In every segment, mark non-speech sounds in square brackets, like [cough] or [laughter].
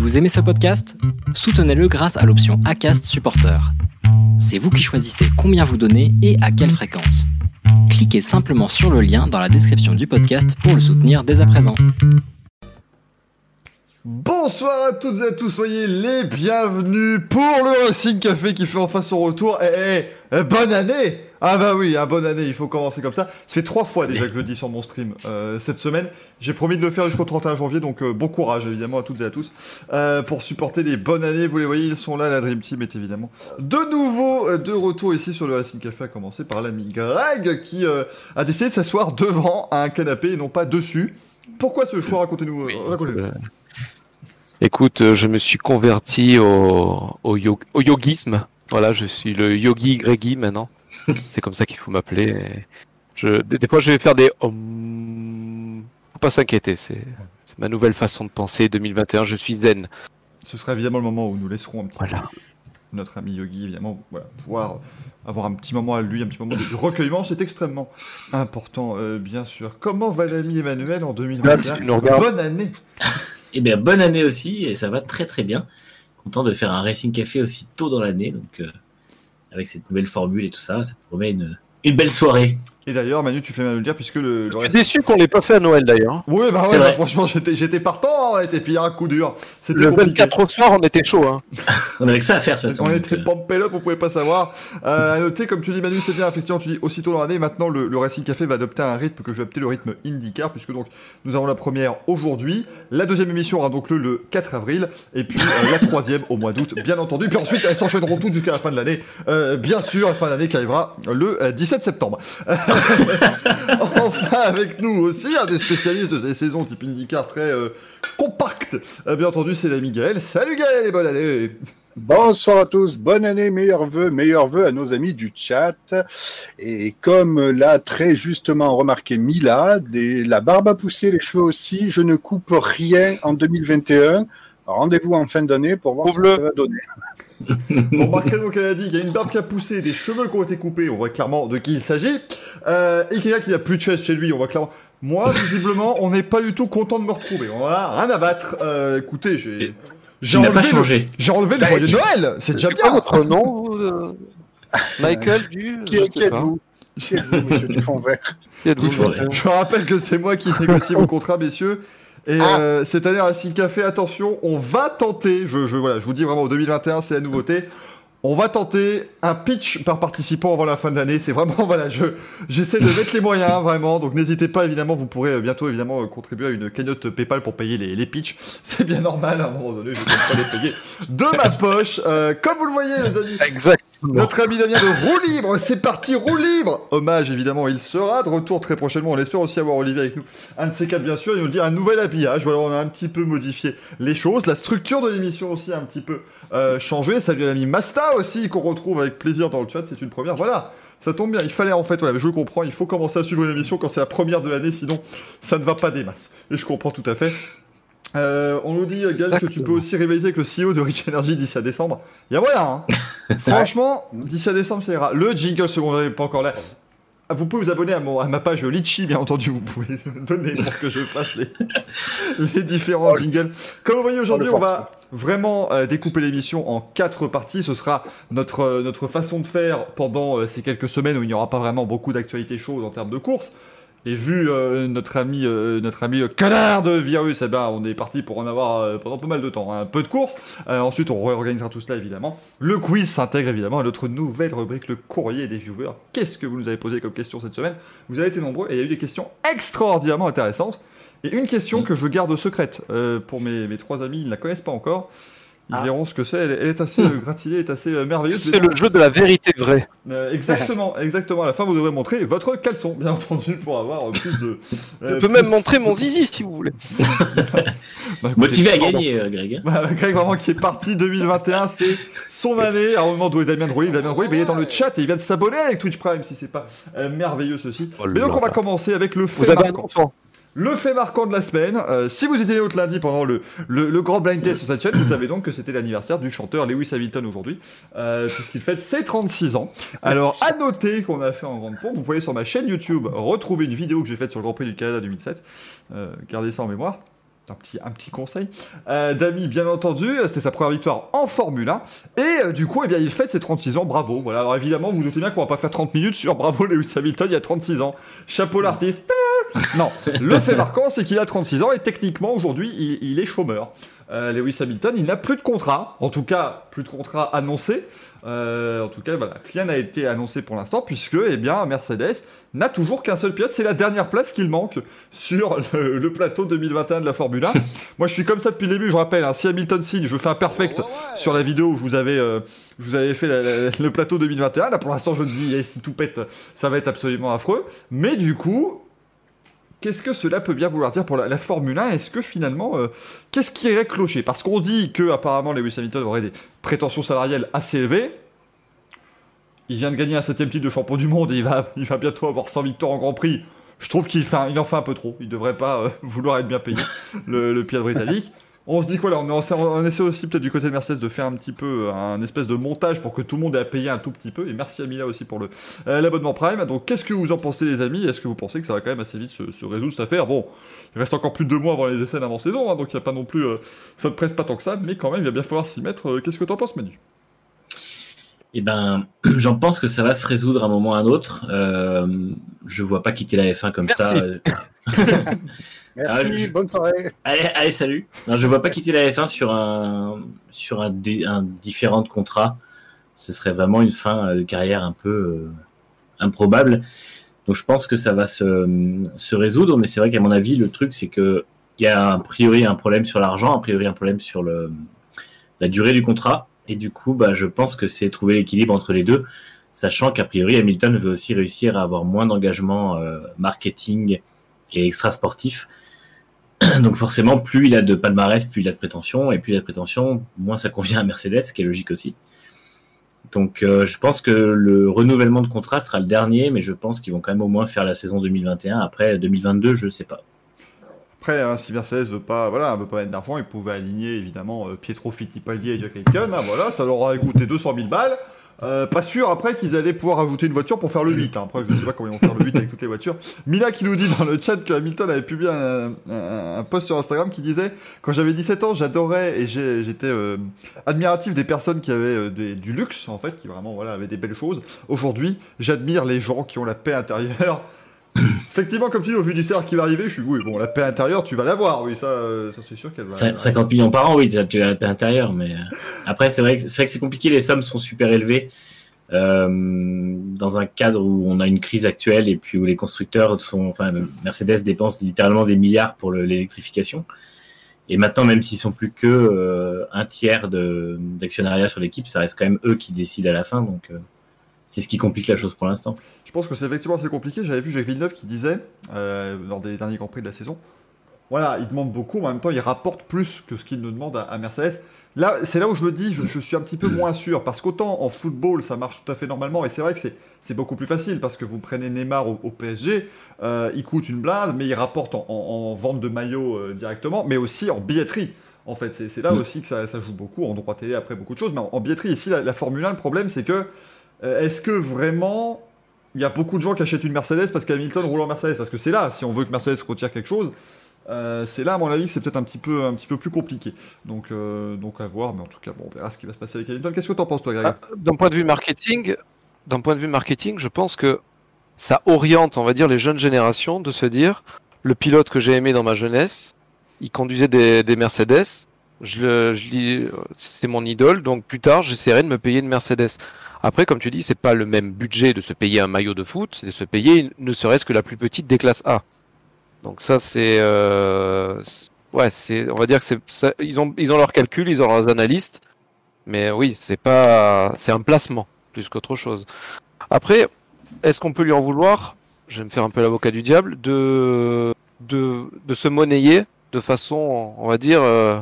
Vous aimez ce podcast? Soutenez-le grâce à l'option ACAST Supporter. C'est vous qui choisissez combien vous donnez et à quelle fréquence. Cliquez simplement sur le lien dans la description du podcast pour le soutenir dès à présent. Bonsoir à toutes et à tous, soyez les bienvenus pour le Racing Café qui fait enfin son retour. Eh, eh, bonne année Ah bah oui, ah, bonne année, il faut commencer comme ça. Ça fait trois fois déjà que je le dis sur mon stream euh, cette semaine. J'ai promis de le faire jusqu'au 31 janvier, donc euh, bon courage évidemment à toutes et à tous euh, pour supporter les bonnes années. Vous les voyez, ils sont là, la Dream Team est évidemment de nouveau de retour ici sur le Racing Café, à commencer par l'ami Greg qui a décidé de s'asseoir devant un canapé et non pas dessus. Pourquoi ce choix? Racontez-nous. Écoute, je me suis converti au, au, yo- au yogisme. Voilà, je suis le yogi Greggy maintenant. C'est comme ça qu'il faut m'appeler. Et Je, des, des fois, je vais faire des om. Faut pas s'inquiéter, c'est ma nouvelle façon de penser. 2021, je suis zen. Ce sera évidemment le moment où nous laisserons un petit Voilà. notre ami Yogi, évidemment, voilà, pouvoir avoir un petit moment à lui, un petit moment de recueillement, c'est extrêmement important, euh, bien sûr. Comment va l'ami Emmanuel en 2021 Merci, tu nous regardes. Bonne année Eh bien, bonne année aussi, et ça va très très bien. Content de faire un Racing Café aussi tôt dans l'année, donc euh, avec cette nouvelle formule et tout ça, ça promet une, une belle soirée. Et d'ailleurs, Manu, tu fais mal de le dire, puisque le... le Je suis déçu qu'on l'ait pas fait à Noël d'ailleurs. Oui, bah ouais, bah, franchement, j'étais, j'étais partant, et puis un coup dur. C'était Le compliqué. 24 au soir, on était chaud. Hein. On avait que ça à faire, de toute façon. On était euh, pompé up, on pouvait pas savoir. Euh, à noter, comme tu dis Manu, c'est bien, effectivement, tu dis aussitôt dans l'année, maintenant le, le Racing Café va adopter un rythme que je vais appeler le rythme IndyCar, puisque donc nous avons la première aujourd'hui, la deuxième émission aura donc le, le 4 avril, et puis euh, la troisième au mois d'août, bien entendu. Puis ensuite, elles s'enchaîneront toutes jusqu'à la fin de l'année, euh, bien sûr, la fin d'année qui arrivera le euh, 17 septembre. [laughs] enfin, avec nous aussi, un des spécialistes de ces saisons type IndyCar très euh, compact, Euh, bien entendu, c'est l'ami Gaël. Salut Gaël et bonne année Bonsoir à tous, bonne année, meilleurs vœux, meilleurs vœux à nos amis du chat. Et comme l'a très justement remarqué Mila, des- la barbe a poussé, les cheveux aussi, je ne coupe rien en 2021. Rendez-vous en fin d'année pour voir ce que ça va donner. Bon, remarquez donc qu'elle a dit qu'il y a une barbe qui a poussé, des cheveux qui ont été coupés, on voit clairement de qui il s'agit, euh, et quelqu'un qui n'a plus de chaise chez lui, on voit clairement. Moi, visiblement, on n'est pas du tout content de me retrouver. On a rien à battre. Euh, écoutez, j'ai. J'ai enlevé, le, j'ai enlevé le Bah, joyeux tu- Noël, c'est déjà bien. votre nom euh, Michael du. Qui, pas. êtes-vous Qui êtes-vous, monsieur du fond vert Qui êtes-vous, Je rappelle que c'est moi qui négocie vos contrats, messieurs. Et Ah. euh, cette année, Racing Café, attention, on va tenter, je, je, voilà, je vous dis vraiment, 2021, c'est la nouveauté. On va tenter un pitch par participant avant la fin de l'année. C'est vraiment, [laughs] voilà, je, j'essaie de mettre les moyens, [laughs] vraiment. Donc n'hésitez pas, évidemment, vous pourrez euh, bientôt, évidemment, euh, contribuer à une cagnotte PayPal pour payer les, les pitchs. [laughs] C'est bien normal, à un moment donné, je ne peux pas les payer de ma poche. Euh, comme vous le voyez, les amis, Exactement. notre ami Damien de Roue Libre, c'est parti, Roue Libre Hommage, évidemment, il sera de retour très prochainement. On espère aussi avoir Olivier avec nous. Un de ces quatre, bien sûr, il nous dit un nouvel habillage. Voilà, on a un petit peu modifié les choses. La structure de l'émission aussi a un petit peu euh, changé. Salut à l'ami Masta aussi, qu'on retrouve avec plaisir dans le chat. C'est une première. Voilà. Ça tombe bien, il fallait en fait, voilà, je comprends, il faut commencer à suivre l'émission quand c'est la première de l'année, sinon ça ne va pas des masses. Et je comprends tout à fait. Euh, on nous dit, Gal, que tu peux aussi rivaliser avec le CEO de Rich Energy d'ici à décembre. Il y a moyen, hein [laughs] Franchement, d'ici à décembre, ça ira. Le jingle secondaire n'est pas encore là. Ah, Vous pouvez vous abonner à, mon, à ma page Litchi, bien entendu. Vous pouvez me [laughs] donner pour que je fasse les, [laughs] les différents jingles. Comme vous voyez aujourd'hui, Oh, on va vraiment euh, découper l'émission en quatre parties. Ce sera notre, euh, notre façon de faire pendant euh, ces quelques semaines où il n'y aura pas vraiment beaucoup d'actualités chaudes en termes de course. Et vu euh, notre ami, euh, notre ami le connard de virus, eh ben, on est parti pour en avoir euh, pendant pas mal de temps. hein. Un peu de course. Euh, ensuite, on réorganisera tout cela évidemment. Le quiz s'intègre évidemment à notre nouvelle rubrique, le courrier des viewers. Qu'est-ce que vous nous avez posé comme question cette semaine? Vous avez été nombreux et il y a eu des questions extraordinairement intéressantes. Et une question que je garde secrète euh, pour mes, mes trois amis, ils ne la connaissent pas encore. Ils Ah. verront ce que c'est. Elle, elle est assez euh, gratinée, elle est assez euh, merveilleuse. C'est le jeu de la vérité vraie. Euh, exactement, exactement. À la fin, vous devrez montrer votre caleçon, bien entendu, pour avoir euh, plus de. Je euh, peux plus- même montrer mon zizi si vous voulez. [laughs] Bah, écoutez, Motivé à gagner, euh, Greg. hein. Bah, Greg, vraiment, qui est parti 2021, c'est son année. Alors, on demande où est Damien Drouille. Damien Drouille, bah, il est dans le chat et il vient de s'abonner avec Twitch Prime, si c'est pas euh, merveilleux ceci. Oh Mais donc, on va commencer avec le fait Vous avez un enfant. Le fait marquant de la semaine, euh, si vous étiez autre lundi pendant le, le, le grand blind test [coughs] sur cette chaîne, vous savez donc que c'était l'anniversaire du chanteur Lewis Hamilton aujourd'hui, euh, puisqu'il fête ses 36 ans. Alors, à noter qu'on a fait en grande pompe, vous pouvez sur ma chaîne YouTube retrouver une vidéo que j'ai faite sur le Grand Prix du Canada 2007, euh, gardez ça en mémoire. Un petit, un petit conseil. Euh, Dami, bien entendu, c'était sa première victoire en Formule 1. Et euh, du coup, eh bien, il fête ses 36 ans, bravo. Voilà, alors évidemment, vous vous doutez bien qu'on va pas faire 30 minutes sur bravo Lewis Hamilton, il y a 36 ans. Chapeau l'artiste. Non, le fait marquant, c'est qu'il a 36 ans et techniquement, aujourd'hui, il, il est chômeur. Euh, Lewis Hamilton, il n'a plus de contrat, en tout cas, plus de contrat annoncé. Euh, en tout cas, voilà, rien n'a été annoncé pour l'instant, puisque, eh bien, Mercedes n'a toujours qu'un seul pilote. C'est la dernière place qu'il manque sur [laughs] le, le plateau 2021 de la Formule 1. [laughs] Moi, je suis comme ça depuis le début, je rappelle, hein, si Hamilton signe, je fais un perfect sur la vidéo où je vous avais, euh, je vous avais fait la- la- le plateau 2021. Là, pour l'instant, je me dis, eh, si tout pète, ça va être absolument affreux. Mais du coup, Qu'est-ce que cela peut bien vouloir dire pour la, Formule 1 Est-ce que finalement, euh, qu'est-ce qui irait clocher? Parce qu'on dit que apparemment Lewis Hamilton aurait des prétentions salariales assez élevées. Il vient de gagner un septième titre de champion du monde et il va, il va bientôt avoir 100 victoires en Grand Prix. Je trouve qu'il en fait un peu trop. Il devrait pas euh, [laughs] vouloir être bien payé, le, le pilote britannique. On se dit quoi là on, essaie- on essaie aussi peut-être du côté de Mercedes de faire un petit peu euh, un espèce de montage pour que tout le monde ait à payer un tout petit peu. Et merci à Mila aussi pour le euh, l'abonnement Prime. Donc qu'est-ce que vous en pensez les amis? Est-ce que vous pensez que ça va quand même assez vite se, se résoudre cette affaire? Bon, il reste encore plus de deux mois avant les essais d'avant-saison, hein, donc il n'y a pas non plus... euh, ça ne presse pas tant que ça, mais quand même il va bien falloir s'y mettre. Euh, Qu'est-ce que t'en penses Manu? Eh ben, [clears throat] j'en pense que ça va se résoudre à un moment ou à un autre. Euh, je vois pas quitter la F1 comme Merci. ça. [laughs] Euh, Merci, Ah, je- bonne soirée. Allez, allez, salut. Non, je vois pas quitter la F1 sur un sur un, di- un différent de contrat. Ce serait vraiment une fin de carrière un peu euh, improbable. Donc je pense que ça va se, se résoudre, mais c'est vrai qu'à mon avis, le truc c'est que il y a a priori un problème sur l'argent, a priori un problème sur le la durée du contrat, et du coup, bah, je pense que c'est trouver l'équilibre entre les deux, sachant qu'a priori Hamilton veut aussi réussir à avoir moins d'engagement euh, marketing et extra sportif. [clears throat] Donc forcément, plus il a de palmarès, plus il a de prétention, et plus il a de prétention, moins ça convient à Mercedes, ce qui est logique aussi. Donc euh, je pense que le renouvellement de contrat sera le dernier, mais je pense qu'ils vont quand même au moins faire la saison 2021. Après 2022, je sais pas. Après, hein, si Mercedes veut pas, voilà, veut pas mettre d'argent, ils pouvaient aligner évidemment euh, Pietro Fittipaldi et Jack Aitken. hein, voilà, ça leur aurait coûté 200 000 balles. Euh, pas sûr après qu'ils allaient pouvoir ajouter une voiture pour faire le 8. hein. Après, je ne sais pas comment ils vont faire le 8 avec toutes les voitures. Mila qui nous dit dans le chat que Hamilton avait publié un, post sur Instagram qui disait Quand j'avais 17 ans, j'adorais et j'étais euh, admiratif des personnes qui avaient euh, du luxe, en fait, qui vraiment voilà, avaient des belles choses. Aujourd'hui, j'admire les gens qui ont la paix intérieure. Effectivement, comme tu dis, au vu du salaire qui va arriver, je suis oui, bon, la paix intérieure, tu vas l'avoir, oui, ça, euh, ça c'est sûr qu'elle va. Cin- 50 millions par an, oui, tu as la paix intérieure, mais euh, après c'est vrai que c'est compliqué. Les sommes sont super élevées euh, dans un cadre où on a une crise actuelle et puis où les constructeurs sont, enfin Mercedes dépense littéralement des milliards pour le- l'électrification. Et maintenant, même s'ils sont plus que un tiers d'actionnariat sur l'équipe, ça reste quand même eux qui décident à la fin, donc c'est ce qui complique la chose pour l'instant. Je pense que c'est effectivement assez compliqué. J'avais vu Jacques Villeneuve qui disait, euh, lors des derniers Grands Prix de la saison, voilà, il demande beaucoup, mais en même temps, il rapporte plus que ce qu'il ne demande à, à Mercedes. Là, c'est là où je me dis, je, je suis un petit peu moins sûr, parce qu'autant en football, ça marche tout à fait normalement, et c'est vrai que c'est, beaucoup plus facile, parce que vous prenez Neymar au, au PSG, euh, il coûte une blinde, mais il rapporte en, en- en vente de maillots euh, directement, mais aussi en billetterie. En fait, c'est, là Mm. aussi que ça, ça joue beaucoup, en droit télé, après beaucoup de choses, mais en, en billetterie, ici, la, la Formule 1, le problème, c'est que est-ce que vraiment il y a beaucoup de gens qui achètent une Mercedes parce qu'Hamilton roule en Mercedes? Parce que c'est là, si on veut que Mercedes retire quelque chose, euh, c'est là, à mon avis, que c'est peut-être un petit peu, un petit peu plus compliqué. Donc, euh, donc à voir, mais en tout cas, bon, on verra ce qui va se passer avec Hamilton. Qu'est-ce que t'en penses, toi, Greg? Ah, D'un point de vue marketing, point de vue marketing, je pense que ça oriente, on va dire, les jeunes générations de se dire le pilote que j'ai aimé dans ma jeunesse, il conduisait des, des Mercedes, c'est mon idole, donc plus tard j'essaierai de me payer une Mercedes. Après, comme tu dis, c'est pas le même budget de se payer un maillot de foot, c'est de se payer ne serait-ce que la plus petite des classes A. Donc ça, c'est, euh, ouais, c'est, on va dire que c'est, ils ont, ils ont leurs calculs, ils ont leurs analystes. Mais oui, c'est pas, c'est un placement plus qu'autre chose. Après, est-ce qu'on peut lui en vouloir Je vais me faire un peu l'avocat du diable de, de, de se monnayer de façon, on va dire, euh,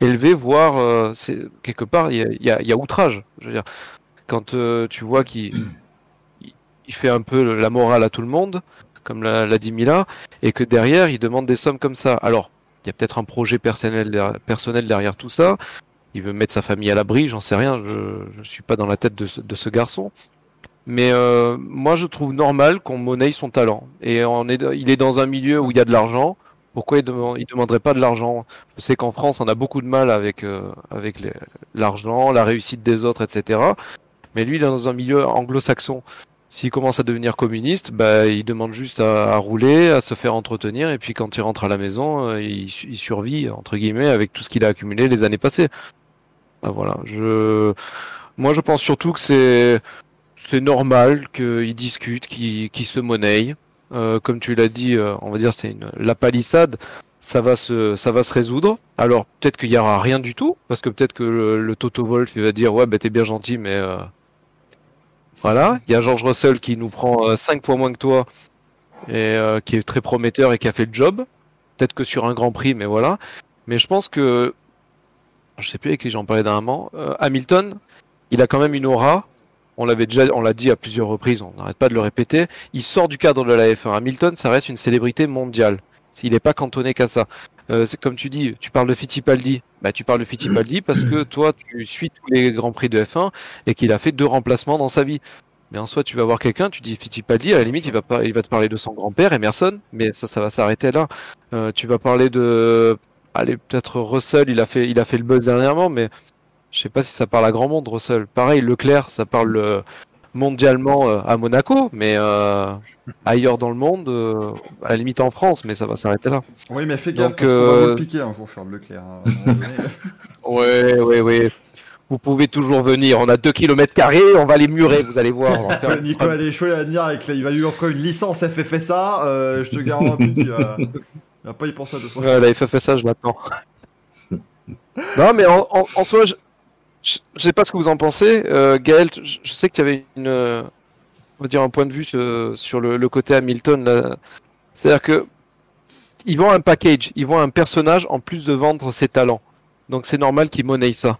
élevée, voire euh, quelque part il y y y a outrage. Je veux dire, quand euh, tu vois qu'il il- il fait un peu la morale à tout le monde, comme l'a dit Mila, et que derrière il demande des sommes comme ça. Alors, il y a peut-être un projet personnel, derrière- tout ça il veut mettre sa famille à l'abri, j'en sais rien, je ne suis pas dans la tête de ce, garçon. Mais euh, moi, je trouve normal qu'on monnaie son talent. Et il est dans un milieu où il y a de l'argent. Pourquoi il ne demanderait pas de l'argent? Je sais qu'en France, on a beaucoup de mal avec, euh, avec l'argent, la réussite des autres, etc. Mais lui, il est dans un milieu anglo-saxon. S'il commence à devenir communiste, bah, il demande juste à, rouler, à se faire entretenir, et puis quand il rentre à la maison, euh, il, survit, entre guillemets, avec tout ce qu'il a accumulé les années passées. Ah, voilà. Moi, je pense surtout que c'est normal qu'ils discutent, qu'ils se monnaient. Euh, comme tu l'as dit, euh, on va dire c'est la palissade. Ça va se ça va se résoudre. Alors peut-être qu'il y aura rien du tout, parce que peut-être que le, Toto Wolf il va dire ouais bah t'es bien gentil, mais euh, voilà. Il y a George Russell qui nous prend 5 fois moins que toi et qui est très prometteur et qui a fait le job. Peut-être que sur un Grand Prix, mais voilà. Mais je pense que je sais plus avec qui j'en parlais d'un moment. Hamilton, il a quand même une aura on l'avait déjà, on l'a dit à plusieurs reprises, on n'arrête pas de le répéter. Il sort du cadre de la F1. Hamilton, ça reste une célébrité mondiale. Il n'est pas cantonné qu'à ça. Euh, comme tu dis, tu parles de Fittipaldi. Bah, tu parles de Fittipaldi [clears throat] parce que toi, tu suis tous les grands prix de F1 et qu'il a fait deux remplacements dans sa vie. Mais en soi, tu vas voir quelqu'un, tu dis Fittipaldi, à la limite, il va, pas, il va te parler de son grand-père, Emerson, mais ça, ça va s'arrêter là. Euh, tu vas parler de, allez, peut-être Russell, il a fait, il a fait le buzz dernièrement, mais je sais pas si ça parle à grand monde, Russell. Pareil, Leclerc, ça parle euh, mondialement euh, à Monaco, mais euh, ailleurs dans le monde, à la limite en France, mais ça va s'arrêter là. Oui, mais fais gaffe, parce qu'on va le piquer un jour, Charles Leclerc. Oui, oui, oui. Vous pouvez toujours venir. On a 2 km carrés, on va les murer, vous allez voir. Nicolas Deschaux, il va venir [laughs] avec, il va lui offrir une licence FFSA. Euh, je te garantis qu'il va, va pas y penser à deux fois. Ouais, la FFSA, je l'attends. [laughs] non, mais en, en soi, je, je ne sais pas ce que vous en pensez. Euh, Gaël, je sais une, on va dire un point de vue sur, le, côté Hamilton. C'est-à-dire que ils vendent un package, ils vendent un personnage en plus de vendre ses talents. Donc c'est normal qu'ils monnaient ça.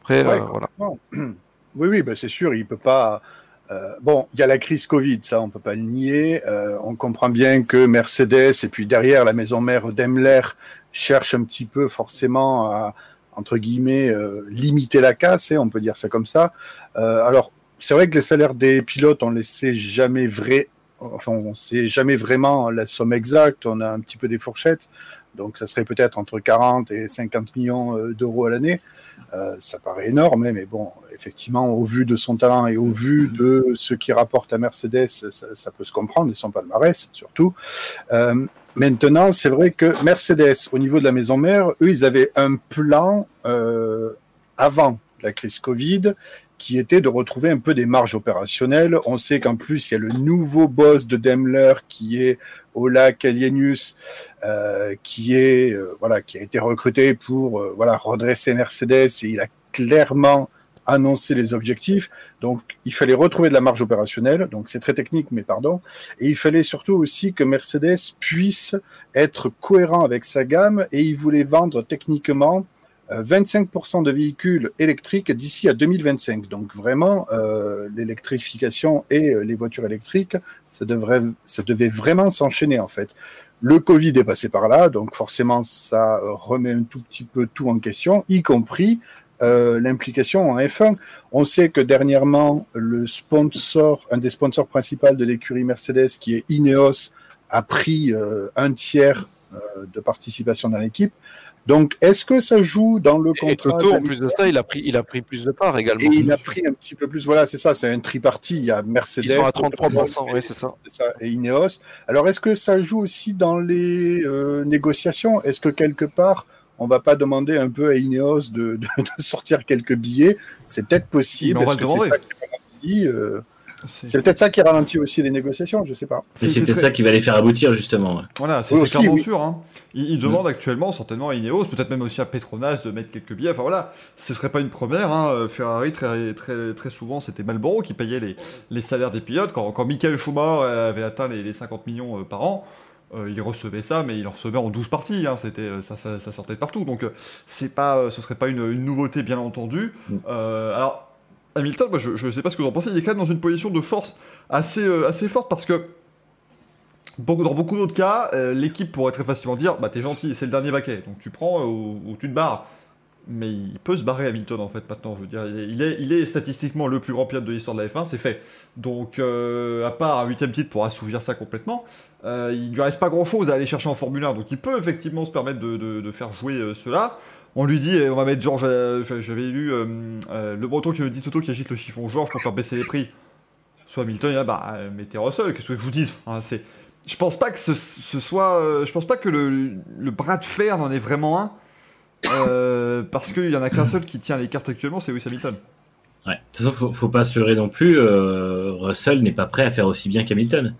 Après, euh, voilà. [clears throat] Oui, oui, bah c'est sûr, il peut pas. Euh, bon, il y a la crise Covid, ça, on peut pas le nier. Euh, on comprend bien que Mercedes et puis derrière la maison mère Daimler cherchent un petit peu forcément à, entre guillemets, euh, limiter la casse, et hein, on peut dire ça comme ça. Euh, alors, c'est vrai que les salaires des pilotes, on ne sait jamais vrai, enfin, on sait jamais vraiment la somme exacte, on a un petit peu des fourchettes, donc ça serait peut-être entre 40 et 50 millions euh, d'euros à l'année. Euh, ça paraît énorme, hein, mais bon, effectivement, au vu de son talent et au vu de ce qui rapporte à Mercedes, ça, ça peut se comprendre, et son palmarès surtout. Euh, Maintenant, c'est vrai que Mercedes, au niveau de la maison mère, eux, ils avaient un plan euh, avant la crise Covid qui était de retrouver un peu des marges opérationnelles. On sait qu'en plus, il y a le nouveau boss de Daimler qui est Ola Kalienius, euh, qui est euh, voilà, qui a été recruté pour euh, voilà redresser Mercedes et il a clairement annoncer les objectifs. Donc, il fallait retrouver de la marge opérationnelle. Donc, c'est très technique, mais pardon. Et il fallait surtout aussi que Mercedes puisse être cohérent avec sa gamme et il voulait vendre techniquement 25% euh, de véhicules électriques d'ici à 2025. Donc vraiment, euh, l'électrification et euh, les voitures électriques, ça, devrait, ça devait vraiment s'enchaîner en fait. Le Covid est passé par là, donc forcément ça remet un tout petit peu tout en question, y compris euh, l'implication en F1. On sait que dernièrement, le sponsor, un des sponsors principaux de l'écurie Mercedes, qui est Ineos, a pris euh, un tiers euh, de participation dans l'équipe. Donc, est-ce que ça joue dans le contrat Et en plus de ça, il a pris, il a pris plus de parts également. Et il a pris un petit peu plus. Voilà, c'est ça. C'est un tripartie. Il y a Mercedes. Ils sont à 33%. Oui, c'est ça. ça. Et Ineos. Alors, est-ce que ça joue aussi dans les négociations? Est-ce que quelque part, on va pas demander un peu à Ineos de, sortir quelques billets? C'est peut-être possible. c'est peut-être ça qui ralentit aussi les négociations, je sais pas. c'est peut-être ça qui va les faire aboutir justement. Voilà, c'est clairement sûr. Hein. Ils, demandent actuellement certainement à Ineos, peut-être même aussi à Petronas de mettre quelques billets. Enfin voilà, ce serait pas une première. Hein. Ferrari très très très souvent c'était Malboro qui payait les, les salaires des pilotes quand, quand Michael Schumacher avait atteint les, les 50 millions euh, par an. Euh, il recevait ça, mais il en recevait en 12 parties, hein, c'était, euh, ça, ça, sortait de partout. Donc, euh, c'est pas, ce serait pas une, nouveauté, bien entendu. Mm. alors, Hamilton, moi, je ne sais pas ce que vous en pensez, il est quand même dans une position de force assez, assez forte parce que dans beaucoup d'autres cas, l'équipe pourrait très facilement dire bah, T'es gentil, c'est le dernier baquet, donc tu prends ou, tu te barres. mais il peut se barrer Hamilton en fait maintenant. Je veux dire, il est, statistiquement le plus grand pilote de l'histoire de la F1, c'est fait. Donc, euh, à part un huitième titre pour assouvir ça complètement, euh, il lui reste pas grand chose à aller chercher en Formule 1. Donc, il peut effectivement se permettre de, faire jouer euh, cela. On lui dit, on va mettre Georges. euh, j'a- J'avais lu euh, euh, le breton qui dit Toto qui agite le chiffon Georges pour faire baisser les prix. Soit dit, ah, bah, mettez Russell, qu'est-ce que je vous dise? C'est... Je pense pas que ce, soit. je pense pas que le, bras de fer n'en est vraiment un. Parce qu'il y en a qu'un seul qui tient les cartes actuellement, c'est Lewis Hamilton. Ouais. De toute façon, faut, faut pas se leurrer non plus. Russell n'est pas prêt à faire aussi bien qu'Hamilton.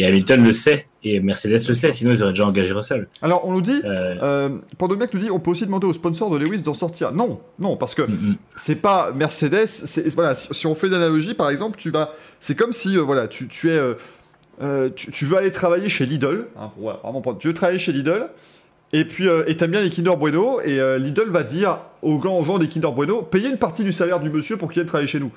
Et Hamilton le sait, et Mercedes le sait, sinon ils auraient déjà engagé Russell. Alors on nous dit, Euh, euh, Pandomiac nous dit, on peut aussi demander aux sponsors de Lewis d'en sortir. Non, non, parce que mm, mm. c'est pas Mercedes. C'est voilà, si, si on fait une analogie, par exemple, tu vas, c'est comme si euh, voilà, tu, tu es, euh, euh, tu, tu veux aller travailler chez Lidl. Hein, pour, voilà, vraiment prendre- tu veux travailler chez Lidl. Et puis, et t'aimes bien les Kinder Bueno, et Lidl va dire aux gens, aux gens des Kinder Bueno, payez une partie du salaire du monsieur pour qu'il vienne travailler chez nous.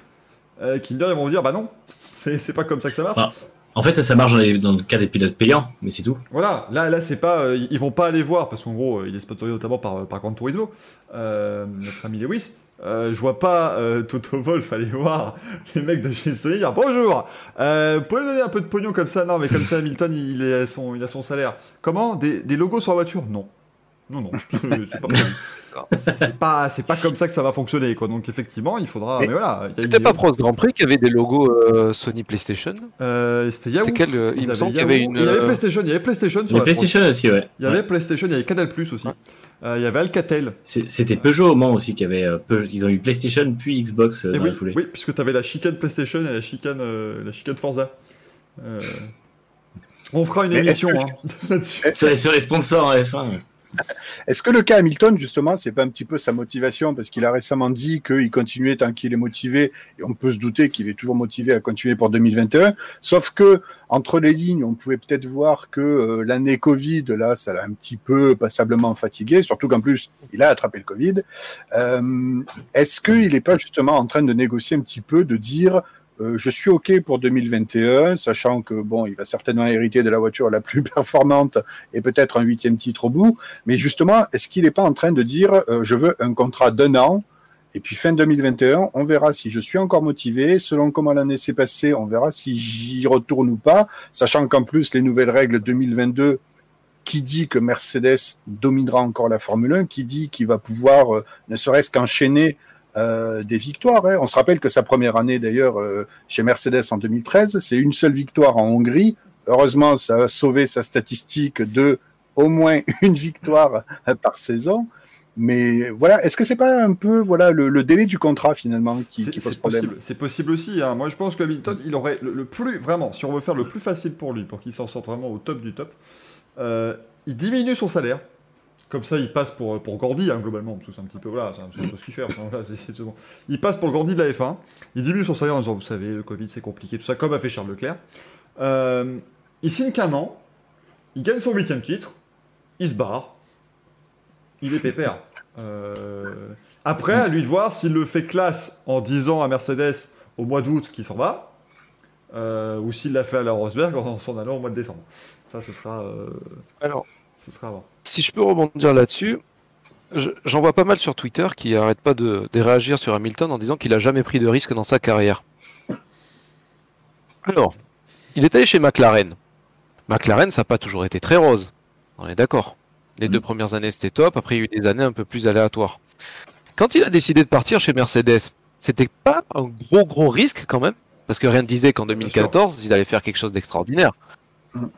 Kinder, ils vont dire, bah non, c'est c'est pas comme ça que ça marche. Ah. En fait, ça, ça marche dans, dans le cas des pilotes payants, mais c'est tout. Voilà, là, là c'est pas. euh, ils vont pas aller voir, parce qu'en gros, euh, il est sponsorisé notamment par, par Gran Turismo, euh, notre ami Lewis. Euh, je vois pas euh, Toto Wolf aller [laughs] voir les mecs de chez Sony bonjour, euh, pouvez donner un peu de pognon comme ça? Non, mais comme ça, Hamilton, il, son, il a son salaire. Comment? Des, des logos sur la voiture? Non. Non, non, [laughs] c'est pas. [laughs] C'est c'est pas, c'est pas comme ça que ça va fonctionner, quoi. Donc, effectivement, il faudra. Mais, Mais voilà. C'était pas Prost Grand Prix qui avait des logos euh, Sony PlayStation? Euh, C'était Yahoo. Quel euh, Il me avaient semble qu'il y avait une. Il y avait PlayStation, il y avait PlayStation sur la PlayStation aussi, ouais. Il y avait Ouais. PlayStation, il y avait Canal Plus aussi. Ouais. Euh, il y avait Alcatel. C'était Peugeot au Mans aussi qui avait. euh, Peugeot- ils ont eu PlayStation puis Xbox euh, Et dans oui, la foulée. oui, puisque tu avais la chicane PlayStation et la chicane, euh, la chicane Forza. Euh, On fera une Mais émission hein, [laughs] là-dessus. Sur les, sur les sponsors en F1. Est-ce que le cas Hamilton, justement, c'est pas un petit peu sa motivation? Parce qu'il a récemment dit qu'il continuait tant qu'il est motivé, et on peut se douter qu'il est toujours motivé à continuer pour 2021. Sauf que, entre les lignes, on pouvait peut-être voir que euh, l'année Covid, là, ça l'a un petit peu passablement fatigué, surtout qu'en plus, il a attrapé le Covid. Euh, Est-ce qu'il n'est pas justement en train de négocier un petit peu, de dire euh, je suis OK pour 2021, sachant que bon, il va certainement hériter de la voiture la plus [laughs] performante et peut-être un huitième titre au bout. Mais justement, est-ce qu'il n'est pas en train de dire euh, je veux un contrat d'un an et puis fin 2021, on verra si je suis encore motivé. Selon comment l'année s'est passée, on verra si j'y retourne ou pas. Sachant qu'en plus, les nouvelles règles 2022, qui dit que Mercedes dominera encore la Formule 1, qui dit qu'il va pouvoir euh, ne serait-ce qu'enchaîner euh, des victoires. hein. On se rappelle que sa première année d'ailleurs euh, chez Mercedes en 2013, c'est une seule victoire en Hongrie. Heureusement, ça a sauvé sa statistique de au moins [laughs] une victoire par saison. Mais voilà, est-ce que c'est pas un peu voilà le, le délai du contrat finalement qui, qui pose problème possible, c'est possible aussi. hein. Moi, je pense que Hamilton, il aurait le, le plus vraiment, si on veut faire le plus facile pour lui, pour qu'il s'en sorte vraiment au top du top, euh, il diminue son salaire. Comme ça, il passe pour, pour Gordy, hein, globalement, parce que c'est un petit peu, voilà, c'est un, peu ce qu'il cherche. hein, voilà, bon. Il passe pour le Gordy de la F1, il diminue son salaire en disant, vous savez, le Covid, c'est compliqué, tout ça, comme a fait Charles Leclerc. Euh, il signe qu'un an, il gagne son huitième titre, il se barre, il est pépère. Euh, après, à lui de voir s'il le fait classe en disant à Mercedes au mois d'août qu'il s'en va, euh, ou s'il l'a fait à la Rosberg en s'en allant au mois de décembre. Ça, ce sera, euh, Alors, ce sera avant. Si je peux rebondir là-dessus, je- j'en vois pas mal sur Twitter qui arrêtent pas de, de réagir sur Hamilton en disant qu'il a jamais pris de risque dans sa carrière. Alors, il est allé chez McLaren. McLaren, ça n'a pas toujours été très rose. On est d'accord. Les deux premières années, c'était top. Après, il y a eu des années un peu plus aléatoires. Quand il a décidé de partir chez Mercedes, c'était pas un gros, gros risque quand même? Parce que rien ne disait qu'en 2014, ils allaient faire quelque chose d'extraordinaire.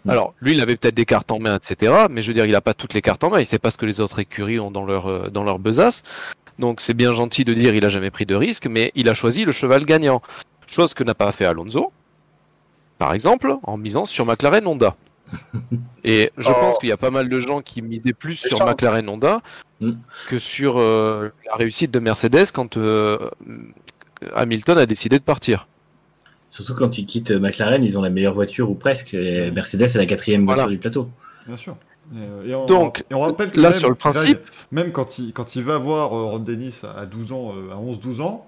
Alors, lui, il avait peut-être des cartes en main, etc. Mais je veux dire, il n'a pas toutes les cartes en main. Il sait pas ce que les autres écuries ont dans leur, euh, dans leur besace. Donc, c'est bien gentil de dire il a jamais pris de risque, mais il a choisi le cheval gagnant. Chose que n'a pas fait Alonso, par exemple, en misant sur McLaren Honda. [laughs] Et je Oh. pense qu'il y a pas mal de gens qui misaient plus sur. McLaren Honda Mm. que sur euh, la réussite de Mercedes quand euh, Hamilton a décidé de partir. Surtout quand ils quittent McLaren, ils ont la meilleure voiture ou presque. Et Mercedes est la quatrième voiture Voilà. du plateau. Bien sûr. Et, euh, et on, Donc, et on rappelle que là, même, sur le principe- Greg, même quand il, quand il va voir euh, Ron Dennis à 12 ans, euh, à 11-12 ans,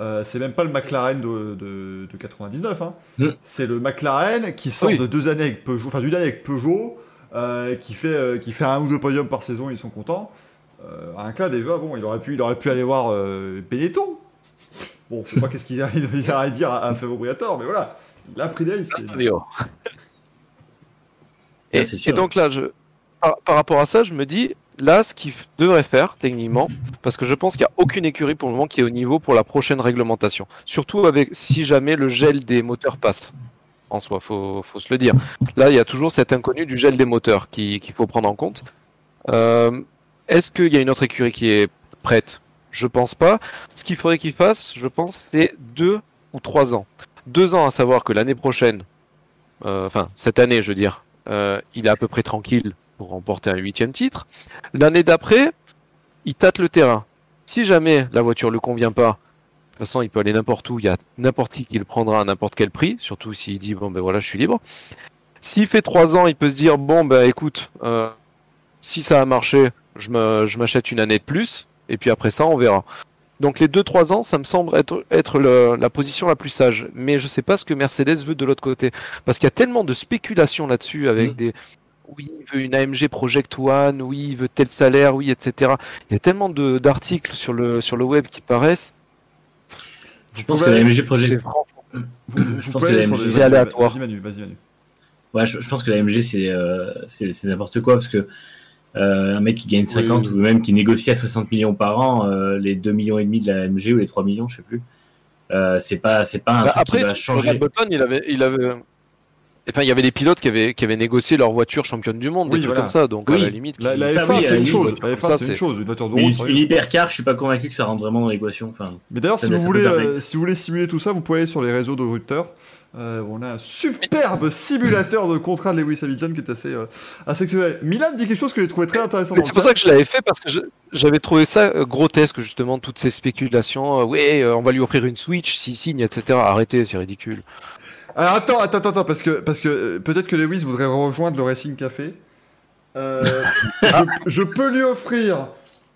euh, c'est même pas le McLaren de, de, de 99. Hein. Mm. C'est le McLaren qui sort Oui. de deux années avec Peugeot, enfin d'une année avec Peugeot, euh, qui, fait, euh, qui fait un ou deux podiums par saison, ils sont contents. Euh, un cas déjà, bon, il aurait pu, il aurait pu aller voir euh, Benetton. Bon, je sais pas qu'est-ce qu'il a, [laughs] il a à dire à, à Fabio Briatore, mais voilà, il a pris. Et, sûr. et donc là, je, par, par rapport à ça, je me dis, là, ce qu'il devrait faire, techniquement, parce que je pense qu'il n'y a aucune écurie pour le moment qui est au niveau pour la prochaine réglementation. Surtout avec si jamais le gel des moteurs passe. En soi, faut, faut se le dire. Là, il y a toujours cet inconnu du gel des moteurs qui- qu'il faut prendre en compte. Euh, Est-ce qu'il y a une autre écurie qui est prête Je pense pas. Ce qu'il faudrait qu'il fasse, je pense, c'est deux ou trois ans. Deux ans à savoir que l'année prochaine, euh, enfin cette année, je veux dire, euh, il est à peu près tranquille pour remporter un huitième titre. L'année d'après, il tâte le terrain. Si jamais la voiture lui convient pas, de toute façon, il peut aller n'importe où. Il y a n'importe qui qui le prendra à n'importe quel prix, surtout s'il dit bon ben voilà, je suis libre. S'il fait trois ans, il peut se dire bon ben écoute, euh, si ça a marché, je m'achète une année de plus, et puis après ça, on verra. Donc les 2-3 ans, ça me semble être, être le- la position la plus sage. Mais je sais pas ce que Mercedes veut de l'autre côté. Parce qu'il y a tellement de spéculation là-dessus avec Mm. des... Oui, il veut une AMG Project One, oui, il veut tel salaire, oui, etc. Il y a tellement de- d'articles sur le, sur le web qui paraissent. Je pense que pouvez- la MG C'est Project, vous Je pense que aller la sur MG, les- c'est vas-y, aléatoire. Vas-y Manu, vas-y Manu. ouais, je, je pense que la MG c'est euh, n'importe quoi parce que euh, un mec qui gagne 50 oui. ou même qui négocie à 60 millions par an, euh, les 2 millions et demi de la MG ou les 3 millions, je sais plus. Euh, c'est pas c'est pas un Bah, truc après, qui va Roger changer. Button, il avait, il avait, enfin, il y avait des pilotes qui avaient, qui avaient négocié leur voiture championne du monde, Oui, des trucs voilà. comme ça. Donc, à la limite, La, qui- la Ça, F1 oui, c'est une chose, la comme F1 ça, c'est une chose, une voiture de Mais route. une, hypercar, je suis pas convaincu que ça rentre vraiment dans l'équation. Enfin, Mais d'ailleurs, si vous voulez, euh, si vous voulez simuler tout ça, vous pouvez aller sur les réseaux de Ruther. Euh, on a un superbe simulateur de contrat de Lewis Hamilton qui est assez, euh, assez exceptionnel. Milan dit quelque chose que j'ai trouvé très intéressant. C'est pour ça que je l'avais fait parce que j'avais trouvé ça euh, grotesque justement toutes ces spéculations. Euh, euh, on va lui offrir une Switch s'il signe, etc. Arrêtez, c'est ridicule. Alors attends, attends, attends, parce que, parce que peut-être que Lewis voudrait rejoindre le Racing Café. Euh, [laughs] je, je peux lui offrir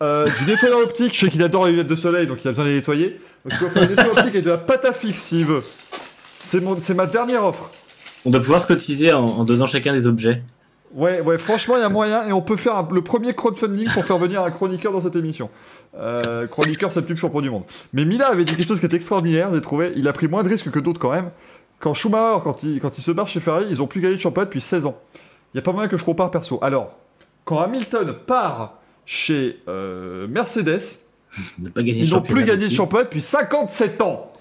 euh, du nettoyeur optique. Je sais qu'il adore les lunettes de soleil, donc il a besoin de les nettoyer. Donc je peux offrir du nettoyeur optique et de la pâte à fixe s'il veut. C'est ma dernière offre. on doit pouvoir se cotiser en, en donnant chacun des objets. Ouais, ouais, franchement, il y a moyen et on peut faire un- le premier crowdfunding pour faire venir un chroniqueur dans cette émission. Euh, chroniqueur, c'est le plus champion du monde. Mais Mila avait dit quelque chose qui était extraordinaire, j'ai trouvé. Il a pris moins de risques que d'autres quand même. Quand Schumacher, quand il, quand il se barre chez Ferrari, ils ont plus gagné de championnat depuis 16 ans. Il y a pas moyen que je compare perso. Alors, quand Hamilton part chez euh, Mercedes, [laughs] ils n'ont plus gagné de championnat depuis 57 ans.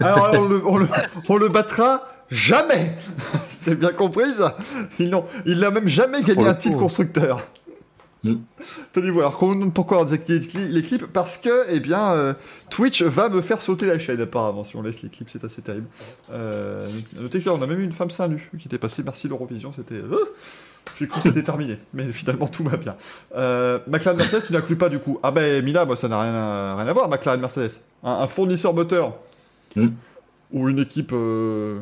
Alors on le, on le- on le battra jamais. [laughs] C'est bien compris ça Il n'a même jamais gagné Pour le un titre coup. constructeur. Mm. Tenez-vous, alors pourquoi on désactive les clips Parce que, eh bien, euh, Twitch va me faire sauter la chaîne apparemment si on laisse les clips, c'est assez terrible. Euh, notez que là, on a même eu une femme seins nue qui était passée, merci l'Eurovision, c'était... euh, j'ai cru que c'était [laughs] terminé, mais finalement tout va bien. Euh, McLaren Mercedes, tu n'inclus pas du coup. Ah ben Mila, moi ça n'a rien à, rien à voir, McLaren Mercedes. Un, un fournisseur moteur Hmm. ou une équipe, euh,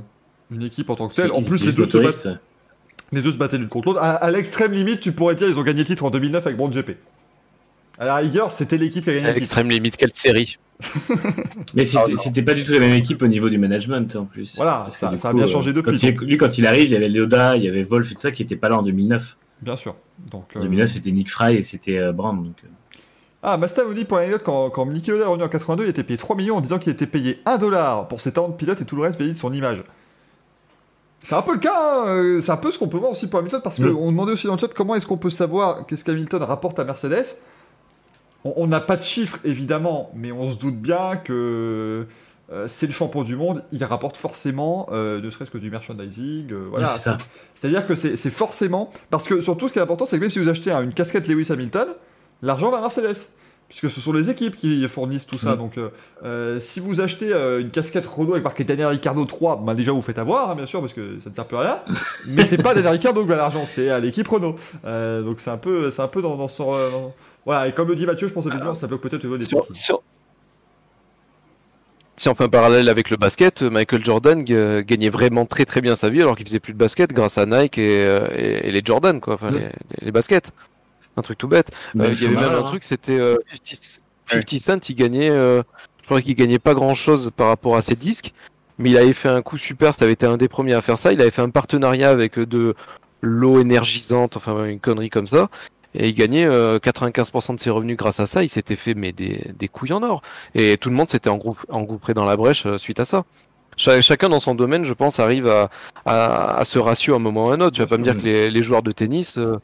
une équipe en tant que telle. En plus, les deux, se battent, les deux se battaient l'une contre l'autre. À, à l'extrême limite, tu pourrais dire ils ont gagné le titre en 2009 avec Brown GP. À la rigueur, c'était l'équipe qui a gagné À le titre. l'extrême limite, quelle série [laughs] Mais c'était pas du tout la même équipe au niveau du management en plus. Voilà, ça- ça a bien changé euh, depuis, Quand il, lui, quand il arrive, il y avait Leoda, il y avait Wolf et tout ça qui était pas là en 2009. Bien sûr. Donc, En euh, 2009, c'était Nick Fry et c'était euh. Donc, euh, Ah, Masta vous dit pour l'anecdote, quand, quand Niki Lauda est revenu en 82, il était payé 3 millions en disant qu'il était payé 1 dollar pour ses talents de pilote et tout le reste payé de son image. C'est un peu le cas, hein, euh, c'est un peu ce qu'on peut voir aussi pour Hamilton, parce qu'on demandait aussi dans le chat comment est-ce qu'on peut savoir qu'est-ce qu'Hamilton rapporte à Mercedes. On- n'a pas de chiffres, évidemment, mais on se doute bien que euh, c'est le champion du monde, il rapporte forcément, euh, ne serait-ce que du merchandising, euh, voilà. c'est ça. C'est-à-dire que c'est c'est forcément. Parce que surtout, ce qui est important, c'est que même si vous achetez hein, une casquette Lewis Hamilton, l'argent va à Mercedes. Puisque ce sont les équipes qui fournissent tout ça. Mm. Donc, euh, euh, si vous achetez euh, une casquette Renault avec marqué Daniel Ricciardo 3, bah déjà vous faites avoir, hein, bien sûr, parce que ça ne sert plus à rien. [laughs] Mais c'est pas Daniel Ricciardo qui va l'argent, c'est à l'équipe Renault. Euh, donc c'est un peu, c'est un peu dans, dans son. euh, dans- Voilà, et comme le dit Mathieu, je pense effectivement, ça bloque peut-être des si on, fait un parallèle avec le basket, Michael Jordan gagnait vraiment très très bien sa vie alors qu'il faisait plus de basket grâce à Nike et, et- et les Jordan, quoi, enfin Mm. les, les baskets. Un truc tout bête. Euh, il y avait même un hein. truc, c'était euh, 50, 50 Cent, il gagnait, euh, je crois qu'il gagnait pas grand chose par rapport à ses disques, mais il avait fait un coup super, ça avait été un des premiers à faire ça. Il avait fait un partenariat avec euh, de l'eau énergisante, enfin une connerie comme ça. Et il gagnait euh, 95% de ses revenus grâce à ça. Il s'était fait mais des, des couilles en or. Et tout le monde s'était engouffré dans la brèche euh, suite à ça. Cha- chacun dans son domaine, je pense, arrive à, à, à ce ratio à un moment ou à un autre. Tu vas pas me dire que les, les joueurs de tennis, euh,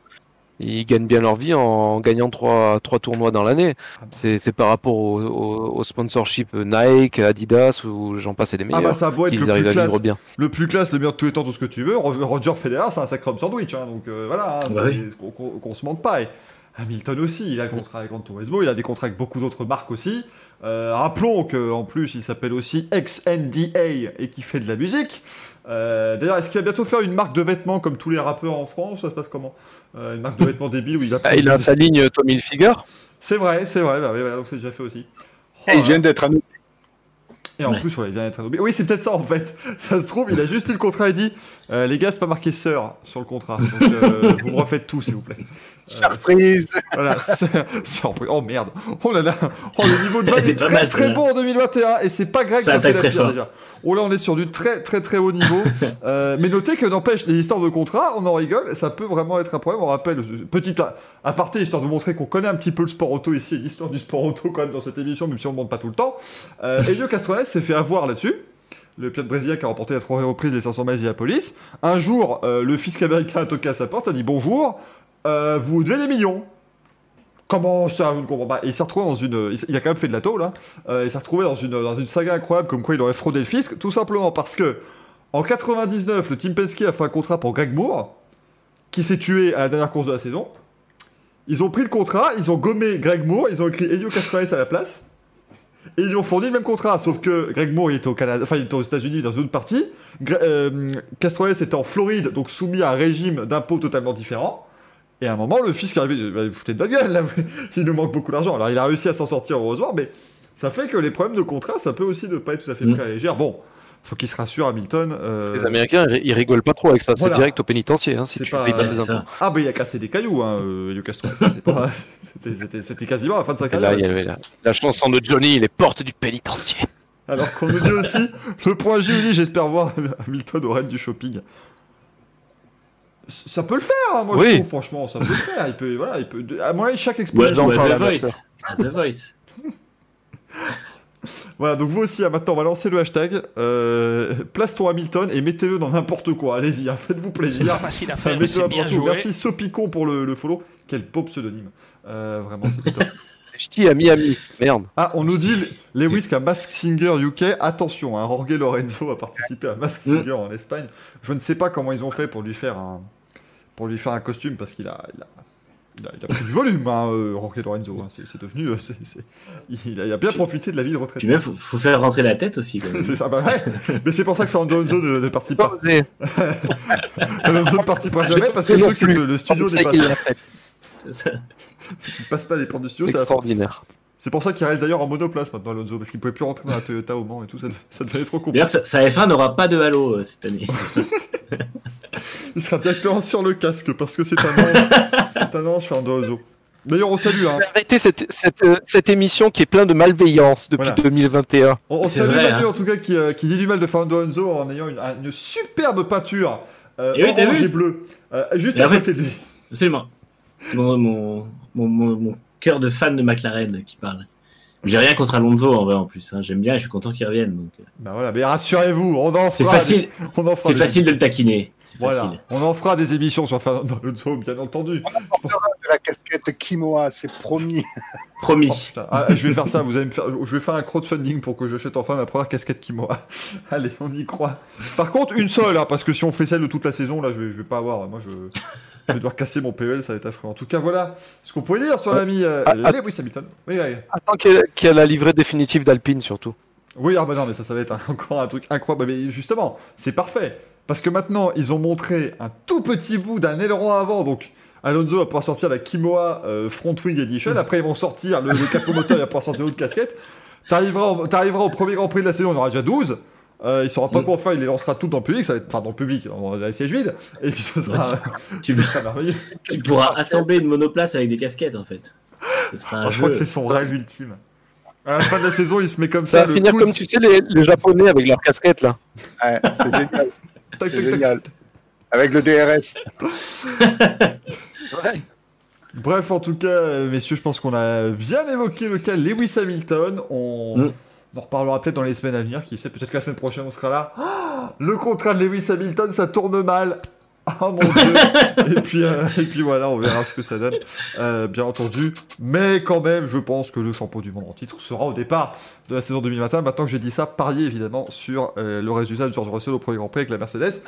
ils gagnent bien leur vie en gagnant trois, trois tournois dans l'année. Ah bah. C'est c'est par rapport au, au, au sponsorship Nike, Adidas ou j'en passe et des Ah meilleurs. bah ça beau être le arrivent plus, à vivre classe, bien. le plus classe, le meilleur de tous les temps, tout ce que tu veux. Roger Federer, c'est un sacrum sandwich, hein, donc euh, voilà, hein, Bah c'est- oui. qu'on qu'on- qu'on se mente pas. Et Hamilton aussi, il a le contrat avec Turismo, il a des contrats avec beaucoup d'autres marques aussi. Euh, rappelons qu'en plus, il s'appelle aussi XNDA et qui fait de la musique. Euh, D'ailleurs, est-ce qu'il va bientôt faire une marque de vêtements comme tous les rappeurs en France? Ça se passe comment? Euh, Une marque de vêtements débile où il va. Ah, il a sa ligne Tommy Hilfiger. C'est vrai, c'est vrai, bah, oui, bah, donc c'est déjà fait aussi. Oh Et il vient d'être annoncé. Et en Ouais. plus, voilà, il vient d'être anobli. Oui, c'est peut-être ça en fait. [laughs] Ça se trouve, il a juste lu le contrat et dit euh, Les gars, c'est pas marqué sœur sur le contrat. Donc, euh, vous me refaites tout, s'il vous plaît. Surprise Voilà, [laughs] c'est- surprise. Oh merde. Oh là là. Oh, le niveau de [laughs] vanne est très mal, très bon en 2021. Et c'est pas Greg qui a fait la pire déjà. Oh là, on est sur du très très très haut niveau. [laughs] Euh, mais notez que n'empêche, les histoires de contrat, on en rigole. Ça peut vraiment être un problème. On rappelle, euh, petite aparté, histoire de vous montrer qu'on connaît un petit peu le sport auto ici l'histoire du sport auto quand même dans cette émission, même si on ne montre pas tout le temps. Euh, Elio s'est fait avoir là-dessus. Le pilote brésilien qui a remporté à trois reprises les 500 miles Police. Un jour, euh, le fisc américain a toqué à sa porte, a dit bonjour, euh, vous devez des millions. Comment ça, je ne il s'est retrouvé dans une. Il a quand même fait de la tôle. Euh, il s'est retrouvé dans une, dans une saga incroyable comme quoi il aurait fraudé le fisc, tout simplement parce que en 99, le Team Penske a fait un contrat pour Greg Moore, qui s'est tué à la dernière course de la saison. Ils ont pris le contrat, ils ont gommé Greg Moore, ils ont écrit Elio Castroneves à la place. Et ils lui ont fourni le même contrat, sauf que Greg Moore il était au Canada, enfin il était aux États-Unis dans une autre partie. Gre- euh, Castroneves était en Floride, donc soumis à un régime d'impôts totalement différent. Et à un moment, le arrivé, il dit, bah, vous foutez de notre gueule, là, [laughs] il nous manque beaucoup d'argent. Alors il a réussi à s'en sortir heureusement, mais ça fait que les problèmes de contrat, ça peut aussi ne pas être tout à fait Mm. pris à la légère. Bon, faut qu'il se rassure, Hamilton. euh, Les Américains, ils rigolent pas trop avec ça. Voilà. C'est direct au pénitencier hein, si C'est tu pas- payes impôts. Ah bah il a cassé des cailloux, hein, euh, c'est pas- [laughs] c'était- quasiment la fin de sa là, carrière. il y avait la, la chanson de Johnny, les portes du pénitencier. Alors qu'on nous dit aussi, le point dit, j'espère voir Hamilton au raid du shopping. Ça peut le faire, hein, moi je trouve, franchement, ça peut le faire. Il peut, voilà, il peut. À mon avis, chaque Ouais, exposition. j'en ou à parle The Voice. The [laughs] Voice. Voilà, donc vous aussi, hein, maintenant, on va lancer le hashtag. Euh, place ton Hamilton et mettez-le dans n'importe quoi. Allez-y, hein, faites-vous plaisir. facile à Enfin, faire, mais c'est bien joué. Merci Sopicon pour le, le follow. Quel beau pseudonyme. Euh, vraiment, c'était top. [laughs] Ch'ti à Miami. Merde. Ah, on nous dit Lewis qui a Mask Singer UK. Attention, hein, Jorge Lorenzo a participé à Mask Mm. Singer en Espagne. Je ne sais pas comment ils ont fait pour lui faire un, pour lui faire un costume parce qu'il a, il a, il a, il a pris du volume, hein, euh, Jorge Lorenzo. hein. C'est c'est devenu, euh, c'est- c'est- il, a, il a bien profité de la vie de retraite. Puis même, faut, faut faire rentrer la tête aussi. C'est ça, bah ouais. Mais c'est pour ça que Fernando Alonso ne, ne participe Pas pas. Alonso ne participera jamais parce que le truc c'est que le, le studio pas, il passe pas les portes du studio. c'est Extraordinaire. C'est pour ça qu'il reste d'ailleurs en monoplace maintenant Alonso parce qu'il pouvait plus rentrer dans la Toyota au Mans et tout. Ça, ça devenait trop compliqué. D'ailleurs, sa, sa F1 n'aura pas de halo euh, cette année. [laughs] Il sera directement sur le casque parce que c'est un ange. c'est un ange, Fernando Alonso. D'ailleurs, on salue. Hein. Arrêtez cette, cette, euh, cette émission qui est pleine de malveillance depuis Voilà. 2021. On, salue vrai, Manu hein. en tout cas qui, euh, qui dit du mal de Fernando Alonso en ayant une, une superbe peinture euh, Et oui, orange et bleu euh, juste Et à en fait- côté de lui. Absolument. C'est mon, mon, mon, mon, mon cœur de fan de McLaren qui parle. J'ai rien contre Alonso en vrai en plus. hein. J'aime bien et je suis content qu'il revienne. donc, euh. Bah voilà, mais rassurez-vous, on en C'est fera. facile, des- [laughs] on en fera c'est facile de le taquiner. Voilà, facile. on en fera des émissions sur Fernando Alonso, bien entendu. De la casquette Kimoa, c'est promis. [laughs] Promis. Oh. Ah, je vais faire ça, vous allez me faire, je vais faire un crowdfunding pour que j'achète enfin ma première casquette Kimoa. [laughs] Allez, on y croit. Par contre, une seule, hein, parce que si on fait celle de toute la saison, là, je vais, je vais pas avoir. Moi, je, je vais devoir casser mon PEL, ça va être affreux. En tout cas, voilà ce qu'on pouvait dire sur l'ami euh, Ah, ah. Lewis Hamilton. Oui. Attends qu'il y ait- la livrée définitive d'Alpine surtout. Oui, ah bah non, mais ça, ça va être un- encore un truc incroyable. Mais justement, c'est parfait. Parce que maintenant, ils ont montré un tout petit bout d'un aileron avant, donc Alonso va pouvoir sortir la Kimoa euh, Front Wing Edition. Après, ils vont sortir le, le capot moteur, il va pouvoir sortir une autre casquette. T'arriveras au, au premier Grand Prix de la saison, on aura déjà 12. Euh, il saura pas Mm. quoi faire, il les lancera toutes dans le public, ça va être, enfin dans le public, dans les sièges vides, et puis ce sera, [laughs] Tu, ce sera merveilleux. tu pourras assembler une monoplace avec des casquettes en fait. Ce sera un Oh, je crois que c'est son rêve ultime. À la fin de la saison, il se met comme Ça ça, va le finir coude- comme tu sais les, les japonais avec leurs casquettes là. Ouais, c'est génial. [laughs] tac, C'est tac, tac, génial. Avec le DRS. [laughs] Bref, en tout cas, euh, messieurs, je pense qu'on a bien évoqué le cas Lewis Hamilton. On, Mm. On en reparlera peut-être dans les semaines à venir. Qui sait, peut-être que la semaine prochaine, on sera là. [gasps] Le contrat de Lewis Hamilton, ça tourne mal. Oh mon dieu [laughs] et, puis, euh, et puis voilà, on verra ce que ça donne, euh, bien entendu. Mais quand même, je pense que le champion du monde en titre sera au départ de la saison 2021. Maintenant que j'ai dit ça, pariez évidemment sur euh, le résultat de George Russell au premier Grand Prix avec la Mercedes,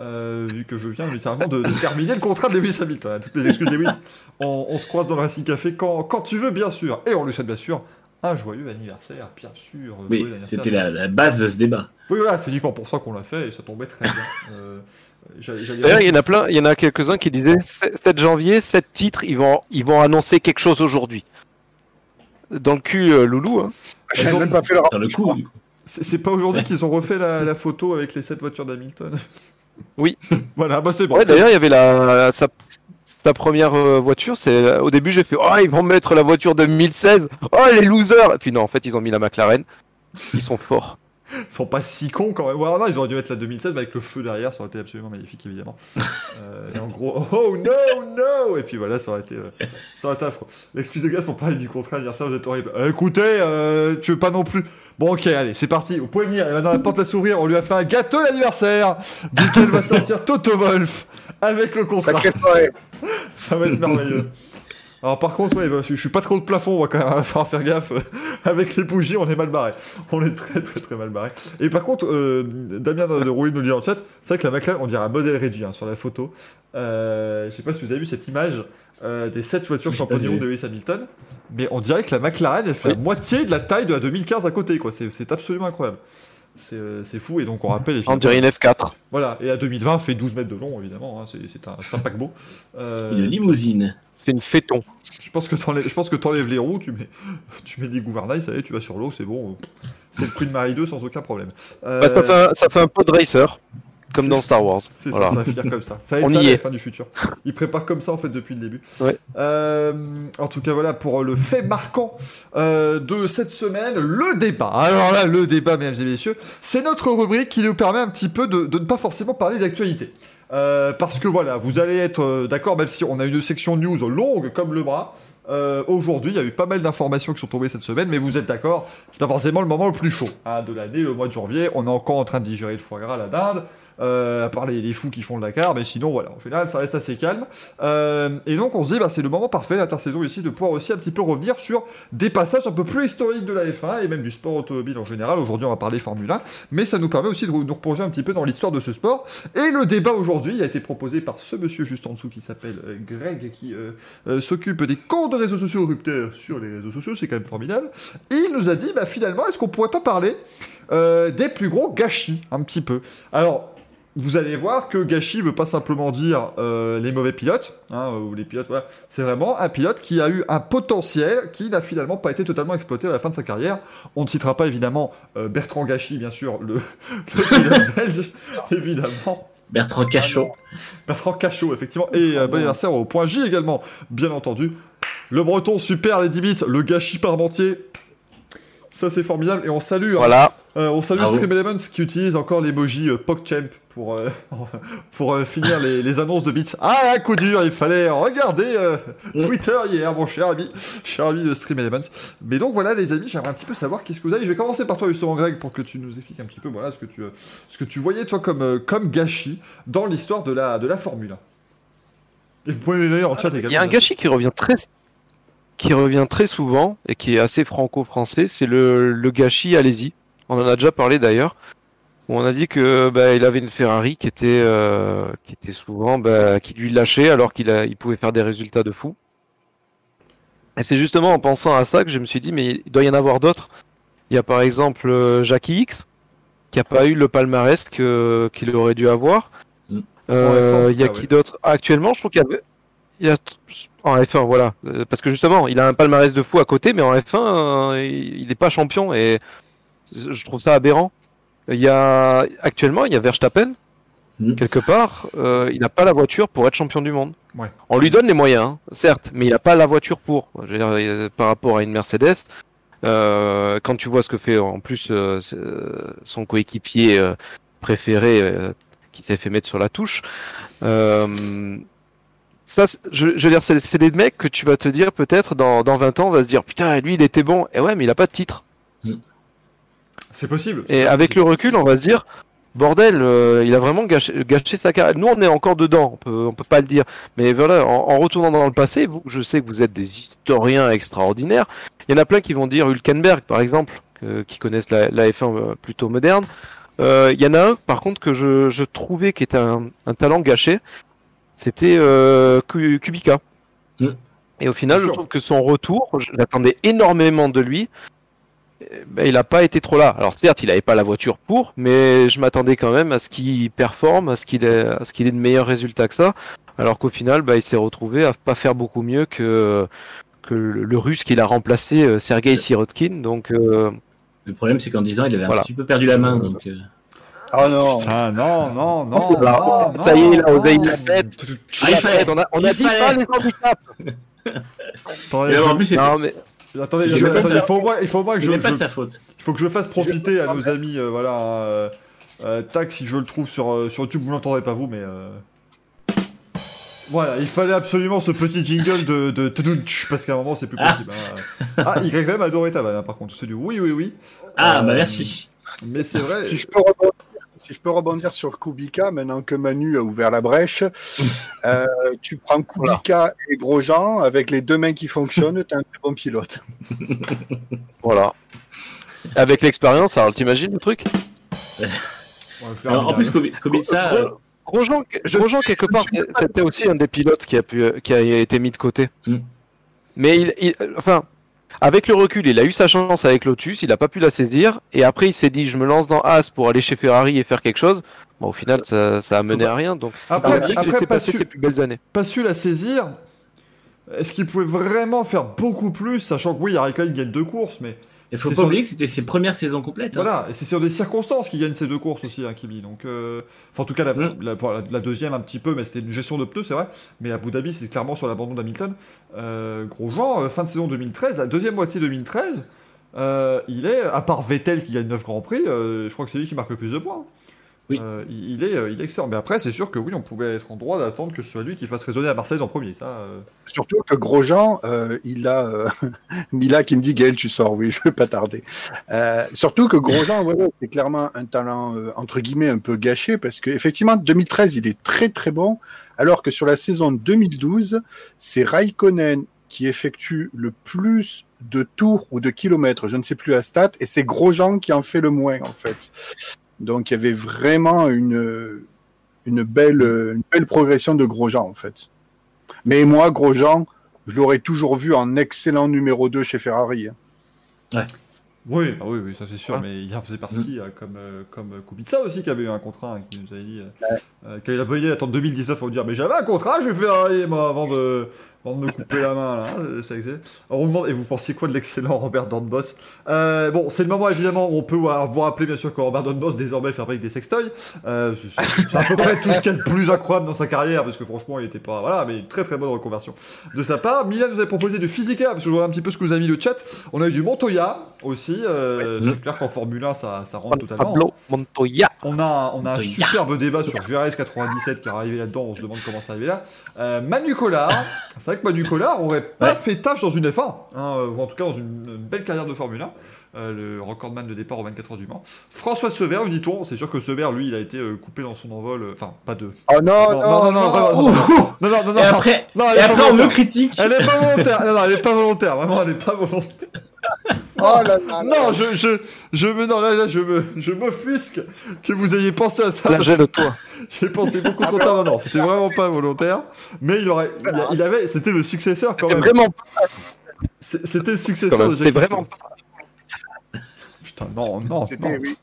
vu que je viens littéralement de, de terminer le contrat de Lewis Hamilton. À Toutes les excuses, Lewis. On, on se croise dans le Racing Café quand, quand tu veux, bien sûr. Et on lui souhaite bien sûr un joyeux anniversaire, bien sûr. Oui, anniversaire, c'était la, la base de ce débat. Oui, voilà, c'est uniquement pour ça qu'on l'a fait et ça tombait très bien. [laughs] Euh, j'allais- j'allais- D'ailleurs, il y en a plein, il y en a quelques-uns qui disaient 7 janvier, 7 titres, ils vont, ils vont annoncer quelque chose aujourd'hui. Dans le cul, euh, Loulou. Hein. Ils ont- même pas fait leur Dans le coup, du coup. C'est pas aujourd'hui [laughs] qu'ils ont refait la, la photo avec les 7 voitures d'Hamilton Oui. [laughs] voilà, bah c'est bon. Ouais, d'ailleurs, il y avait la, sa, sa première euh, voiture. C'est au début, j'ai fait, oh, ils vont mettre la voiture de 2016. Oh, les losers. Et puis non, en fait, ils ont mis la McLaren. Ils sont forts. Ils sont pas si cons quand même. Ou alors non, ils auraient dû mettre la 2016 mais avec le feu derrière, ça aurait été absolument magnifique évidemment. [laughs] Euh, et en gros, oh no, no Et puis voilà, ça aurait été, euh, ça aurait été affreux. L'excuse de gaz pour parler du contrat dire ça, vous êtes horrible. Euh, écoutez, euh, tu veux pas non plus. Bon ok, allez, c'est parti. Au poignet, et maintenant la porte à s'ouvrir, on lui a fait un gâteau d'anniversaire duquel va sortir Toto Wolf avec le contrat. sacrée soirée. [laughs] Ça va être merveilleux. [laughs] Alors par contre, ouais, bah, je je suis pas trop de plafond, on va quand même [laughs] falloir faire gaffe. Avec les bougies, on est mal barré. On est très très très mal barré. Et par contre, euh, Damien de Rouille nous dit en chat, c'est vrai que la McLaren, on dirait un modèle réduit hein, sur la photo. Euh, je sais pas si vous avez vu cette image euh, des 7 voitures champion du monde de Lewis Hamilton. Mais on dirait que la McLaren, elle fait Oui. la moitié de la taille de la 2015 à côté, quoi. C'est absolument incroyable. C'est euh, c'est fou, et donc on rappelle... On dirait une F4. Voilà, et la 2020 fait 12 mètres de long, évidemment, hein, c'est c'est un, c'est un paquebot. Euh, Une limousine. C'est une féton. je pense que t'enlèves, je pense que t'enlèves les roues, tu mets, tu mets des gouvernails, ça y est, tu vas sur l'eau, c'est bon. C'est le Queen Marie 2 sans aucun problème. Euh, Bah, ça, fait un, ça fait un pod racer, comme dans. Star Wars. C'est Voilà. ça, ça va finir comme ça. Ça va [laughs] être On ça y la est. fin du futur. Ils préparent comme ça en fait depuis le début. Ouais. Euh, en tout cas voilà pour le fait marquant euh, de cette semaine, le débat. Alors là, le débat, mesdames et messieurs, c'est notre rubrique qui nous permet un petit peu de, de ne pas forcément parler d'actualité. Euh, parce que voilà, vous allez être euh, d'accord, même si on a une section news longue comme le bras. euh, Aujourd'hui, il y a eu pas mal d'informations qui sont tombées cette semaine, mais vous êtes d'accord, c'est pas forcément le moment le plus chaud hein, de l'année, le mois de janvier. On est encore en train de digérer le foie gras, la dinde, euh, à part les, fous qui font le Dakar, mais sinon, voilà, en général, ça reste assez calme. Euh, et donc, on se dit, bah, c'est le moment parfait, l'intersaison ici, de pouvoir aussi un petit peu revenir sur des passages un peu plus historiques de la F1 et même du sport automobile en général. Aujourd'hui, on va parler Formule 1, mais ça nous permet aussi de nous replonger un petit peu dans l'histoire de ce sport. Et le débat aujourd'hui a été proposé par ce monsieur juste en dessous qui s'appelle euh, Greg, qui euh, euh, s'occupe des comptes de réseaux sociaux rupteurs sur les réseaux sociaux, c'est quand même formidable. Il nous a dit, bah, finalement, est-ce qu'on pourrait pas parler euh, des plus gros gâchis, un petit peu? Alors, vous allez voir que gâchis veut pas simplement dire euh, les mauvais pilotes, hein, ou les pilotes, voilà. C'est vraiment un pilote qui a eu un potentiel qui n'a finalement pas été totalement exploité à la fin de sa carrière. On ne citera pas évidemment euh, Bertrand Gachy, bien sûr, le, [laughs] le pilote [laughs] belge, évidemment. Bertrand Cachot. Bertrand Cachot, effectivement. Et euh, bon anniversaire au point J également, bien entendu. Le breton, super, les 10 bits, le gâchis parmentier. Ça, c'est formidable. Et on salue, hein, Voilà. euh, on salue Bravo. Stream Elements qui utilise encore l'emoji euh, PogChamp pour, euh, [laughs] pour euh, finir les, les annonces de bits. Ah, un coup dur, il fallait regarder euh, [laughs] Twitter hier, mon cher ami, cher ami de Stream Elements. Mais donc voilà, les amis, j'aimerais un petit peu savoir qu'est-ce que vous avez. Je vais commencer par toi, justement, Greg, pour que tu nous expliques un petit peu voilà, ce, que tu, ce que tu voyais, toi, comme, comme gâchis dans l'histoire de la, de la Formule 1. Et vous pouvez d'ailleurs en chat également. Il y a un gâchis qui revient très qui revient très souvent et qui est assez franco-français, c'est le, le gâchis allez-y. On en a déjà parlé d'ailleurs. Où on a dit que bah, il avait une Ferrari qui était euh, qui était souvent bah, qui lui lâchait alors qu'il a il pouvait faire des résultats de fou. Et c'est justement en pensant à ça que je me suis dit mais il doit y en avoir d'autres. Il y a par exemple euh, Jackie X qui a pas eu le palmarès que qu'il aurait dû avoir. Mm. Euh, En F1, il y a qui d'autre? Actuellement, je trouve qu'il y avait il y a en F1 voilà Euh, parce que justement il a un palmarès de fou à côté mais en F1 euh, il n'est pas champion et je trouve ça aberrant. Il y a actuellement il y a Verstappen Mhm. quelque part euh, il n'a pas la voiture pour être champion du monde. Ouais. On lui donne les moyens hein, certes mais il n'a pas la voiture pour. Je veux dire, par rapport à une Mercedes euh, quand tu vois ce que fait en plus euh, son coéquipier euh, préféré euh, qui s'est fait mettre sur la touche. euh, ça, je, je veux dire, c'est c'est des mecs que tu vas te dire peut-être dans, dans 20 ans, on va se dire putain, lui il était bon. Et ouais, mais il a pas de titre. C'est possible. Et avec le recul, on va se dire bordel, euh, il a vraiment gâché, gâché sa carrière. Nous, on est encore dedans, on peut, on peut pas le dire. Mais voilà, en, en retournant dans le passé, vous, je sais que vous êtes des historiens extraordinaires. Il y en a plein qui vont dire Hülkenberg, par exemple, que- qui connaissent la, la F1 euh, plutôt moderne. Euh, Il y en a un, par contre, que je, je trouvais qui était un, un talent gâché. C'était euh, Ku- Kubica. Mm. Et au final, je trouve que son retour, j'attendais énormément de lui. Ben, il n'a pas été trop là. Alors certes, il n'avait pas la voiture pour, mais je m'attendais quand même à ce qu'il performe, à ce qu'il ait, à ce qu'il ait de meilleurs résultats que ça. Alors qu'au final, bah, il s'est retrouvé à pas faire beaucoup mieux que que le, le russe qu'il a remplacé, euh, Sergei Sirotkin. Donc euh, Le problème, c'est qu'en 10 ans, il avait Voilà. un petit peu perdu la main. Donc, euh, Ah non. Ah non, non, non. Oh là, non, ça y est, là, Oseille, non. la tête. Ah, il fallait. on a, on a Il dit pas les handicaps. [laughs] Attendez, alors, en je- plus, Non mais attendez, je- je attendez, faire- il faut au moins, il faut au moins que je, c'était pas je- de sa faute. il faut que je fasse profiter à nos amis, euh, voilà, euh, euh, tac, si je le trouve sur, euh, sur YouTube, vous l'entendrez pas vous, mais euh, voilà, il fallait absolument ce petit jingle de, de parce qu'à un moment c'est plus possible. hein. Ah, YM adoré ta vanne, hein, par contre, c'est du oui, oui, oui. Ah, Euh, bah merci. Mais c'est vrai. Si je peux rebondir, si je peux rebondir sur Kubica, maintenant que Manu a ouvert la brèche, [laughs] euh, tu prends Kubica et Grosjean avec les deux mains qui fonctionnent, t'es un très bon pilote. [laughs] voilà. Avec l'expérience, alors t'imagines le truc? [laughs] Ouais, Alors, en plus. Kobe- Kubica, euh, Grosjean, Je- Grosjean, quelque part, c'était aussi un des pilotes qui a, pu, qui a été mis de côté. Mm. Mais il, il- enfin, avec le recul, il a eu sa chance avec Lotus, il n'a pas pu la saisir, et après il s'est dit, je me lance dans As pour aller chez Ferrari et faire quelque chose. Bon, au final, ça, ça a mené à rien, donc Après, après, laissait pas passer su- ses plus belles années. pas su la saisir. Est-ce qu'il pouvait vraiment faire beaucoup plus, sachant que oui, Raikkonen gagne deux courses, mais il faut pas oublier que c'était ses premières saisons complètes. hein. voilà, et c'est sur des circonstances qu'il gagne ces deux courses aussi, hein, Kimi. Donc, euh, enfin, en tout cas, la, Mm. la- deuxième un petit peu, mais c'était une gestion de pneus, c'est vrai. Mais Abu Dhabi, c'est clairement sur l'abandon d'Hamilton. Euh, Grosjean, euh, fin de saison 2013, la deuxième moitié 2013, euh, il est, à part Vettel qui gagne 9 grands prix, euh, je crois que c'est lui qui marque le plus de points. Oui. Euh, il, est, euh, il est excellent. Mais après, c'est sûr que oui, on pouvait être en droit d'attendre que ce soit lui qui fasse résonner à Marseille en premier. Ça, euh, Surtout que Grosjean, euh, il a euh, [laughs] Mila qui me dit Gaël, tu sors, oui, je vais pas tarder. Euh, surtout que Grosjean, voilà, c'est clairement un talent euh, entre guillemets un peu gâché parce que effectivement 2013 il est très très bon, alors que sur la saison 2012 c'est Raikkonen qui effectue le plus de tours ou de kilomètres, je ne sais plus la stat, et c'est Grosjean qui en fait le moins en fait. Donc il y avait vraiment une une belle une belle progression de Grosjean en fait. Mais moi, Grosjean, je l'aurais toujours vu en excellent numéro 2 chez Ferrari. hein. Oui, ah oui, oui, ça c'est sûr, mais il en faisait partie, euh, comme, euh, comme Kubica aussi, qui avait eu un contrat, hein, qui nous avait dit, euh, euh, quand il a pas idée d'attendre 2019 pour dire, mais j'avais un contrat, je vais faire moi, avant de, avant de me couper la main, là, hein, c'est excellent. Alors, on demande, et vous pensiez quoi de l'excellent Robert Dornbos euh, Bon, c'est le moment, évidemment, où on peut vous rappeler, bien sûr, que Robert Dornbos, désormais, fabrique des sextoys. Euh, c'est à peu près tout ce qu'il y a de plus incroyable dans sa carrière, parce que franchement, il était pas, voilà, mais une très très bonne reconversion de sa part. Milan nous avait proposé du Physica, parce que je vois un petit peu ce que vous avez mis le chat. On a eu du Montoya aussi. euh, C'est clair qu'en Formule 1, ça, ça rentre totalement. Pablo Montoya. On a, on a un superbe débat sur GRS 97 qui est arrivé là-dedans. On se demande comment ça arrivé là. Euh, Manu Collard, c'est vrai que Manu Collard aurait pas Ouais. fait tâche dans une F1, hein, euh, ou en tout cas dans une, une belle carrière de Formule 1. Euh, le recordman de départ aux 24 heures du Mans. François Sever, nous dit-on. C'est sûr que Sever, lui, il a été euh, coupé dans son envol. euh, Enfin, pas de. Oh non, non, non, non, non, non, non, non, non, non, Et non, après, non, et après on me critique. Elle est pas volontaire. Non, non, elle est pas volontaire. Vraiment, elle est pas volontaire. Oh là là. Non, je, je, je me, non, là, là, je me, je m'offusque que vous ayez pensé à ça. Gêne toi. J'ai pensé beaucoup trop tard. Non, non, c'était vraiment pas volontaire. Mais il aurait, il, avait, c'était le successeur quand même. vraiment C'était le successeur même. de C'était Jackie vraiment Stewart. Putain, non, non, C'était, non. oui.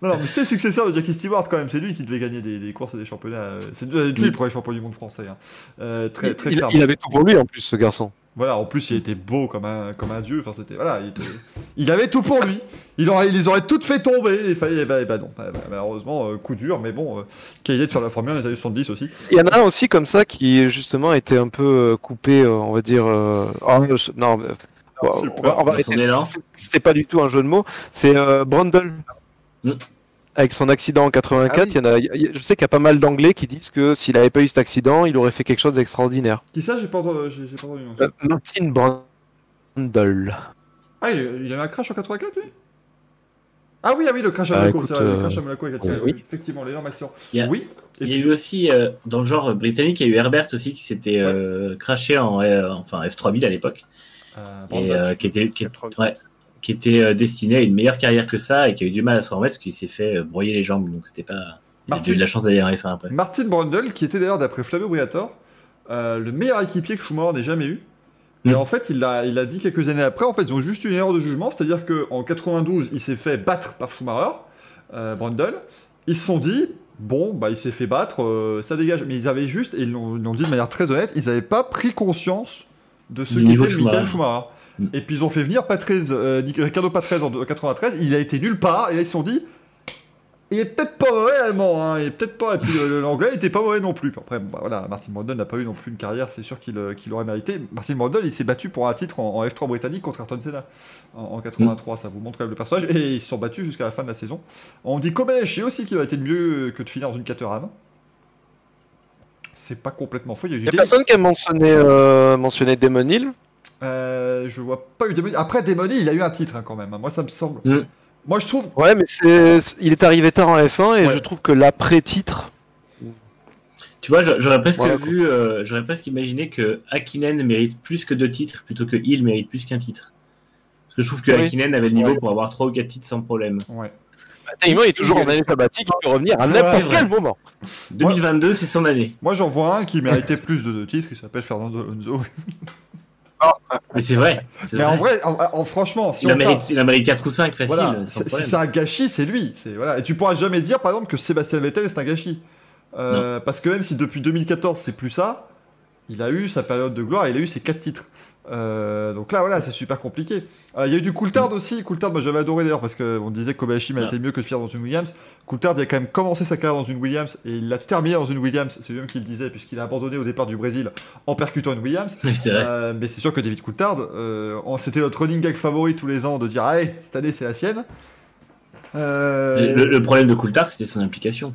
Non, non, mais c'était le successeur de Jackie Stewart quand même. C'est lui qui devait gagner des, des courses et des championnats. euh, C'est lui lui le premier champion du monde français. hein. Euh, très, très il, clairement. il avait tout pour lui en plus, ce garçon. Voilà, en plus il était beau comme un, comme un dieu. Enfin, c'était voilà, il, était- il avait tout pour lui. Il aurait, il les aurait toutes fait tomber. Il fallait, bah, bah non, Bah, bah, malheureusement euh, coup dur. Mais bon, euh, quelle idée de faire la Formule 1 dans les années 70 aussi. Il y en a un aussi comme ça qui justement était un peu euh, coupé, euh, on va dire. euh, non, on va- on arrêter. C'était pas du tout un jeu de mots. C'est euh, Brundle. Mm. Avec son accident en 84, Ah oui. il y en a, il y a- je sais qu'il y a pas mal d'anglais qui disent que s'il avait pas eu cet accident, il aurait fait quelque chose d'extraordinaire. Qui ça J'ai pas entendu. J'ai, j'ai pas entendu. non. Euh, Martin Brundle. Ah, il, il a eu un crash en 84 lui? Ah oui, ah oui, le crash à Monaco, c'est vrai, le euh, crash à Monaco avec Attila, oui. oui. Effectivement, l'énorme accident. Il y a- Oui. Et Il y a puis, eu aussi, euh, dans le genre britannique, il y a eu Herbert aussi qui s'était euh, crashé en euh, enfin, F3000 à l'époque, euh, et euh, qui était, qui, ouais, qui était euh, destiné à une meilleure carrière que ça et qui a eu du mal à se remettre parce qu'il s'est fait euh, broyer les jambes. Donc c'était pas. Il a Martin- eu de la chance d'aller en F1 après. Martin Brundle, qui était d'ailleurs, d'après Flavio Briatore, euh, le meilleur équipier que Schumacher n'ait jamais eu. Et Mm. en fait, il l'a il a dit quelques années après, en fait, ils ont juste eu une erreur de jugement, c'est-à-dire qu'en 92, il s'est fait battre par Schumacher, euh, Brundle. Ils se sont dit, bon, bah, il s'est fait battre, euh, ça dégage. Mais ils avaient juste, et ils l'ont dit de manière très honnête, ils n'avaient pas pris conscience de ce qu'était Michael Schumacher. Mm. Et puis ils ont fait venir Patrese, euh, Nic- Ricardo Patrese en 93, il a été nulle part, et là ils se sont dit, il est peut-être pas mauvais allemand, hein, il est peut-être pas, et puis euh, l'anglais était pas mauvais non plus. Après, bah, voilà, Martin Brundle n'a pas eu non plus une carrière, c'est sûr qu'il euh, qu'il aurait mérité. Martin Brundle il s'est battu pour un titre en, en F3 britannique contre Ayrton Senna en, en 83, ça vous montre quand même le personnage, et ils se sont battus jusqu'à la fin de la saison. On dit Kobayashi aussi qui aurait été mieux que de finir dans une Caterham. C'est pas complètement faux, il y a eu y a des- personne qui a mentionné, euh, mentionné Damon Hill. Euh, je vois pas eu Demoni. Après Demoni, il a eu un titre hein, quand même. hein. Moi, ça me semble. Mm. Moi, je trouve. Ouais, mais c'est, il est arrivé tard en F1 et Ouais. je trouve que l'après-titre, Tu vois, j'a- j'aurais presque Voilà, vu, euh, j'aurais presque imaginé que Hakkinen mérite plus que deux titres plutôt que Hill mérite plus qu'un titre. Parce que je trouve que Oui. Hakkinen avait le niveau Ouais. pour avoir trois ou quatre titres sans problème. Ouais. techniquement, il est toujours en année sabbatique, il peut revenir à c'est n'importe vrai. quel moment. 2022, c'est son année. Moi, j'en vois un qui méritait plus de deux titres. Il s'appelle Fernando Alonso. Mais c'est vrai. Mais en vrai. en, en- franchement, si il, on mérite, part- il mérite 4 ou 5 facile, voilà, si c'est un gâchis, c'est lui. C'est voilà. Et tu pourras jamais dire, par exemple, que Sébastien Vettel c'est un gâchis. Euh, parce que même si depuis 2014 c'est plus ça, il a eu sa période de gloire, il a eu ses quatre titres. Euh, donc là, voilà, c'est super compliqué. Euh, Il y a eu du Coulthard aussi. Coulthard, moi j'avais adoré d'ailleurs parce qu'on disait que Kobayashi méritait mieux que de finir dans une Williams. Coulthard, il a quand même commencé sa carrière dans une Williams et il l'a terminé dans une Williams. C'est lui-même qui le disait puisqu'il a abandonné au départ du Brésil en percutant une Williams. Oui, c'est vrai. Euh, mais c'est sûr que David Coulthard, euh, c'était notre running gag favori tous les ans de dire allez, cette année c'est la sienne. Le, le problème de Coulthard, c'était son implication.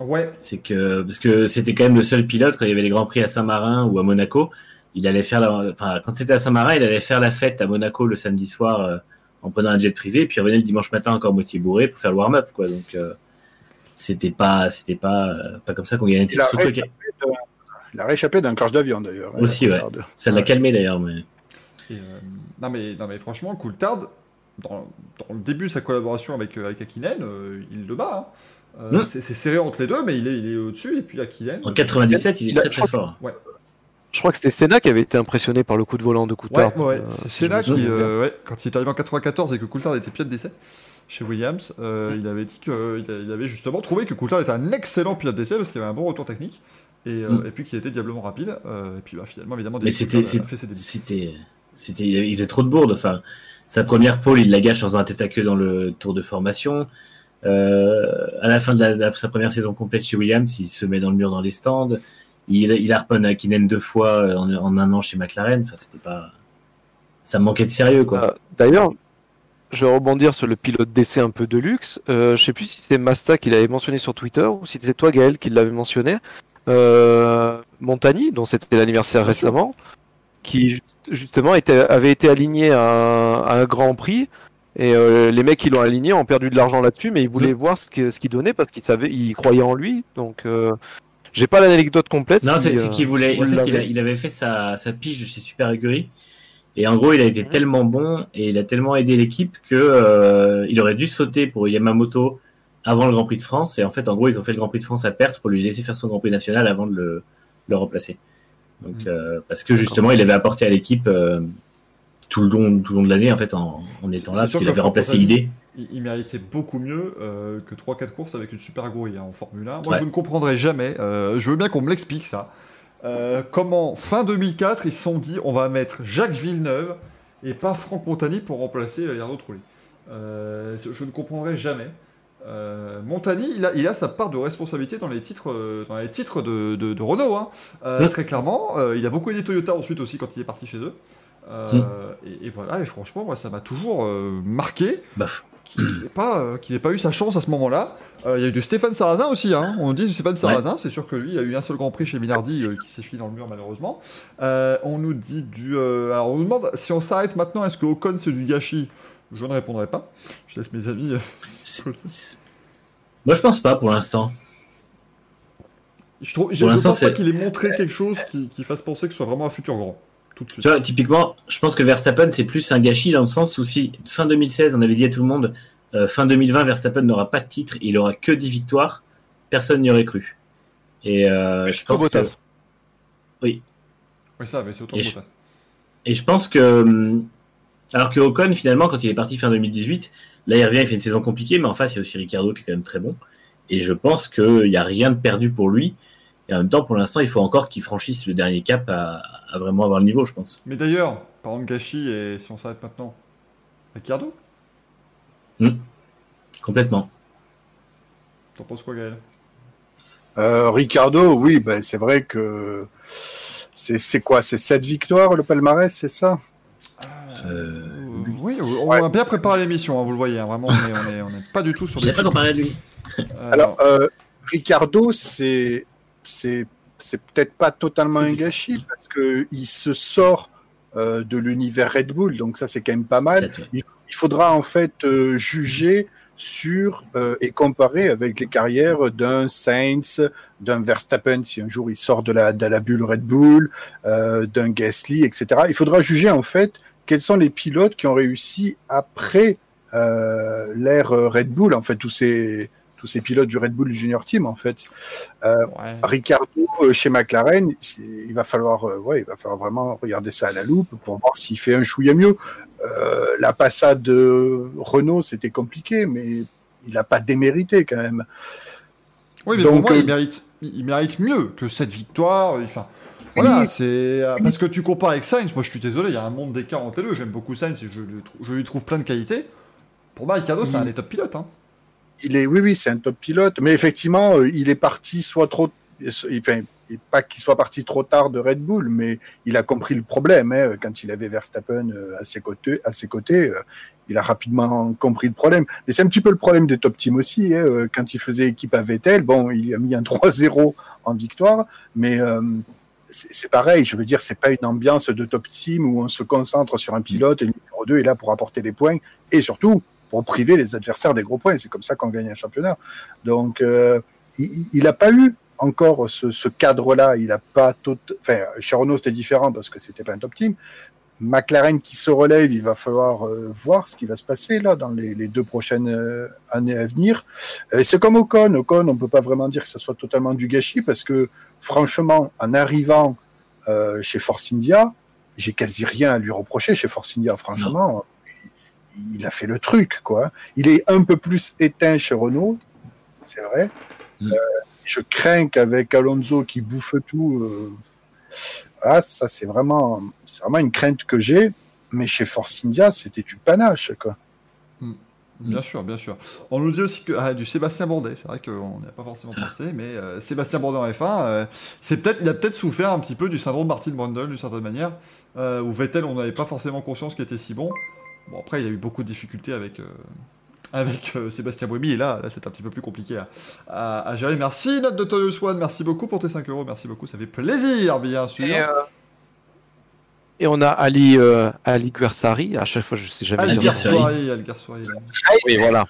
Ouais, C'est que parce que c'était quand même le seul pilote quand il y avait les grands prix à Saint-Marin ou à Monaco. Il allait faire la, enfin quand c'était à Saint-Marin, il allait faire la fête à Monaco le samedi soir euh, en prenant un jet privé, puis il revenait le dimanche matin encore moitié bourré pour faire le warm-up quoi. Donc euh, c'était pas c'était pas euh, pas comme ça qu'on gagnait Il titre. a, de- il a rééchappé d'un crash d'avion d'ailleurs. Aussi, ouais. Ça l'a Ouais. calmé d'ailleurs. Mais... Et, euh, non, mais, non mais franchement, Coulthard, dans, dans le début de sa collaboration avec, euh, avec Akinen, euh, il le bat. hein. Euh, Mm. c'est, c'est serré entre les deux, mais il est, il est au-dessus. Et puis Akinen. En 97, il est très fort. Je crois que c'était Senna qui avait été impressionné par le coup de volant de Coulthard. ouais, Euh, c'est, me qui, euh, ouais, quand il est arrivé en 94 et que Coulthard était pilote d'essai chez Williams, euh, il avait dit qu'il il avait justement trouvé que Coulthard était un excellent pilote d'essai parce qu'il avait un bon retour technique et, euh, Mm. et puis qu'il était diablement rapide. euh, et puis bah, finalement, évidemment, Mais David c'était- Coulthard a fait ses débuts. C'était, c'était, il faisait trop de bourdes. Enfin, sa première pole, il la gâche dans un tête à queue dans le tour de formation. Euh, à la fin de, la- de sa première saison complète chez Williams, il se met dans le mur dans les stands. Il, il harponne à Kinen deux fois en, en un an chez McLaren. Enfin, c'était pas, ça me manquait de sérieux, quoi. Euh, D'ailleurs, je vais rebondir sur le pilote d'essai un peu de luxe. Euh, je sais plus si c'était Masta qui l'avait mentionné sur Twitter ou si c'était toi Gaël qui l'avait mentionné. Euh, Montagny, dont c'était l'anniversaire récemment, qui ju- justement était, avait été aligné à un, à un Grand Prix. Et euh, les mecs qui l'ont aligné ont perdu de l'argent là-dessus, mais ils voulaient voir ce qu'il donnait parce qu'ils savaient, ils croyaient en lui. Donc, euh, j'ai pas l'anecdote complète. Non, si, c'est euh, qu'il voulait. En fait, il, a- l'avez. il avait fait sa, sa pige chez Super Aguri. Et en gros, il a été tellement bon et il a tellement aidé l'équipe que euh, il aurait dû sauter pour Yamamoto avant le Grand Prix de France. Et en fait, en gros, ils ont fait le Grand Prix de France à perte pour lui laisser faire son Grand Prix national avant de le, le remplacer. Donc, euh, parce que justement, il avait apporté à l'équipe euh, tout le long, tout le long de l'année, en fait, en, en étant là, parce qu'il avait remplacé l'idée. il, il méritait beaucoup mieux euh, que 3-4 courses avec une super agouille hein, en Formule 1. Moi, Ouais. je ne comprendrai jamais. euh, je veux bien qu'on me l'explique ça. Euh, comment, fin 2004, ils se sont dit on va mettre Jacques Villeneuve et pas Franck Montagny pour remplacer Jarno Trulli. Je ne comprendrai jamais. Euh, Montagny, il a, il a sa part de responsabilité dans les titres, euh, dans les titres de, de- de Renault. hein. Euh, Mm. Très clairement, il a beaucoup aidé Toyota ensuite aussi quand il est parti chez eux. Euh, et, et voilà, et franchement, moi, ça m'a toujours euh, marqué Bah, qu'il n'ait pas, euh, eu sa chance à ce moment-là. Euh, Il y a eu du Stéphane Sarrazin aussi, hein. on dit Stéphane Sarrazin, c'est sûr que lui, il a eu un seul Grand Prix chez Minardi euh, qui s'est filé dans le mur malheureusement. Euh, on nous dit du... euh, alors on nous demande si on s'arrête maintenant, est-ce que Ocon c'est du gâchis? Je ne répondrai pas. Je laisse mes amis... euh, [laughs] Moi, je pense pas pour l'instant. Je, trouve, je, Pour je l'instant, pense pas c'est- qu'il ait montré quelque chose qui, qui fasse penser que ce soit vraiment un futur grand. Tout de suite. Tu vois, typiquement, je pense que Verstappen, c'est plus un gâchis dans le sens où si fin 2016, on avait dit à tout le monde, euh, fin 2020, Verstappen n'aura pas de titre, il aura que 10 victoires, personne n'y aurait cru. Et euh, je pense que. Oui, ça, mais c'est autant Et que je- Bottas. et je pense que, hum, alors que Ocon, finalement, quand il est parti fin 2018, là, il revient, il fait une saison compliquée, mais en face, il y a aussi Ricardo qui est quand même très bon. Et je pense qu'il n'y a rien de perdu pour lui. Et en même temps, pour l'instant, il faut encore qu'il franchisse le dernier cap à, à vraiment avoir le niveau, je pense. Mais d'ailleurs, parlant de gâchis, et si on s'arrête maintenant, Ricardo Complètement. T'en penses quoi, Gaël? Euh, Ricardo, oui, ben, c'est vrai que c'est c'est quoi? C'est 7 victoires le palmarès, c'est ça? Euh, Euh, Oui, on a bien préparé l'émission, hein, vous le voyez, hein, vraiment, on est, on est- on est pas du tout sur sais pas parlait de lui. Euh, Alors, euh, Ricardo, c'est c'est peut-être pas totalement un gâchis parce que il se sort euh, de l'univers Red Bull, donc ça c'est quand même pas mal. Il faudra en fait euh, juger sur euh, et comparer avec les carrières d'un Sainz, d'un Verstappen si un jour il sort de la, de la bulle Red Bull, d'un Gasly, etc. Il faudra juger en fait quels sont les pilotes qui ont réussi après l'ère Red Bull, en fait tous ces tous ces pilotes du Red Bull Junior Team en fait. ouais. Ricardo euh, chez McLaren, il va falloir, euh, ouais, il va falloir vraiment regarder ça à la loupe pour voir s'il fait un chouïa mieux. Euh, la passade de Renault, c'était compliqué, mais il n'a pas démérité quand même. Oui, mais Donc, pour moi, euh, il, mérite, il il mérite mieux que cette victoire. Enfin, voilà, Oui. c'est euh, parce que tu compares avec Sainz. Moi, je suis désolé, il y a un monde d'écart entre les deux. J'aime beaucoup Sainz et je je lui trouve plein de qualités. Pour moi, Ricardo, c'est un des top pilotes. Hein. Il est, oui, oui, c'est un top pilote, mais effectivement, euh, il est parti soit trop, enfin, pas qu'il soit parti trop tard de Red Bull, mais il a compris le problème hein, quand il avait Verstappen euh, à ses côtés. À ses côtés, euh, il a rapidement compris le problème. Mais c'est un petit peu le problème des top teams aussi. hein, quand il faisait équipe à Vettel, bon, il a mis un [laughs] 3-0 en victoire, mais euh, c'est c'est pareil. Je veux dire, c'est pas une ambiance de top team où on se concentre sur un pilote et le numéro 2 est là pour apporter des points et surtout pour priver les adversaires des gros points. C'est comme ça qu'on gagne un championnat. Donc, euh, il n'a pas eu encore ce, cadre-là. Il n'a pas tout. Enfin, chez Renault, c'était différent parce que c'était pas un top team. McLaren qui se relève, il va falloir euh, voir ce qui va se passer là dans les, deux prochaines euh, années à venir. C'est comme Ocon. Ocon, on peut pas vraiment dire que ce soit totalement du gâchis parce que franchement, en arrivant chez Force India, j'ai quasi rien à lui reprocher chez Force India. Franchement, il a fait le truc quoi. Il est un peu plus éteint chez Renault, c'est vrai. Mm. Euh, je crains qu'avec Alonso qui bouffe tout, euh, voilà, ça c'est vraiment, c'est vraiment une crainte que j'ai. Mais chez Force India, c'était du panache quoi. Bien sûr, bien sûr. On nous dit aussi que ah, du Sébastien Bourdet, c'est vrai qu'on n'y a pas forcément Ah. pensé, mais euh, Sébastien Bourdet en F1, euh, c'est peut-être, il a peut-être souffert un petit peu du syndrome Martin Brundle d'une certaine manière, euh, où Vettel, on n'avait pas forcément conscience qu'il était si bon. Bon après, il a eu beaucoup de difficultés avec euh, avec euh, Sébastien Buemi, et là, là c'est un petit peu plus compliqué à, à- à gérer. Merci Note de Toyos One, merci beaucoup pour tes 5 euros, merci beaucoup, ça fait plaisir, bien sûr. Et, euh, et on a Ali, euh, Ali Guersari, à chaque fois je sais jamais dire. Guersari. Algar Soirée, Oui, voilà.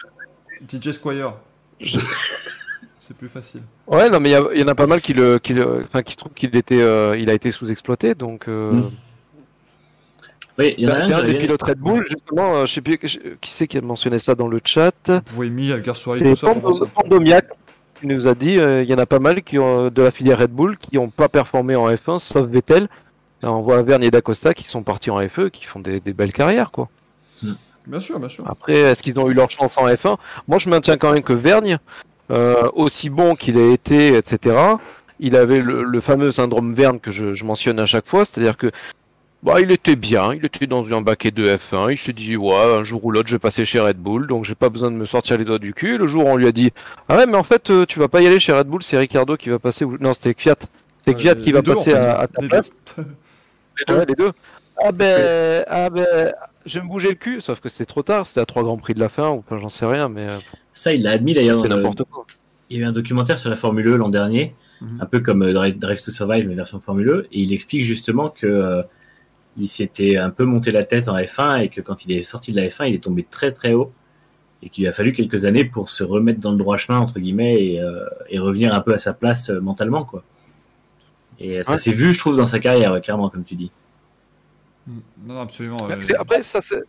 DJ Squire. Je- [laughs] C'est plus facile. Ouais, non, mais il y, y en a pas mal qui, le, qui, le- enfin, qui trouvent qu'il était, euh, il a été sous-exploité, donc. euh, Mm. Oui, il y en a c'est un, des pilotes Red Bull, justement. euh, je sais plus qui c'est qui a mentionné ça dans le chat. Buemi, Algar Soirée, C'est tout ça, ça- Pandomiac qui nous a dit euh, il y en a pas mal qui ont, de la filière Red Bull qui n'ont pas performé en F1, sauf Vettel. Et on voit Vergne et D'Acosta qui sont partis en FE, qui font des, des belles carrières, quoi. Bien sûr, bien sûr. Après, est-ce qu'ils ont eu leur chance en F1 Moi, je maintiens quand même que Vergne, euh, aussi bon qu'il a été, etc., il avait le, le fameux syndrome Verne que je, je mentionne à chaque fois, c'est-à-dire que bah, il était bien, il était dans un baquet de F1, il s'est dit, ouais, un jour ou l'autre, je vais passer chez Red Bull, donc j'ai pas besoin de me sortir les doigts du cul. Le jour où on lui a dit, ah ouais, mais en fait, euh, tu vas pas y aller chez Red Bull, c'est Ricardo qui va passer, ou- non, c'était Fiat. C'est Euh, Fiat les- qui va les deux, passer en fait. à, à ta Les place. deux. deux. Ouais, les deux. Ah ben, ah ben, je vais me bouger le cul, sauf que c'est trop tard, c'était à trois grands prix de la fin, ou enfin, j'en sais rien, mais euh, Ça, il l'a admis d'ailleurs. n'importe quoi. Il y a eu un documentaire sur la Formule E l'an dernier, Mhm. un peu comme euh, Drive, Drive to Survive, mais version Formule E, et il explique justement que euh, il s'était un peu monté la tête en F1 et que quand il est sorti de la F1, il est tombé très très haut et qu'il lui a fallu quelques années pour se remettre dans le droit chemin entre guillemets et, euh, et revenir un peu à sa place euh, mentalement quoi. Et ça Ouais. s'est vu, je trouve, dans sa carrière, ouais, clairement, comme tu dis. Non, non, absolument. Euh, Après, ça c'est.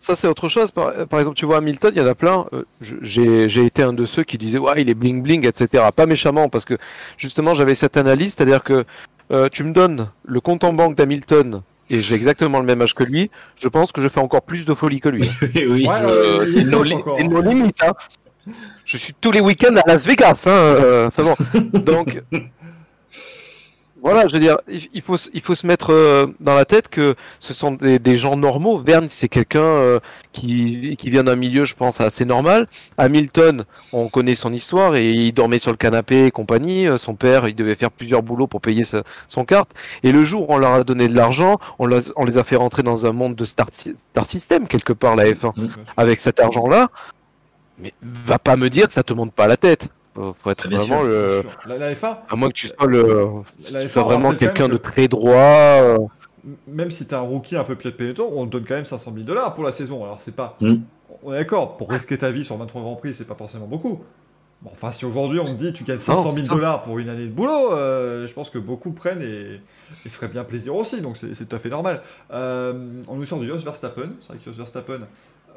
Ça, c'est autre chose. Par, par exemple, tu vois, Hamilton, il y en a plein. euh, J'ai j'ai été un de ceux qui disaient, ouais, il est bling bling, etc. Pas méchamment, parce que justement, j'avais cette analyse, c'est-à-dire que euh, tu me donnes le compte en banque d'Hamilton et j'ai exactement le même âge que lui. Je pense que je fais encore plus de folie que lui. [laughs] oui. Ouais, Euh, il nos, li- encore. nos limites. hein. Je suis tous les week-ends à Las Vegas. Hein, euh, enfin bon. [laughs] Donc, voilà, je veux dire, il faut, se- il faut se mettre euh, dans la tête que ce sont des, des gens normaux. Verne, c'est quelqu'un euh, qui, qui vient d'un milieu, je pense, assez normal. Hamilton, on connaît son histoire et il dormait sur le canapé et compagnie. Euh, Son père, il devait faire plusieurs boulots pour payer sa- son carte. Et le jour où on leur a donné de l'argent, on, les a fait rentrer dans un monde de star, star system, quelque part, la F1 Bien sûr. avec cet argent-là, mais va pas me dire que ça te monte pas la tête. Faut, faut être Ah, bien vraiment sûr, le. La, la F1, À moins que tu sois le. la tu F1 sois vraiment quelqu'un même de très droit. euh, Même si t'es un rookie un peu pied de on te donne quand même 500 000 dollars pour la saison. Alors c'est pas. Mm. On est d'accord, pour risquer ta vie sur 23 grands prix, c'est pas forcément beaucoup. Bon, enfin, si aujourd'hui on te dit tu gagnes 500 c'est 000 ça. dollars pour une année de boulot, euh, je pense que beaucoup prennent et, et se feraient bien plaisir aussi, donc c'est c'est tout à fait normal. Euh, on nous sort de Jos Verstappen, c'est vrai que Jos Verstappen,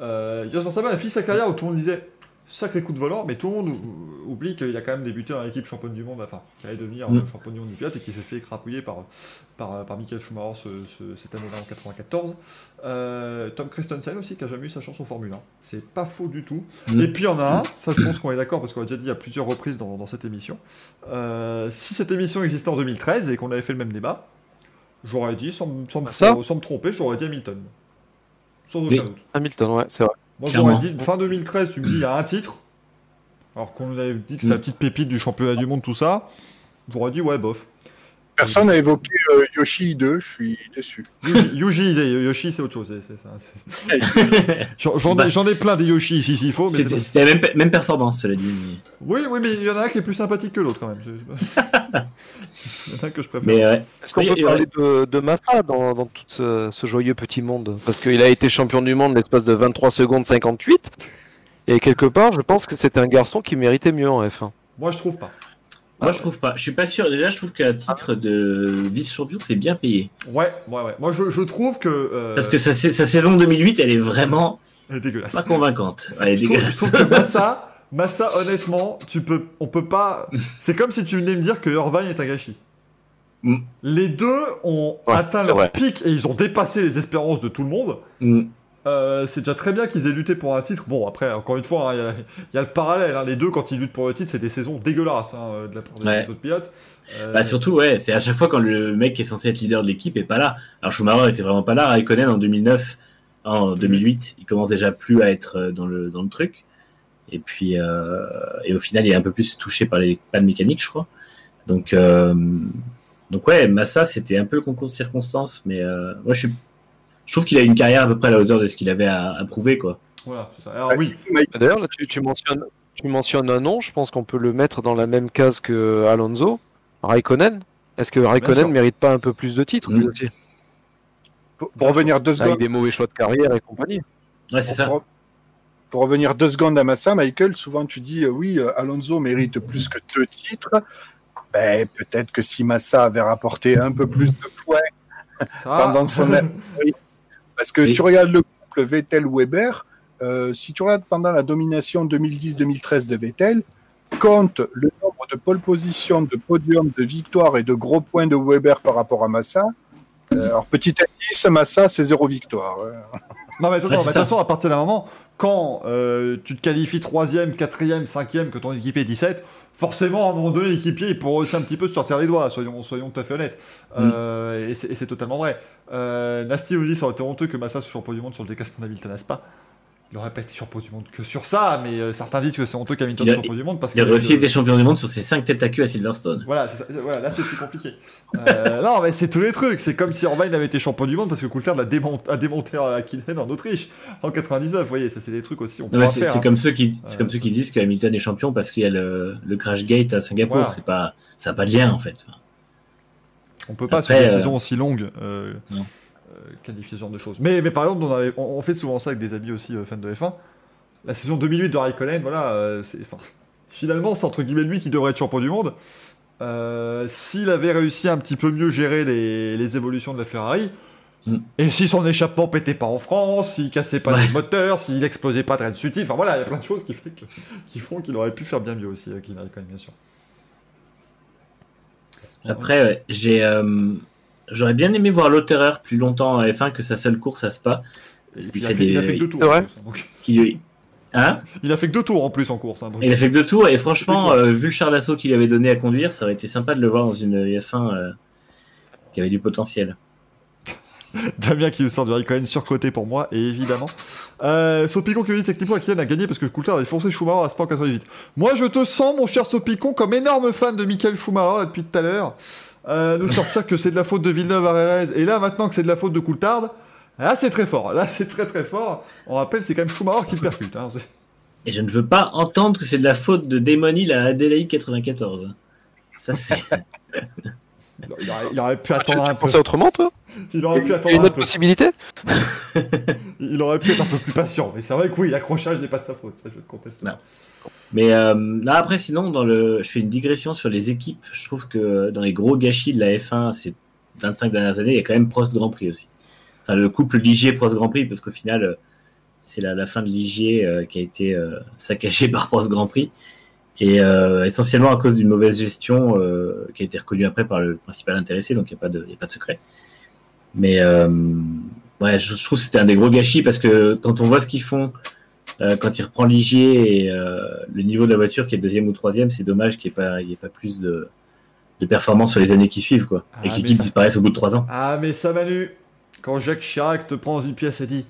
euh, Jos Verstappen a fini sa carrière où tout le monde disait sacré coup de volant, mais tout le monde ou- oublie qu'il a quand même débuté dans l'équipe championne du monde, enfin, qui allait devenir Mm. euh, championne du monde du pilote et qui s'est fait écrapouiller par, par, par Michael Schumacher ce- ce- cette année-là en 94. Euh, Tom Christensen aussi, qui a jamais eu sa chance en Formule 1. C'est pas faux du tout. Mm. Et puis il y en a un, ça je pense qu'on est d'accord parce qu'on l'a déjà dit à plusieurs reprises dans, dans cette émission. Euh, si cette émission existait en 2013 et qu'on avait fait le même débat, j'aurais dit, sans, me- sans, me- Ça sans me tromper, j'aurais dit Hamilton. Sans aucun Oui. doute. Hamilton, ouais, c'est vrai. Moi j'aurais dit, fin 2013, tu me dis, il y a un titre, alors qu'on nous avait dit que c'est la Mm. petite pépite du championnat du monde, tout ça, j'aurais dit, ouais, bof. Personne n'a évoqué euh, Yoshi 2, je suis déçu. Yuji, Yuji, Yoshi, c'est autre chose. c'est- c'est ça, [laughs] c'est- J'en ai, plein des Yoshi ici s'il faut, c'est C'était la même, même performance, cela dit. Oui, oui, mais il y en a un qui est plus sympathique que l'autre quand même. C'est- [laughs] il y en a un que je préfère. Est-ce qu'on peut et parler de, de Massa dans, dans tout ce, ce joyeux petit monde? Parce qu'il a été champion du monde l'espace de 23 secondes 58. Et quelque part, je pense que c'était un garçon qui méritait mieux en F1. Moi, je trouve pas. Moi, Ah je trouve pas. Je suis pas sûr. Déjà, je trouve qu'à titre de vice-champion, c'est bien payé. Ouais, ouais, ouais. Moi, je, je trouve que. euh, Parce que sa, sa saison 2008, elle est vraiment Elle est dégueulasse. pas convaincante. Elle est Je trouve, je dégueulasse. trouve que [laughs] Massa, Massa, honnêtement, tu peux, on peut pas. C'est comme si tu venais me dire que Irvine est un gâchis. Mm. Les deux ont Ouais, atteint leur vrai. pic et ils ont dépassé les espérances de tout le monde. Mm. Euh, c'est déjà très bien qu'ils aient lutté pour un titre. Bon, après, encore une fois, hein, il y a- il y, a le parallèle. hein. Les deux, quand ils luttent pour le titre, c'est des saisons dégueulasses hein, de la part des Ouais. autres pilotes. Euh, Bah surtout, ouais, c'est à chaque fois quand le mec qui est censé être leader de l'équipe est pas là. Alors Schumacher était vraiment pas là. Raikkonen en 2009, en 2008, il commence déjà plus à être euh, dans le dans le truc. Et puis euh, et au final, il est un peu plus touché par les pannes mécaniques, je crois. Donc donc ouais, Massa, c'était un peu le concours de circonstances, mais moi je suis je trouve qu'il a une carrière à peu près à la hauteur de ce qu'il avait à, à prouver, quoi. Voilà, c'est ça. Alors oui, D'ailleurs, là, tu, tu mentionnes, tu mentionnes un nom, je pense qu'on peut le mettre dans la même case que Alonso, Raikkonen. Est-ce que. Raikkonen ne mérite pas un peu plus de titres Mm. aussi? Pour, pour revenir deux Avec secondes, des mauvais choix de carrière et compagnie. Ouais, c'est ça. Pour, pour revenir deux secondes à Massa, Michael, souvent tu dis euh, oui, euh, Alonso mérite plus que deux titres. Ben, peut-être que si Massa avait rapporté un peu plus de points pendant son [laughs] oui. Parce que Oui. tu regardes le couple Vettel-Weber, euh, si tu regardes pendant la domination 2010-2013 de Vettel, compte le nombre de pole position, de podium, de victoires et de gros points de Weber par rapport à Massa. Euh, alors, petit indice, Massa, c'est zéro victoire. [laughs] Non, mais attends, de toute façon, à partir d'un moment, quand euh, tu te qualifies 3ème, 4ème, 5ème, que ton équipier est 17, forcément, à un moment donné, l'équipier, il pourra aussi un petit peu se sortir les doigts, soyons, soyons tout à fait honnêtes. Euh, et c'est et c'est totalement vrai. Euh, Nasty vous dit, ça aurait été honteux que Massa soit champion du monde sur le déclassement d'Hamilton, n'est-ce pas? Il aurait pas été champion du monde que sur ça, mais euh, certains disent que c'est honteux qu'Hamilton Il a- soit champion du monde parce Il aurait aussi été champion du monde sur ses 5 têtes à queue à Silverstone. voilà, ça- là c'est plus compliqué. Euh, non, mais c'est tous les trucs. C'est comme si Irvine avait été champion du monde parce que Coulthard a, démon- a démonté à Killen en Autriche en 99. Vous voyez, ça c'est des trucs aussi. On peut c'est hein. comme ceux qui c'est Euh. comme ceux qui disent que Hamilton est champion parce qu'il y a le, le crash gate à Singapour. Voilà. C'est pas ça n'a pas de lien en fait. Enfin, On peut pas Après, sur des euh, saisons aussi longues Non. Qualifier ce genre de choses. Mais, mais par exemple, on, avait- on, on fait souvent ça avec des amis aussi euh, fans de F1. La saison 2008 de Raikkonen, voilà, euh, finalement, c'est entre guillemets lui qui devrait être champion du monde. Euh, s'il avait réussi à un petit peu mieux gérer les, les évolutions de la Ferrari, Mm. et si son échappement pétait pas en France, s'il cassait pas Ouais. les moteurs, s'il explosait pas de Sutil, enfin voilà, il y a plein de choses qui, fait que- qui font qu'il aurait pu faire bien mieux aussi avec Raikkonen, bien sûr. Après, j'ai euh, j'aurais bien aimé voir Lauterer plus longtemps en F1 que sa seule course à Spa. Parce il, a fait fait, il a des- fait que deux tours. Donc. Hein? Il a fait que deux tours en plus en course. hein, donc- Il a fait que deux tours et franchement, euh, vu le char d'assaut qu'il avait donné à conduire, ça aurait été sympa de le voir dans une F1 euh, qui avait du potentiel. [laughs] Damien qui sort du Raikkonen surcoté pour moi, et évidemment. Euh, Sopicon qui dit techniquement Kylian a gagné parce que Coulthard a défoncé Schumacher à Spa en 98. Moi je te sens, mon cher Sopicon, comme énorme fan de Michael Schumacher depuis tout à l'heure. Euh, nous sortir que c'est de la faute de Villeneuve à Rérez, et là maintenant que c'est de la faute de Coulthard, là c'est très fort. Là c'est très très fort. On rappelle, c'est quand même Schumacher qui le percute. Hein, Et je ne veux pas entendre que c'est de la faute de Damon Hill à Adelaide 94. Ça, c'est. [laughs] il, aurait, il aurait pu Tu, attendre un tu peu. pensais autrement, toi? Il aurait pu Il y a attendre une un autre peu. possibilité? [laughs] Il aurait pu être un peu plus patient. Mais c'est vrai que oui, l'accrochage n'est pas de sa faute. Ça je conteste. Non. pas. Mais euh, là, après, sinon, dans le... je fais une digression sur les équipes. Je trouve que dans les gros gâchis de la F1 ces 25 dernières années, il y a quand même Prost Grand Prix aussi. Enfin, le couple Ligier-Prost Grand Prix, parce qu'au final, euh, c'est la, fin de Ligier euh, qui a été euh, saccagée [laughs] par Prost Grand Prix. Et euh, essentiellement à cause d'une mauvaise gestion euh, qui a été reconnue après par le principal intéressé, donc il n'y a, pas de- a pas de secret. Mais euh, ouais, je, je trouve que c'était un des gros gâchis parce que quand on voit ce qu'ils font euh, quand il reprend Ligier et euh, le niveau de la voiture qui est deuxième ou troisième, c'est dommage qu'il n'y ait, pas- y ait pas plus de, de performance sur les années qui suivent, quoi. Ah, et que mais l'équipe ça- disparaisse au bout de trois ans. Ah, mais ça, Manu, quand Jacques Chirac te prend dans une pièce et dit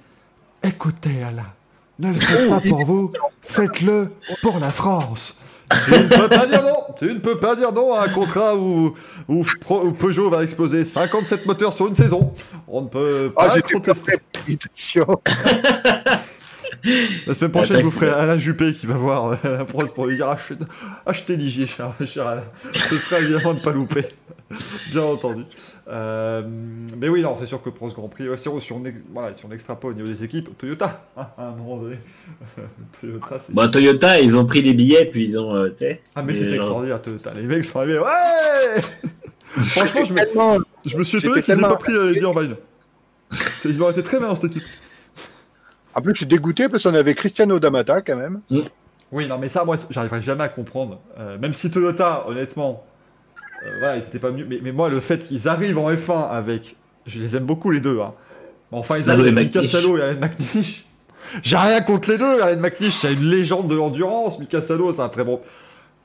Écoutez, Alain, ne le faites pas pour vous, faites-le pour la France. Tu ne peux pas dire non Tu ne peux pas dire non à un contrat où, où, Pro- où Peugeot va exploser 57 moteurs sur une saison. On ne peut Ah, pas j'étais contester. [laughs] La semaine prochaine, je vous ferai. Alain Juppé qui va voir euh, la prose pour lui dire achetez, achetez Ligier, cher, cher Alain. Ce sera évidemment de ne pas louper. Bien entendu. Euh, mais oui, non, c'est sûr que pour ce Grand Prix, ouais, si, on, si, on, voilà, si on extrapole au niveau des équipes, Toyota, hein, à un moment donné. [laughs] Toyota. Bon, Toyota, ils ont pris les billets, puis ils ont, euh, ah, mais genre- extraordinaire, Toyota. Les mecs sont arrivés, ouais Franchement, je me, je me suis étonné qu'ils aient tellement- pas pris euh, Irvine. C'est- Ils auraient été très bien dans cette équipe. En plus, je suis dégoûté parce qu'on avait Cristiano Damata quand même. Oui, non, mais ça, moi, j'arriverai jamais à comprendre. Euh, même si Toyota, honnêtement, euh, voilà, ils étaient pas mieux. Mais, mais moi, le fait qu'ils arrivent en F1 avec. Je les aime beaucoup, les deux. Hein. Mais enfin, ils Salo arrivent avec Mika. Salo et Alain McNish. J'ai rien contre les deux. Alain McNish, c'est une légende de l'endurance. Mika Salo, c'est un très bon.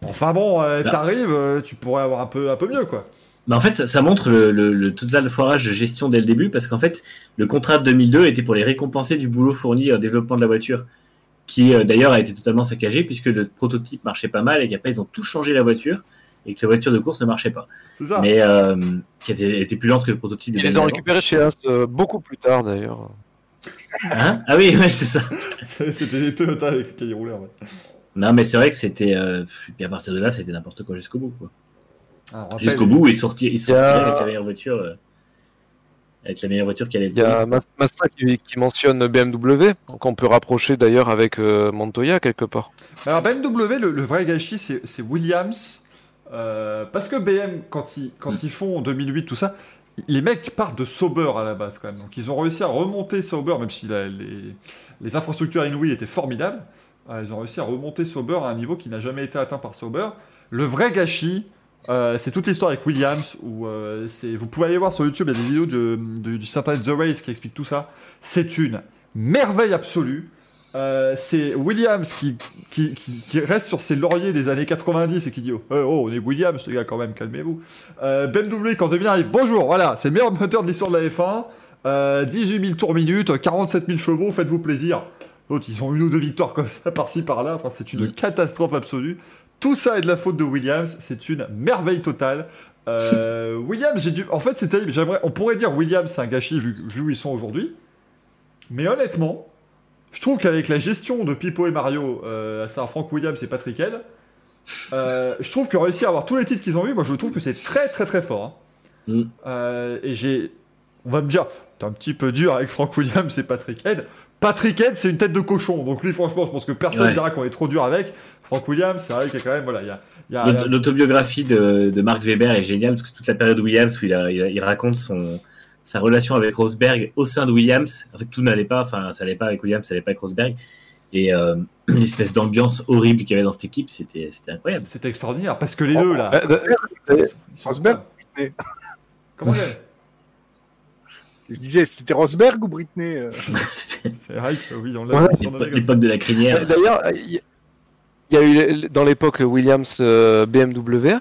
Enfin bon, euh, Là. t'arrives, euh, tu pourrais avoir un peu, un peu mieux, quoi. Mais en fait, ça, ça montre le, le- le total foirage de gestion dès le début, parce qu'en fait, le contrat de 2002 était pour les récompenser du boulot fourni au développement de la voiture, qui euh, d'ailleurs a été totalement saccagé, puisque le prototype marchait pas mal, et qu'après ils ont tout changé la voiture, et que la voiture de course ne marchait pas. C'est ça. Mais euh, qui était, était plus lente que le prototype. des Ils les ont récupérés chez As euh, beaucoup plus tard, d'ailleurs. Hein? Ah oui, ouais, c'est ça. [laughs] C'était les Toyota avec roulaient, en fait. Non, mais c'est vrai que c'était. Euh, puis à partir de là, c'était n'importe quoi jusqu'au bout. Quoi. Rappelle- Jusqu'au bout, Il y a- avec la meilleure voiture. euh, avec la meilleure voiture qui allait Il y a Mas- Massa qui, qui mentionne BMW, donc on peut rapprocher d'ailleurs avec euh, Montoya quelque part. Alors BMW, le, le vrai gâchis, c'est c'est Williams. Euh, parce que BM, quand ils, quand ils font en 2008 tout ça, les mecs partent de Sauber à la base quand même. Donc ils ont réussi à remonter Sauber, même si la- les, les infrastructures à Inouï étaient formidables. euh, ils ont réussi à remonter Sauber à un niveau qui n'a jamais été atteint par Sauber. Le vrai gâchis, euh, c'est toute l'histoire avec Williams. Où, euh, c'est- vous pouvez aller voir sur YouTube, il y a des vidéos de, de- du site The Race qui explique tout ça. C'est une merveille absolue. Euh, c'est Williams qui, qui, qui, qui reste sur ses lauriers des années 90 et qui dit oh, oh, on est Williams les gars quand même calmez-vous BMW quand 2000 arrive bonjour voilà c'est le meilleur moteur de l'histoire de la F1 euh, 18 000 tours minute 47 000 chevaux faites-vous plaisir L'autre, ils ont une ou deux victoires comme ça, par-ci, par-là. Enfin, c'est une Mm. catastrophe absolue. Tout ça est de la faute de Williams. C'est une merveille totale. Euh, [laughs] Williams, j'ai dû. En fait, terrible. J'aimerais. On pourrait dire Williams, c'est un gâchis vu, vu où ils sont aujourd'hui. Mais honnêtement, je trouve qu'avec la gestion de Pipo et Mario, euh, à savoir Frank Williams et Patrick Head, euh, je trouve que réussir à avoir tous les titres qu'ils ont eu, moi je trouve que c'est très très très fort. hein. Mm. Et j'ai. On va me dire, t'es un petit peu dur avec Frank Williams et Patrick Head. Patrick Head, c'est une tête de cochon. Donc lui, franchement, je pense que personne Ouais. dira qu'on est trop dur avec. Frank Williams, c'est vrai qu'il y a quand même. Voilà, il y a. L'autobiographie de, de Mark Weber est géniale parce que toute la période Williams où il, a- il a- il raconte son, sa relation avec Rosberg au sein de Williams. En fait, tout n'allait pas, enfin, ça allait pas avec Williams, ça allait pas avec Rosberg. Et euh, l'espèce d'ambiance horrible qu'il y avait dans cette équipe, c'était c'était incroyable. C'était extraordinaire parce que les deux là. Ils sont Rosberg. Comment il est? Je disais, c'était Rosberg ou Britney euh [laughs] C'est vrai que oui, on l'a Ouais. l'époque de la crinière. D'ailleurs, il y- a eu dans l'époque Williams euh, BMW,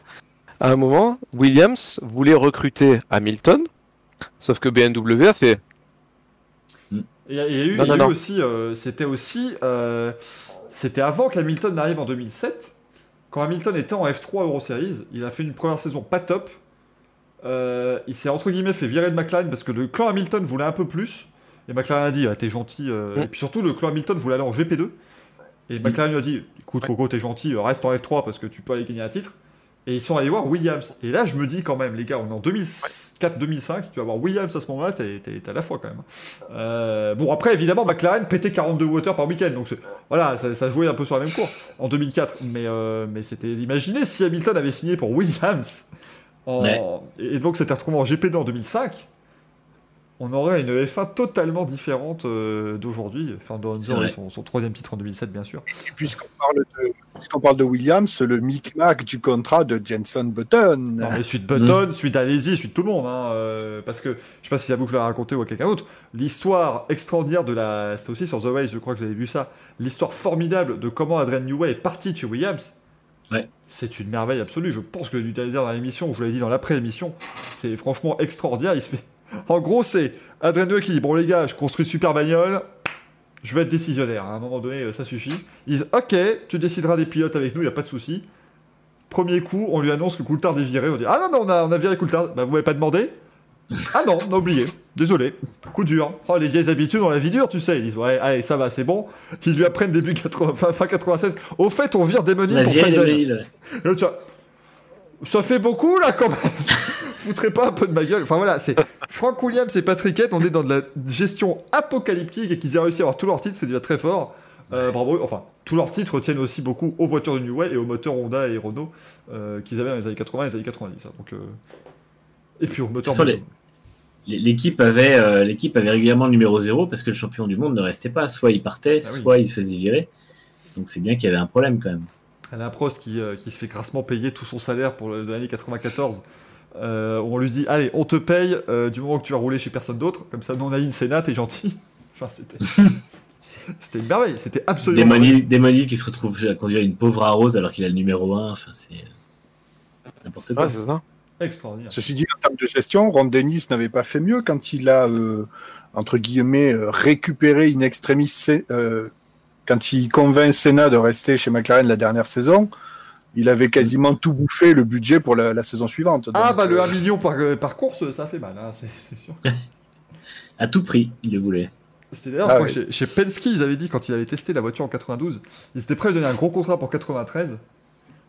à un moment, Williams voulait recruter Hamilton, sauf que BMW a fait Et Il y a, il y a eu, Non, il y a non, eu non. aussi, euh, c'était aussi, euh, c'était avant qu'Hamilton n'arrive en 2007. Quand Hamilton était en F3 Euro Series, il a fait une première saison pas top. Euh, il s'est entre guillemets fait virer de McLaren parce que le clan Hamilton voulait un peu plus. Et McLaren a dit, ah, t'es gentil. euh, Mm. Et puis surtout, le clan Hamilton voulait aller en GP2. Et McLaren lui a dit, écoute Coco, t'es gentil, euh, reste en F3 parce que tu peux aller gagner un titre. Et ils sont allés voir Williams. Et là, je me dis quand même, les gars, on est en 2004-2005, tu vas voir Williams à ce moment-là, t'es t'es- t'es à la fois quand même. Euh, bon, après, évidemment, McLaren pétait 42 water par week-end. Donc voilà, ça, ça jouait un peu sur la même cour en 2004. Mais, euh, mais c'était. Imaginez si Hamilton avait signé pour Williams en- Ouais. et donc s'était retrouvé en GP2 en 2005. On aurait une F1 totalement différente euh, d'aujourd'hui. Enfin, dans C'est vrai. son, son troisième titre en 2007, bien sûr. Puisqu'on parle, de, puisqu'on parle de Williams, le micmac du contrat de Jenson Button. Non, mais suite Button, suite d'Alési, suite tout le monde. Hein, euh, parce que, je sais pas si c'est à vous que je l'ai raconté ou à quelqu'un d'autre, l'histoire extraordinaire de la. C'était aussi sur The Ways, je crois que j'avais vu ça. L'histoire formidable de comment Adrian Newey est parti de chez Williams. C'est une merveille absolue. Je pense que dire dans l'émission, je l'ai dit dans l'après-émission. C'est franchement extraordinaire. Il se. En gros, c'est Adrian Newey qui dit Bon, les gars, je construis super bagnole. Je vais être décisionnaire. À un moment donné, euh, ça suffit. Ils disent Ok, tu décideras des pilotes avec nous, il a pas de souci. Premier coup, on lui annonce que Coulthard est viré. On dit Ah non, non, on a, on a viré Coulthard. Bah, vous m'avez pas demandé Ah non, on a oublié. Désolé. Coup dur. Oh, les vieilles habitudes, on la vie dure, tu sais. Ils disent Ouais, allez, ça va, c'est bon. Ils lui apprennent début 80, fin, fin 96. Au fait, on vire Démonie La pour ça fait beaucoup là quand même. [laughs] Foutrait pas un peu de ma gueule. Enfin voilà, c'est Frank Williams et Patrick Head, on est dans de la gestion apocalyptique et qu'ils aient réussi à avoir tous leurs titres, c'est déjà très fort. Euh, bravo. Enfin, tous leurs titres tiennent aussi beaucoup aux voitures de New Way et aux moteurs Honda et Renault euh, qu'ils avaient dans les années 80 et les années 90. hein. Donc, euh, Et puis moteurs. Sur les- L'équipe avait, euh, l'équipe avait régulièrement le numéro 0 parce que le champion du monde ne restait pas. Soit il partait, Ah oui. soit il se faisait virer. Donc c'est bien qu'il y avait un problème quand même. Alain Prost qui, euh, qui se fait grassement payer tout son salaire pour l'année 94. Euh, on lui dit Allez, on te paye euh, du moment que tu vas rouler chez personne d'autre. Comme ça, nous on a une Sénat, t'es gentil. [laughs] Enfin, c'était. [laughs] c'était une merveille. C'était absolument. Démoni, Démoni qui se retrouve à conduire une pauvre Rose alors qu'il a le numéro 1. Enfin, c'est euh, n'importe quoi. Ouais, c'est ça. Extraordinaire. Ceci dit, en termes de gestion, Ron Dennis n'avait pas fait mieux quand il a, euh, entre guillemets, euh, récupéré in extremis, euh, quand il convainc Senna de rester chez McLaren la dernière saison. Il avait quasiment tout bouffé le budget pour la, la saison suivante. Ah, bah le euh, 1 million par, euh, par course, ça fait mal, hein, c'est sûr. [laughs] À tout prix, il le voulait. C'était d'ailleurs, Ah je crois oui. que chez, chez Penske, ils avaient dit quand il avait testé la voiture en 92, ils étaient prêts à lui donner un gros contrat pour 93.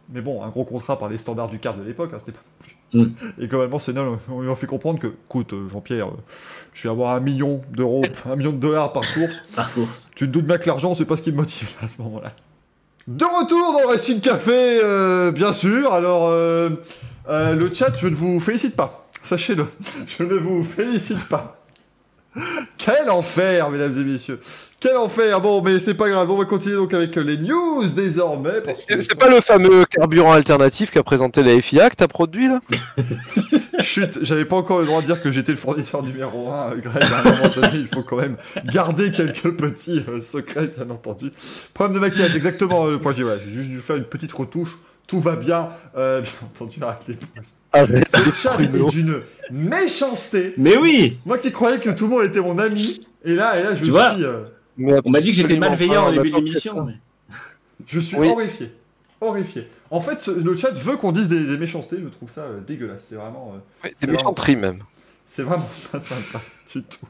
Mais bon, un gros contrat par les standards du quart de l'époque, hein, c'était pas plus. Mm. Et globalement, c'est on on lui a fait comprendre que, écoute, euh, Jean-Pierre, euh, je vais avoir un million d'euros, [laughs] un million de dollars par course. Par course. Tu te doutes bien que l'argent, c'est pas ce qui me motive à ce moment-là. De retour dans le Racing Café, euh, bien sûr. Alors, euh, euh, le chat, je ne vous félicite pas. Sachez-le, [laughs] je ne vous félicite pas. Quel enfer, mesdames et messieurs. Quel enfer. Bon, mais c'est pas grave. On va continuer donc avec les news désormais. que- C'est pas le fameux carburant alternatif qu'a présenté la FIA que t'as produit là? [laughs] Chut, j'avais pas encore le droit de dire que j'étais le fournisseur numéro 1, Greg, à un moment donné, il faut quand même garder quelques petits euh, secrets, bien entendu. Problème de maquillage, exactement euh, le point G, ouais, j'ai juste dû faire une petite retouche, tout va bien, euh, bien entendu, arrête les. Ah, Ce chat est d'une méchanceté. Mais oui Moi qui croyais que tout le monde était mon ami, et là, et là je Tu vois suis... euh, Mais On m'a dit que j'étais malveillant au début de l'émission. mais- [laughs] Je suis Oui. horrifié. Horrifié. En fait, ce- le chat veut qu'on dise des, des méchancetés, je trouve ça euh, dégueulasse. C'est vraiment. euh, Ouais, Des méchanteries même. C'est vraiment [laughs] pas sympa du tout.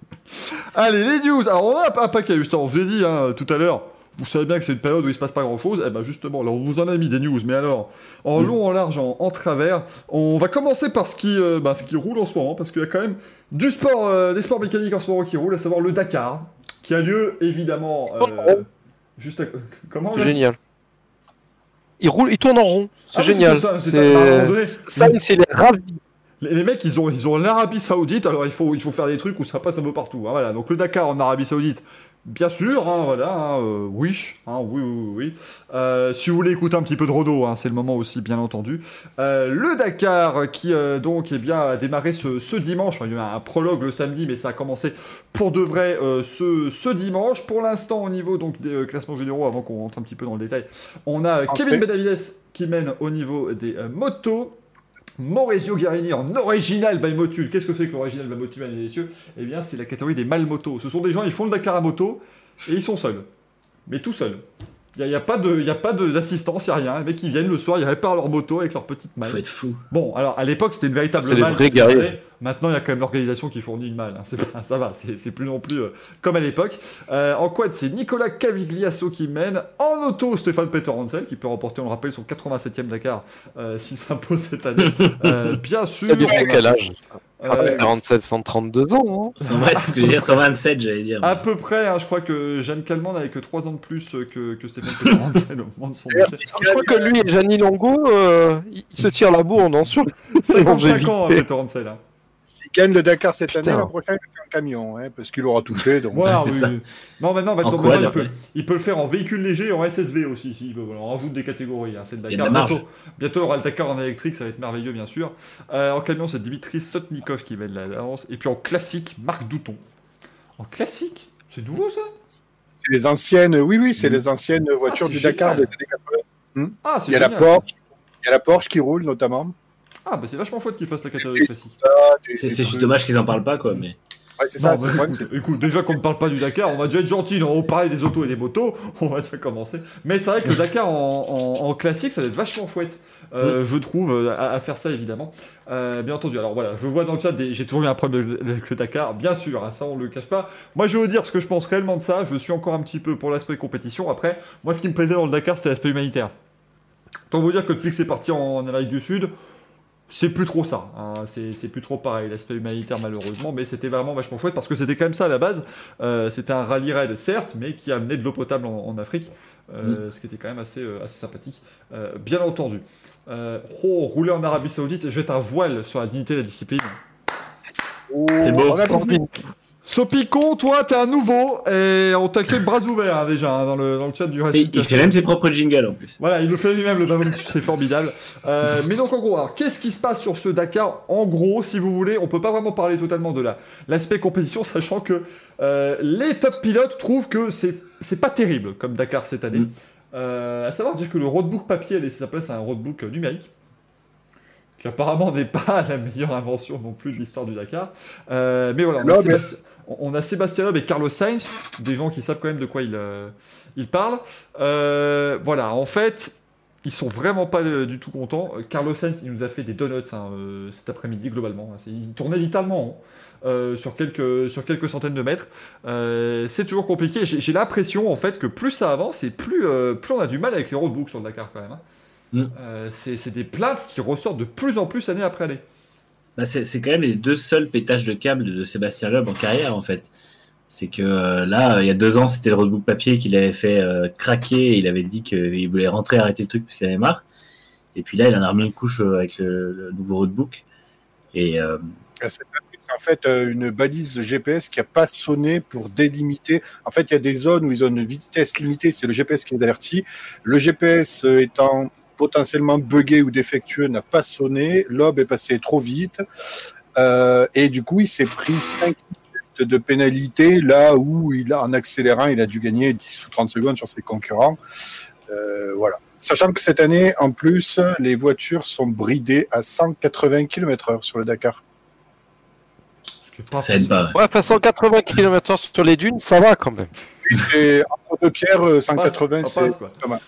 Allez, les news. Alors, on a un paquet, justement. Je l'ai dit hein, tout à l'heure. Vous savez bien que c'est une période où il se passe pas grand chose. Eh ben, justement, là, on vous en a mis des news. Mais alors, en Mm. long, en large, en, en travers, on va commencer par ce qui, euh, bah, ce qui roule en ce moment. Parce qu'il y a quand même du sport, euh, des sports mécaniques en ce moment qui roulent, à savoir le Dakar, qui a lieu, évidemment, euh, juste à... Comment génial. Il roule, il tourne en rond. C'est Ah oui, génial. ça, c'est- les mecs, ils ont, ils ont l'Arabie Saoudite, alors il faut, il faut faire des trucs où ça passe un peu partout. hein, voilà. Donc le Dakar en Arabie Saoudite, bien sûr, hein, voilà, hein, euh, oui, hein, oui, oui, oui. Euh, si vous voulez écouter un petit peu de Rodo, c'est le moment aussi, bien entendu. Euh, le Dakar qui donc eh bien, a démarré ce, ce dimanche, Enfin, il y a eu un prologue le samedi, mais ça a commencé pour de vrai ce, ce dimanche. Pour l'instant, au niveau donc, des classements généraux, avant qu'on rentre un petit peu dans le détail, on a En Kevin Benavides qui mène au niveau des motos. Maurizio Guerini en original by Motul. Qu'est-ce que c'est que l'original by Motul, mesdames et messieurs? Eh bien, c'est la catégorie des mal motos. Ce sont des gens, ils font le Dakar à moto et ils sont seuls. Mais tout seuls. Il n'y a, y a pas de- y a pas de- d'assistance, il n'y a rien. Les mecs, ils viennent le soir, ils réparent leur moto avec leur petite malle. Faut être fou. Bon, alors à l'époque, c'était une véritable C'est des malle. Maintenant, il y a quand même l'organisation qui fournit une malle. hein. Ça va, c'est plus non plus euh, comme à l'époque. Euh, en quad, c'est Nicolas Cavigliasso qui mène. En auto, Stéphane Peter Hansel qui peut remporter, on le rappelle, son 87e Dakar euh, s'il s'impose cette année. Euh, bien sûr. Ça a- quel âge euh, 47, 132 ans. hein. 120, c'est ce que je veux dire, 127, j'allais dire. à peu près, hein, je crois que Jeanne Calment n'avait que 3 ans de plus que, que Stéphane Peter Hansel au moment de son décès. Je crois que lui et Gianni Longo, euh, ils se tirent la bourre, non sur 55 ans, hein. Peter Hansel. hein. S'il gagne le Dakar cette Putain. année, l'an prochain, il fait un camion, hein, parce qu'il aura tout fait. Donc... Voilà, c'est oui, ça. oui. Non, maintenant, il, peut, il peut le faire en véhicule léger et en SSV aussi, s'il veut. Voilà, on rajoute des catégories. hein, c'est le Dakar. bientôt, bientôt, il aura le Dakar en électrique, ça va être merveilleux, bien sûr. Euh, en camion, c'est Dimitri Sotnikov qui mène la lance. Et puis en classique, Marc Douton. En classique? C'est nouveau, ça? C'est les anciennes, oui, oui, c'est Mm. les anciennes voitures c'est du Dakar des années 80. Ah, c'est Il y a la ça. Il y a la Porsche qui roule notamment. Ah, bah c'est vachement chouette qu'il fasse la catégorie classique. C'est juste dommage qu'ils en parlent pas, quoi. Mais Ouais, c'est ça, bah, problème, écoute, écoute, déjà qu'on ne parle pas du Dakar, on va déjà être gentil, on va parler des autos et des motos, [laughs] on va déjà commencer. Mais c'est vrai que le Dakar en, en- en classique, ça va être vachement chouette, euh, je trouve, euh, à, à faire ça évidemment. Euh, bien entendu, alors voilà, je vois dans le chat, des- j'ai toujours eu un problème avec le Dakar, bien sûr, hein, ça on le cache pas. Moi je vais vous dire ce que je pense réellement de ça, je suis encore un petit peu pour l'aspect compétition. Après, moi ce qui me plaisait dans le Dakar, c'est l'aspect humanitaire. Tant vous dire que depuis que c'est parti en Amérique du Sud, c'est plus trop ça, hein. c'est c'est plus trop pareil, l'aspect humanitaire malheureusement, mais c'était vraiment vachement chouette parce que c'était quand même ça à la base. Euh, c'était un rallye raid certes, mais qui amenait de l'eau potable en, en Afrique, euh, ce qui était quand même assez, euh, assez sympathique, Euh, bien entendu. Euh, oh, rouler en Arabie Saoudite, jette un voile sur la dignité de la discipline. Oh, C'est beau. A. Sopicon, toi, t'es un nouveau et on t'accueille bras ouverts hein, déjà hein, dans, le, dans le chat du Et Racing il fait même ses propres jingles en plus. Voilà, il le fait lui-même, le Babon, c'est formidable. Euh, mais donc, en gros, alors, qu'est-ce qui se passe sur ce Dakar? En gros, si vous voulez, on peut pas vraiment parler totalement de la- l'aspect compétition, sachant que euh, les top pilotes trouvent que c'est c'est pas terrible comme Dakar cette année. Mm. Euh, à savoir dire que le roadbook papier, elle, ça s'appelle c'est un roadbook euh, numérique qui apparemment n'est pas [laughs] la meilleure invention non plus de l'histoire du Dakar. Euh, mais voilà, on a, Non, mais- Sébastien, on a Sébastien Loeb et Carlos Sainz, des gens qui savent quand même de quoi ils, euh, ils parlent. Euh, voilà, en fait, ils sont vraiment pas euh, du tout contents. Carlos Sainz, il nous a fait des donuts hein, cet après-midi globalement. hein. Il tournait littéralement hein, sur, quelques, sur quelques centaines de mètres. C'est toujours compliqué. J'ai l'impression en fait que plus ça avance et plus, plus on a du mal avec les roadbooks sur le Dakar quand même. hein. Mm. C'est des plaintes qui ressortent de plus en plus année après année. Bah, c'est quand même les deux seuls pétages de câble de Sébastien Loeb en carrière en fait. C'est que euh, là, il y a deux ans, c'était le roadbook papier qu'il avait fait euh, craquer. Il avait dit qu'il voulait rentrer arrêter le truc parce qu'il avait marre. Et puis là, il en a remis une couche euh, avec le, nouveau roadbook. Et euh, C'est c'est en fait une balise GPS qui a pas sonné pour délimiter. En fait, il y a des zones où ils ont une vitesse limitée, c'est le GPS qui les avertit. Le GPS étant potentiellement buggé ou défectueux n'a pas sonné. L'aube est passé trop vite. Euh, et du coup, il s'est pris 5 minutes de pénalité là où il a, en accélérant, il a dû gagner 10 ou 30 secondes sur ses concurrents. Euh, voilà. Sachant que cette année, en plus, les voitures sont bridées à 180 km/h sur le Dakar. Ça aide pas. Ouais, enfin 180 km/h sur les dunes, ça va quand même. c'est entre deux pierres, euh, Ça passe, 180, ça passe, c'est quoi. pas mal.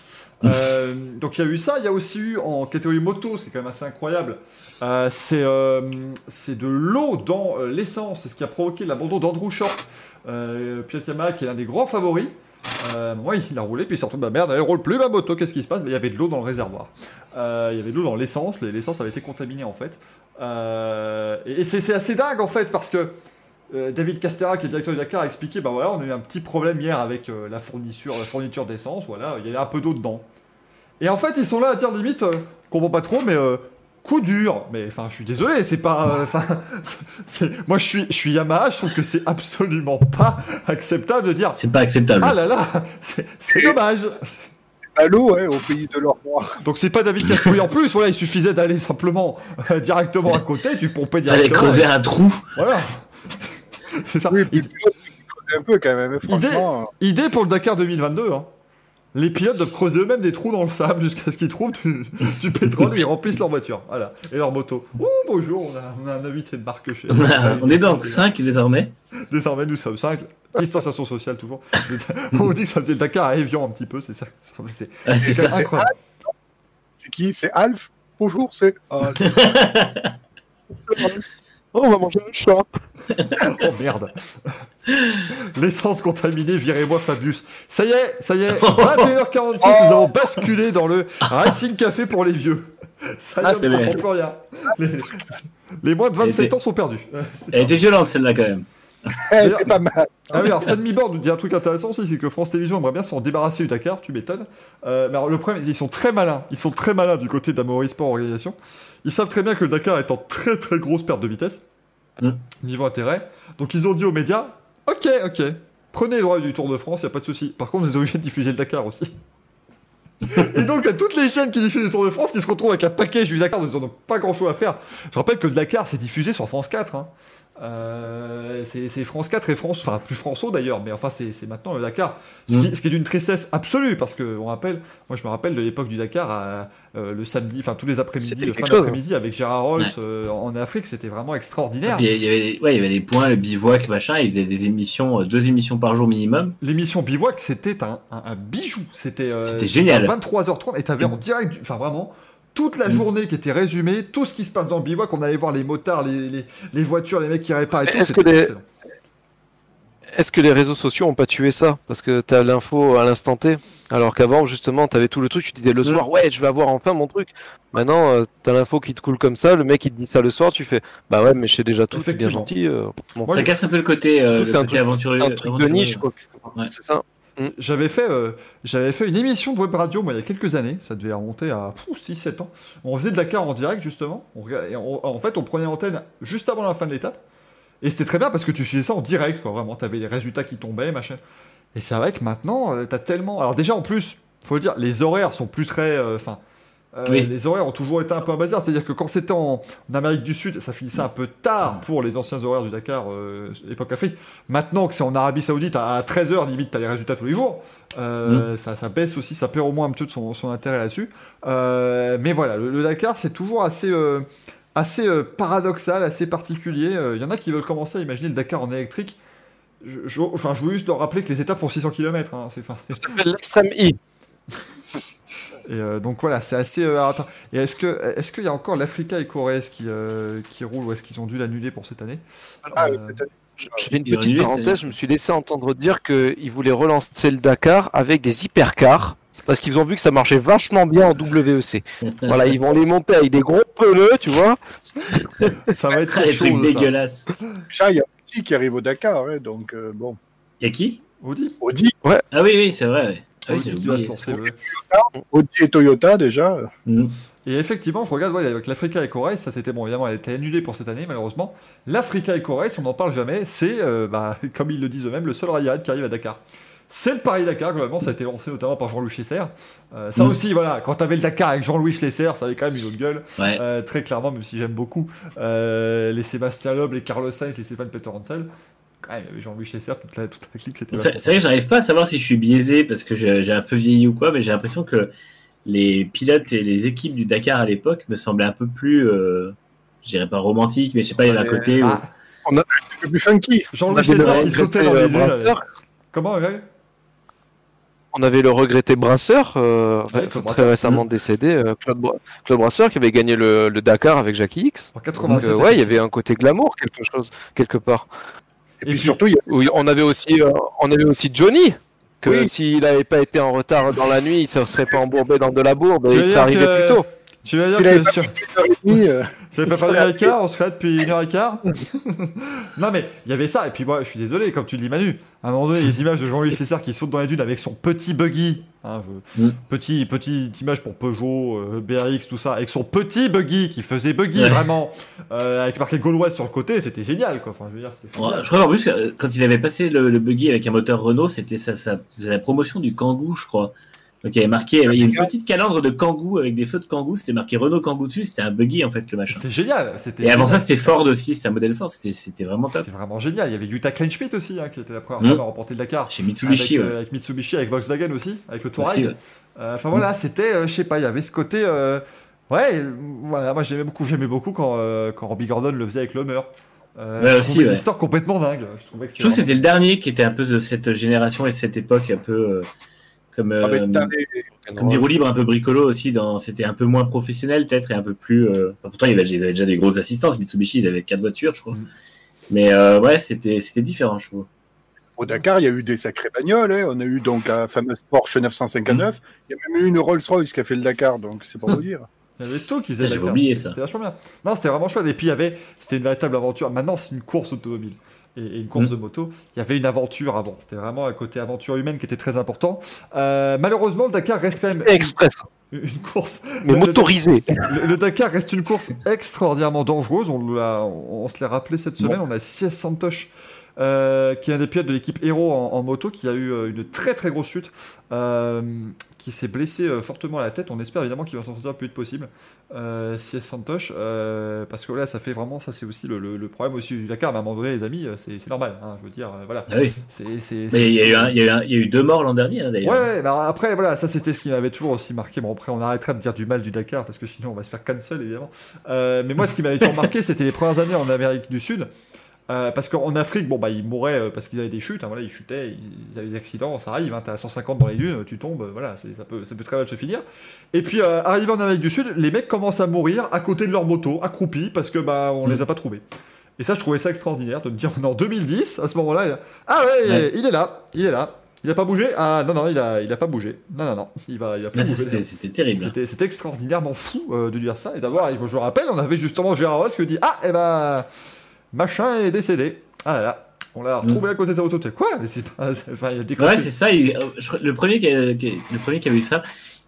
Euh, donc il y a eu ça, il y a aussi eu en catégorie moto, ce qui est quand même assez incroyable, euh, c'est euh, c'est de l'eau dans l'essence, c'est ce qui a provoqué l'abandon d'Andrew Short, pilote Yamaha qui est l'un des grands favoris. Oui, il a roulé, puis il s'est retrouvé, bah merde, elle roule plus ma moto, qu'est-ce qui se passe? Bah, Il y avait de l'eau dans le réservoir. Il y avait de l'eau dans l'essence, l'essence avait été contaminée en fait. Et et c'est assez dingue en fait, parce que euh, David Castera, qui est directeur du Dakar, a expliqué bah voilà, on a eu un petit problème hier avec euh, la fourniture, la fourniture d'essence, voilà, il y avait un peu d'eau dedans. Et en fait, ils sont là à dire limite, euh, comprends pas trop, mais euh, coup dur. Mais enfin, je suis désolé, c'est pas. euh, Enfin, [laughs] moi, je suis, je suis Yamaha, je trouve que c'est absolument pas acceptable de dire. C'est pas acceptable. Ah là là, c'est dommage. L'eau, ouais, au pays de l'or noir. Donc c'est pas David Castera. Oui, en plus, voilà, il suffisait d'aller simplement euh, directement à côté, tu pompais Fallait directement. creuser un trou. Voilà. [laughs] C'est ça. Oui, puis Id- le pilote, il creusait un peu quand même, hein, franchement. Idée pour le Dakar 2022. Hein. Les pilotes doivent creuser eux-mêmes des trous dans le sable jusqu'à ce qu'ils trouvent du, du pétrole et ils remplissent leur voiture. Voilà. Et leur moto. Oh, bonjour, on a, on a un invité de marque chez On, a- [laughs] on est donc 5 désormais. Désormais, nous sommes 5. Distanciation sociale, toujours. [laughs] on dit que ça faisait le Dakar à Evian un petit peu, c'est ça. C'est Ah, incroyable. C'est qui C'est Alf Bonjour, c'est. Oh, on va manger un chat. [laughs] Oh merde. L'essence contaminée, virez-moi Fabius. Ça y est, ça y est. [laughs] 21h46, nous avons basculé dans le Racing Café pour les vieux. Ça y Ah, est, on ne plus rien. Les, les moins de 27 était- ans sont perdus. Elle était violente celle-là quand même. [laughs] elle était pas mal. Ah oui, alors Board nous dit un truc intéressant aussi, c'est que France Télévisions aimerait bien s'en débarrasser du Dakar, tu m'étonnes. Euh, mais alors le problème, ils sont très malins. Ils sont très malins du côté d'Amaury Sport Organisation. Ils savent très bien que le Dakar est en très très grosse perte de vitesse, Mm. niveau intérêt. Donc ils ont dit aux médias, ok, ok, prenez les droits du Tour de France, y a pas de souci. Par contre, vous êtes obligés de diffuser le Dakar aussi. [laughs] Et donc, t'as toutes les chaînes qui diffusent le Tour de France qui se retrouvent avec un package du Dakar, ils n'ont pas grand chose à faire. Je rappelle que le Dakar, c'est diffusé sur France 4. Hein. Euh, c'est France 4 et France, enfin plus François d'ailleurs, mais enfin c'est c'est maintenant le Dakar. Ce qui, Mm. ce qui est d'une tristesse absolue parce que on rappelle, moi je me rappelle de l'époque du Dakar, à, euh, le samedi, enfin tous les après-midi, le fin d'après-midi avec Gérard Rolls Ouais. euh, en Afrique, c'était vraiment extraordinaire. Il y, a- il y avait, ouais, il y avait les points, le bivouac, machin. Ils faisaient des émissions, euh, deux émissions par jour minimum. L'émission Bivouac, c'était un, un- un bijou. C'était euh, C'était génial. à 23h30 et t'avais en direct, du- enfin vraiment, toute la Mm. journée qui était résumée, tout ce qui se passe dans le bivouac. On allait voir les motards, les, les, les voitures, les mecs qui réparent et tout. est-ce c'était que les- excellent. Est-ce que les réseaux sociaux ont pas tué ça? Parce que t'as l'info à l'instant T. Alors qu'avant, justement, t'avais tout le truc, tu disais le soir, ouais, je vais avoir enfin mon truc. Maintenant, euh, t'as l'info qui te coule comme ça, le mec il te dit ça le soir, tu fais, bah ouais, mais je sais déjà tout, c'est bien Effectivement. gentil. euh, bon, ça casse un peu le côté, euh, le un truc- aventurier. un truc de niche, quoi. Ouais. C'est ça. J'avais fait, euh, j'avais fait une émission de web radio moi, il y a quelques années, ça devait remonter à 6-7 ans. On faisait de la car en direct justement. En fait, on prenait l'antenne juste avant la fin de l'étape. Et c'était très bien parce que tu faisais ça en direct, quoi. Vraiment, t'avais les résultats qui tombaient, machin. Et c'est vrai que maintenant, euh, t'as tellement. Alors déjà, en plus, faut le dire, les horaires sont plus très. euh, Enfin. Oui. Les horaires ont toujours été un peu un bazar, c'est-à-dire que quand c'était en, en Amérique du Sud, ça finissait un peu tard pour les anciens horaires du Dakar, euh, époque Afrique. Maintenant que c'est en Arabie Saoudite, à 13h limite, t'as les résultats tous les jours. Euh, ça, ça baisse aussi, ça perd au moins un peu de son, son intérêt là-dessus. Euh, mais voilà, le, le Dakar, c'est toujours assez, euh, assez euh, paradoxal, assez particulier. Il y en a qui veulent commencer à imaginer le Dakar en électrique. Je, je, enfin, je voulais juste leur rappeler que les étapes font 600 km. Hein, c'est, l'extrême I. et euh, donc voilà, c'est assez. euh, attends. Et est-ce que est-ce qu'il y a encore l'Africa et Corée qui euh, qui roulent ou est-ce qu'ils ont dû l'annuler pour cette année? Ah, Euh. Je fais une Il petite annulé, parenthèse, je me suis laissé entendre dire qu'ils voulaient relancer le Dakar avec des hypercars. Parce qu'ils ont vu que ça marchait vachement bien en WEC. [laughs] voilà, ils vont les monter avec des gros pneus, tu vois. Ça va être [laughs] quelque trucs dégueulasses. Chat, il y a Audi qui arrive au Dakar, hein, donc euh, bon. Y a qui? Audi, Audi, Ah oui, oui, c'est vrai. ouais. Ah oui, qui va se lancer. Audi et Toyota déjà. Mm. Et effectivement, je regarde ouais, avec l'Africa et Corée, ça c'était bon, évidemment, elle a été annulée pour cette année, malheureusement. L'Africa et Corée, si on n'en parle jamais, c'est, euh, bah, [laughs] comme ils le disent eux-mêmes, le seul rail qui arrive à Dakar. C'est le Paris-Dakar, globalement, ça a été lancé notamment par Jean-Louis Schlesser. Euh, ça Mm. aussi, voilà, quand t'avais le Dakar avec Jean-Louis Schlesser, ça avait quand même une autre gueule. Ouais. Euh, très clairement, même si j'aime beaucoup euh, les Sébastien Loeb, les Carlos Sainz, les Stéphane Peter Hansel. Quand même, il y avait Jean-Louis Schlesser, toute la, toute la clique, c'était C'est vrai que j'arrive pas à savoir si je suis biaisé parce que j'ai un peu vieilli ou quoi, mais j'ai l'impression que les pilotes et les équipes du Dakar à l'époque me semblaient un peu plus, euh, je dirais pas romantique, mais je sais pas, il y avait un côté. où- Ah, Un peu plus funky. Jean-Louis On le il sautait dans regretté, les euh. Comment, ouais on avait le regretté Brasseur, euh, Ouais, très Brasseur. récemment décédé, euh, Claude, Bra- Claude Brasseur qui avait gagné le, le Dakar avec Jackie X. En Donc, 87. euh, ouais, il y avait un côté glamour quelque chose quelque part. Et, puis puis- surtout, il y a Oui, on avait aussi, euh, on avait aussi Johnny. Que Oui. s'il n'avait pas été en retard dans la nuit, il se serait pas embourbé dans de la bourbe et il serait arrivé que- plus tôt. Tu vas dire que pas sur... euh, fait pas serait heure et [laughs] quart, on serait depuis une heure et quart. [laughs] non mais il y avait ça, et puis moi je suis désolé, comme tu le dis Manu, à un moment donné les images de Jean-Louis César qui saute dans les dunes avec son petit buggy, hein, je- Mm. petit, petite image pour Peugeot, euh, BRX, tout ça, avec son petit buggy qui faisait buggy Ouais. vraiment, euh, avec marqué gauloise sur le côté, c'était génial quoi, enfin je veux dire c'était Ouais, génial. je crois en plus, euh, quand il avait passé le, le buggy avec un moteur Renault, c'était ça, ça faisait la promotion du Kangoo, je crois. Donc il y avait marqué, il y a une petite calandre de Kangoo avec des feux de Kangoo, c'était marqué Renault Kangoo dessus, c'était un buggy en fait le machin. C'était génial, c'était Et avant génial. ça, c'était Ford aussi, c'était un modèle Ford, c'était vraiment top. C'était vraiment génial, il y avait Yuta Kleinschmidt aussi, hein, qui était la première Mm. femme à remporter le Dakar. Chez Mitsubishi, avec, ouais. euh, avec Mitsubishi, avec Volkswagen aussi, avec le Touareg. ouais. Euh, Enfin voilà, c'était, euh, je sais pas, il y avait ce côté. euh, ouais, voilà, moi j'aimais beaucoup, j'aimais beaucoup quand, quand Robbie Gordon le faisait avec l'Homer. Euh, Ouais, je aussi, trouvais ouais. l'histoire complètement dingue. Je trouvais que Je trouve que c'était le dernier qui était un peu de cette génération et de cette époque un peu comme, ah, euh, les- comme des roues libres un peu bricolo aussi. Dans, c'était un peu moins professionnel peut-être et un peu plus. euh, enfin, pourtant, ils avaient déjà des grosses assistances. Mitsubishi, ils avaient quatre voitures, je crois. Mm. Mais euh, ouais, c'était, c'était différent, je trouve. Au Dakar, il y a eu des sacrées bagnoles. hein. On a eu donc la fameuse Porsche 959. Il y a même eu une Rolls-Royce qui a fait le Dakar, donc c'est pour vous dire. Il y avait tout qui faisait J'avais le Dakar. oublié ça. C'était vachement bien. Non, c'était vraiment chouette. Et puis il y avait, c'était une véritable aventure. Maintenant, c'est une course automobile. Et, une course Mm. de moto, il y avait une aventure avant. C'était vraiment un côté aventure humaine qui était très important. Euh, malheureusement, le Dakar reste quand même Express, une, une course. mais Le- motorisé. Le, le Dakar reste une course extraordinairement dangereuse. On, l'a- on, on se l'est rappelé cette semaine. On a Sies Santosh, euh, qui est un des pilotes de l'équipe Hero en, en moto, qui a eu euh, une très très grosse chute, euh, qui s'est blessé euh, fortement à la tête. On espère évidemment qu'il va s'en sortir le plus vite possible. Euh, Sies Santosh, euh, parce que là, ça fait vraiment, ça c'est aussi le, le- le problème aussi du Dakar. Mais à un moment donné, les amis, c'est normal. hein, je veux dire, voilà. Ah oui. C'est, c'est, Mais il y, a eu y y a deux morts l'an dernier, hein, d'ailleurs. Ouais, ouais, bah après, voilà, ça c'était ce qui m'avait toujours aussi marqué. Bon, après, on arrêtera de dire du mal du Dakar parce que sinon on va se faire cancel évidemment. Euh, mais moi, ce qui m'avait toujours marqué, [laughs] c'était les premières années en Amérique du Sud. Euh, parce qu'en Afrique, bon, bah, ils mouraient euh, parce qu'ils avaient des chutes, hein, voilà, ils chutaient, ils avaient des accidents, ça arrive, hein, t'es à 150 dans les dunes, tu tombes, euh, voilà, ça peut, ça peut très mal se finir. Et puis, euh, arrivé en Amérique du Sud, les mecs commencent à mourir à côté de leur moto, accroupis, parce que, bah, on Mm. les a pas trouvés. Et ça, je trouvais ça extraordinaire de me dire, on [laughs] est en 2010, à ce moment-là, ah ouais, Ouais. il est là, il est là. Il a pas bougé Ah non, non, il a, il a pas bougé. Non, non, non, il va, il va pas Ah, bouger. c'était, terrible. C'était, c'était extraordinairement fou euh, de dire ça et d'avoir, je me rappelle, on avait justement Gérard Ross qui dit Ah, eh ben, machin est décédé. Ah là là, on l'a retrouvé à côté de sa moto. Quoi Mais c'est pas. c'est- Enfin, il a décroché. Ouais, c'est ça. il- euh, le, premier qui a, le premier qui avait eu ça,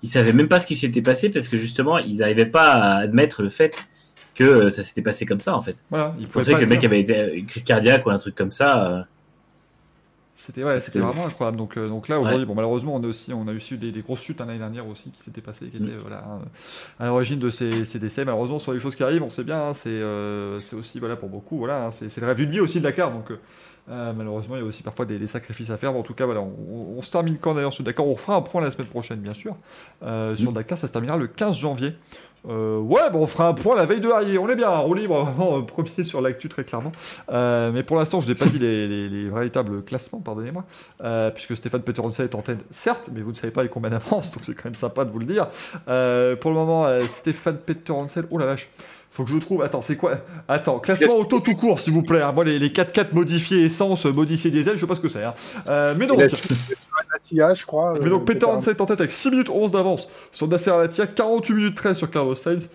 il savait même pas ce qui s'était passé parce que justement, ils n'arrivaient pas à admettre le fait que euh, ça s'était passé comme ça en fait. voilà, il pas que le mec avait été euh, une crise cardiaque ou un truc comme ça. Euh, C'était ouais, c'était vraiment incroyable. Donc, euh, donc là aujourd'hui, bon malheureusement on a aussi on a aussi eu des, des grosses chutes hein, l'année dernière aussi qui s'étaient passées, qui étaient Mm. voilà à l'origine de ces, ces décès. Malheureusement sur les choses qui arrivent, on sait bien, hein, c'est euh, c'est aussi voilà pour beaucoup voilà, hein, c'est c'est le rêve d'une vie aussi de Dakar. Donc euh, malheureusement il y a aussi parfois des, des sacrifices à faire. Mais en tout cas voilà, on, on- on se termine quand d'ailleurs sur Dakar. On fera un point la semaine prochaine bien sûr Euh, sur. Dakar. Ça se terminera le 15 janvier. Euh, ouais, bon, on fera un point la veille de l'arrivée. On est bien, roue libre, vraiment premier sur l'actu très clairement. Mais pour l'instant, je n'ai pas dit les, les- les véritables classements, pardonnez-moi, puisque Stéphane Peteronset est en tête, certes, mais vous ne savez pas avec combien d'avance, [laughs] donc c'est quand même sympa de vous le dire. Pour le moment, Stéphane Peteronset, oh la vache. Faut que je trouve. Attends, c'est quoi Attends, classement auto tout court, s'il vous plaît. hein. Moi, les, les 4x4 modifiés essence, euh, modifiés diesel, je sais pas ce que c'est. hein. Euh, mais donc, Latia, je crois. mais euh, donc Peter est en tête avec 6 minutes 11 d'avance sur Nasser Al-Attiyah, 48 minutes 13 sur Carlos Sainz,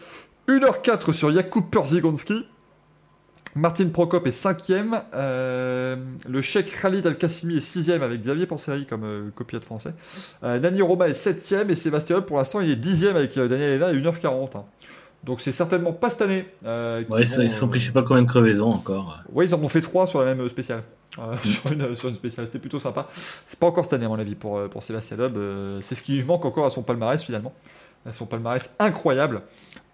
1h04 sur Jakub Perzigonski. Martin Prokop est 5ème. le Cheikh Khalid Al-Qassimi est 6ème avec Xavier Panseri comme euh, copilote français. Euh, Nani Roma est 7ème et Sébastien pour l'instant il est 10ème avec euh, Daniel Hena à 1h40. hein. Donc c'est certainement pas cette année. euh, Ouais, ils se sont- vont, ils se sont euh, pris je sais pas combien de crevaisons encore. Ouais, ils en ont fait trois sur la même spéciale. [laughs] Euh, sur, une, sur une spéciale, c'était plutôt sympa. C'est pas encore cette année, à mon avis, pour, euh, pour Sébastien Loeb. Euh, c'est ce qui lui manque encore à son palmarès, finalement. À son palmarès incroyable.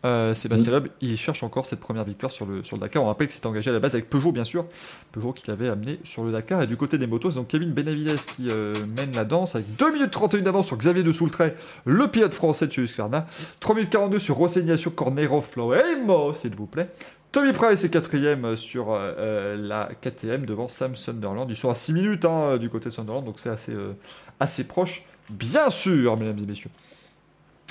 Euh, Sébastien Loeb, il cherche encore cette première victoire sur le, sur le Dakar. On rappelle qu'il s'était engagé à la base avec Peugeot, bien sûr. Peugeot qui l'avait amené sur le Dakar. Et du côté des motos, c'est donc Kevin Benavides qui euh, mène la danse avec 2 minutes 31 d'avance sur Xavier de Soultray, le pilote français de chez Husqvarna. 3 minutes 42 sur Rossi Ignacio Cornero Floemo, s'il vous plaît. Tommy Price est quatrième sur euh, euh, la KTM devant Sam Sunderland. Ils sont à 6 minutes hein, du côté de Sunderland, donc c'est assez, assez proche bien sûr, mesdames et messieurs.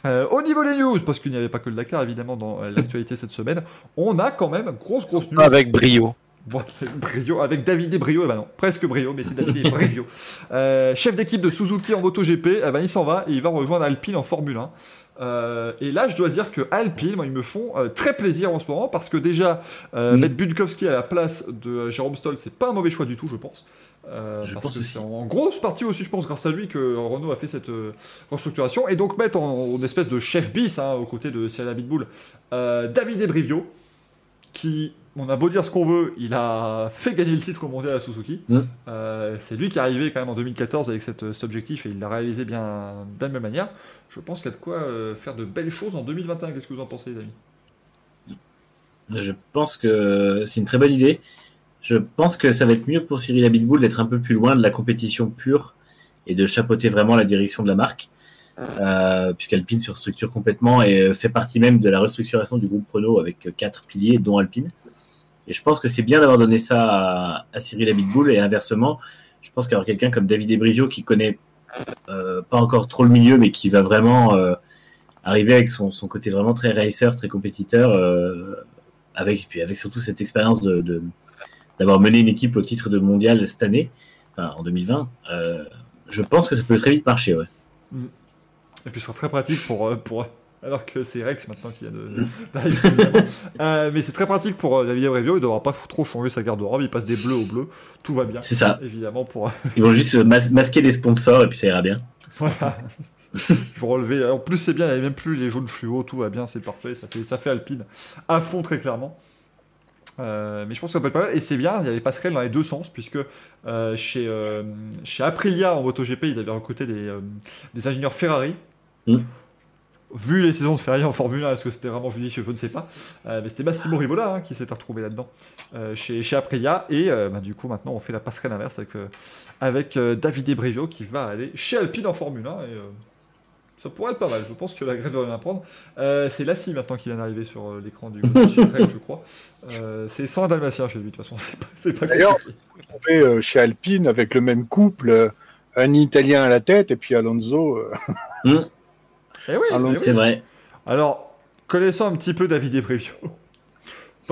Euh, au niveau des news, parce qu'il n'y avait pas que le Dakar évidemment dans euh, l'actualité cette semaine, on a quand même grosse grosse news. Avec brio. Brio, avec David et Brio, eh ben non, presque Brio, mais c'est David et Brio. Euh, chef d'équipe de Suzuki en MotoGP, eh ben il s'en va et il va rejoindre Alpine en Formule 1. Euh, et là, je dois dire que Alpine, moi, ils me font euh, très plaisir en ce moment parce que déjà, euh, Mm. mettre Budkowski à la place de Jérôme Stoll, c'est pas un mauvais choix du tout, je pense. Euh, Je parce pense que c'est en grosse partie aussi, je pense, grâce à lui que Renault a fait cette euh, restructuration. Et donc mettre en, en espèce de chef bis, hein, aux côtés de Cyril Abitboul, euh, David Ebrivio, qui, on a beau dire ce qu'on veut, il a fait gagner le titre mondial à Suzuki. Mm. Euh, c'est lui qui est arrivé quand même en 2014 avec cette- cet objectif et il l'a réalisé bien, de la même manière. Je pense qu'il y a de quoi faire de belles choses en 2021. Qu'est-ce que vous en pensez, les amis? Je pense que c'est une très bonne idée. Je pense que ça va être mieux pour Cyril Abitboul d'être un peu plus loin de la compétition pure et de chapeauter vraiment la direction de la marque, euh, puisqu'Alpine se restructure complètement et euh, fait partie même de la restructuration du groupe Renault avec euh, quatre piliers, dont Alpine. Et je pense que c'est bien d'avoir donné ça à, à Cyril Abitboul et inversement, je pense qu'avoir quelqu'un comme David Ebrivio qui connaît euh, pas encore trop le milieu, mais qui va vraiment euh, arriver avec son, son côté vraiment très racer, très compétiteur, euh, avec, puis avec surtout cette expérience de, de- d'avoir mené une équipe au titre de mondial cette année, enfin, en 2020, euh, je pense que ça peut très vite marcher. Ouais. Et puis ce sera très pratique pour. euh, pour [laughs] alors que c'est Rex maintenant qui vient de- [laughs] d'arriver. évidemment. Euh, mais c'est très pratique pour euh, David Ebrivio. Il ne devra pas trop changer sa garde-robe. Il passe des bleus au bleu. Tout va bien. C'est ça. Évidemment, pour. Ils vont juste mas- masquer les sponsors et puis ça ira bien. [laughs] Voilà. Pour relever. En plus, c'est bien, il n'y avait même plus les jaunes fluo, tout va bien, c'est parfait. Ça fait, ça fait Alpine à fond, très clairement. Euh, mais je pense que ça peut être pas mal. Et c'est bien, il y a des passerelles dans les deux sens, puisque euh, chez, euh, chez Aprilia en MotoGP, ils avaient recruté des, des ingénieurs Ferrari. Mm. Vu les saisons de Ferrari en Formule 1, est-ce que c'était vraiment judicieux? Je ne sais pas. Mais c'était Massimo Rivola hein, qui s'était retrouvé là-dedans chez, chez Aprilia. Et bah, du coup, maintenant, on fait la passerelle inverse avec, avec David Ebrivio qui va aller chez Alpine en Formule 1. Et, euh, ça pourrait être pas mal. Je pense que la grève va bien prendre. Euh, c'est Lassie maintenant qui vient d'arriver sur euh, l'écran du [laughs] chez Greg, je crois. Euh, c'est sans un dalmatien chez lui, de toute façon. [laughs] C'est pas, D'ailleurs. On fait euh, chez Alpine avec le même couple, euh, un Italien à la tête et puis Alonso. euh, Hum, Eh oui, c'est vrai. Alors, connaissant un petit peu David Ebrivio,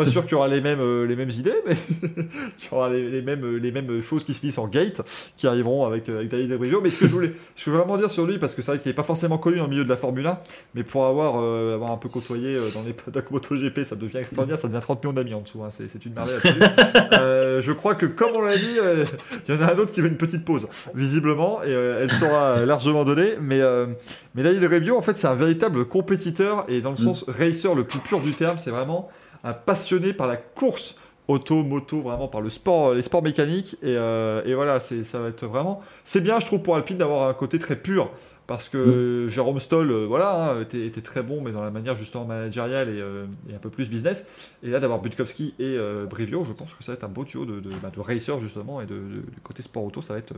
pas sûr qu'il y aura les mêmes, euh, les mêmes idées, mais [laughs] qu'il y aura les, les mêmes, les mêmes choses qui se finissent en gate qui arriveront avec, euh, avec David Ebrivio. Mais ce que je voulais, je voulais vraiment dire sur lui, parce que c'est vrai qu'il n'est pas forcément connu dans le milieu de la Formule 1, mais pour avoir, euh, avoir un peu côtoyé euh, dans les [laughs] paddock MotoGP, ça devient extraordinaire, ça devient 30 millions d'amis en dessous, hein, c'est une merveille absolue. [laughs] Euh, je crois que, comme on l'a dit, euh, il y en a un autre qui veut une petite pause, visiblement, et euh, elle sera largement donnée, mais. euh, mais Daniel Revio, en fait, c'est un véritable compétiteur et dans le Mm. sens racer le plus pur du terme, c'est vraiment un passionné par la course auto, moto, vraiment par le sport, les sports mécaniques. Et, euh, voilà, ça va être vraiment. C'est bien, je trouve, pour Alpine d'avoir un côté très pur. Parce que Jérôme Stoll, euh, voilà, hein, était, était très bon, mais dans la manière justement managériale et, euh, et un peu plus business. Et là, d'avoir Budkowski et euh, Brivio, je pense que ça va être un beau duo de, de, bah, de racer justement et de, de- du côté sport auto. Ça va, être,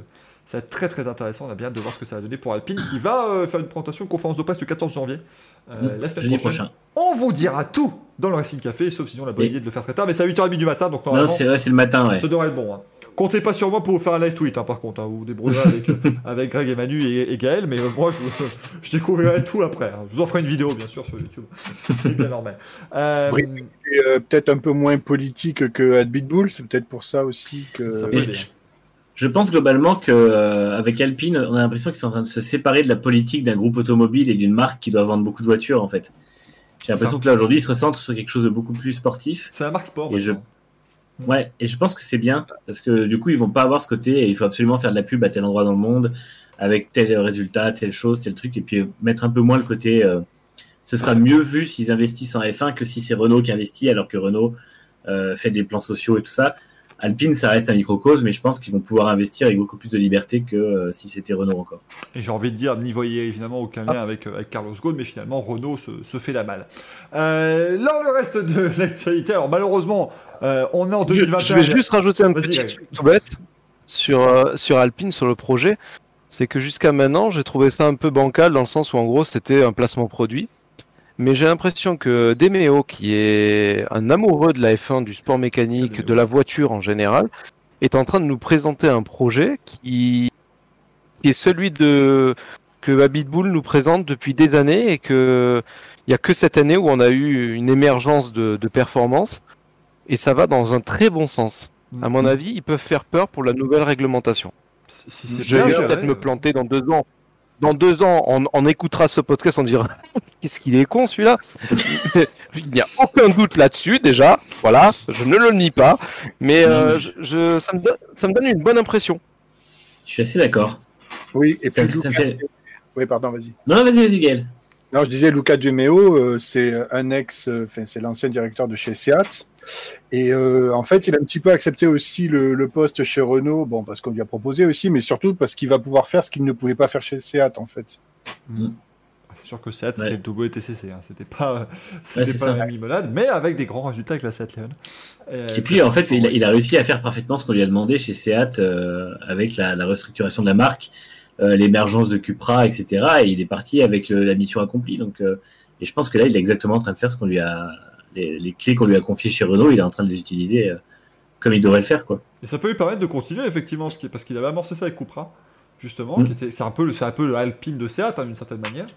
ça va être très très intéressant. On a bien hâte de voir ce que ça va donner pour Alpine, qui va faire une présentation, une conférence de presse le 14 janvier. Hum, la semaine prochaine. prochain. On vous dira tout dans le Racing Café, sauf si on a bonne idée de le faire très tard. Mais c'est à 8h30 du matin, donc Non, normalement, c'est vrai, c'est le matin, ouais. ça devrait être bon. hein. Comptez pas sur moi pour vous faire un live tweet, hein, par contre. Hein, vous vous débrouillerez [laughs] avec, euh, avec Greg et Manu et, et Gaël, mais euh, moi, je, [laughs] je découvrirai tout après. hein. Je vous en ferai une vidéo, bien sûr, sur YouTube. [laughs] c'est bien normal. Euh, euh, peut-être un peu moins politique que Bull, c'est peut-être pour ça aussi que. Ça je, je pense globalement que euh, avec Alpine, on a l'impression qu'ils sont en train de se séparer de la politique d'un groupe automobile et d'une marque qui doit vendre beaucoup de voitures en fait. J'ai l'impression que là aujourd'hui, ils se recentrent sur quelque chose de beaucoup plus sportif. c'est la marque sport. Et je-. Ouais, et je pense que c'est bien parce que du coup, ils vont pas avoir ce côté. et Il faut absolument faire de la pub à tel endroit dans le monde avec tel résultat, telle chose, tel truc, et puis mettre un peu moins le côté. euh, ce sera mieux vu s'ils investissent en F1 que si c'est Renault qui investit, alors que Renault euh, fait des plans sociaux et tout ça. Alpine, ça reste un microcosme, mais je pense qu'ils vont pouvoir investir avec beaucoup plus de liberté que euh, si c'était Renault encore. Et j'ai envie de dire, n'y voyez évidemment aucun lien avec, euh, avec Carlos Ghosn, mais finalement, Renault se, se fait la malle. Euh, là, le reste de [laughs] l'actualité, alors malheureusement, euh, on est en Je, 2021. je vais juste rajouter un petit truc tout bête sur, euh, sur Alpine, sur le projet. C'est que jusqu'à maintenant, j'ai trouvé ça un peu bancal dans le sens où en gros c'était un placement produit. Mais j'ai l'impression que Demeo, qui est un amoureux de la F1, du sport mécanique, Demeo. de la voiture en général, est en train de nous présenter un projet qui, qui est celui de que Habitbull nous présente depuis des années et que il y a que cette année où on a eu une émergence de, de performance et ça va dans un très bon sens. À mon avis, ils peuvent faire peur pour la nouvelle réglementation. Si si c'est Je vais peut-être me planter dans deux ans. Dans deux ans, on, on écoutera ce podcast, on dira [laughs] qu'est-ce qu'il est con celui-là. [laughs] Il n'y a aucun doute là-dessus déjà. Voilà, je ne le nie pas, mais euh, je, je- ça, me donne, ça me donne une bonne impression. Je suis assez d'accord. Oui, et Ça, fait... Oui, pardon, vas-y. Non, vas-y, vas-y, Gaël. Non, je disais Luca Dumeo, euh, c'est un ex, euh, c'est l'ancien directeur de chez Seat. Et euh, en fait, il a un petit peu accepté aussi le, le poste chez Renault, bon parce qu'on lui a proposé aussi, mais surtout parce qu'il va pouvoir faire ce qu'il ne pouvait pas faire chez Seat en fait. C'est sûr que Seat, Ouais. c'était le WTCC, hein. c'était pas, Ouais, c'était c'est pas ça. la même limonade, mais avec des grands résultats avec la Seat Leon. Et puis, en fait, il a, il a réussi à faire parfaitement ce qu'on lui a demandé chez Seat euh, avec la, la restructuration de la marque, euh, l'émergence de Cupra, etc. Et il est parti avec le- la mission accomplie. Donc, euh, et je pense que là, il est exactement en train de faire ce qu'on lui a, les, les clés qu'on lui a confiées chez Renault. Il est en train de les utiliser euh, comme il devrait le faire, quoi. Et ça peut lui permettre de continuer effectivement, ce qui est, parce qu'il avait amorcé ça avec Cupra, justement, Mm. qui était, c'est un peu, le- un peu le Alpine de Seat hein, d'une certaine manière.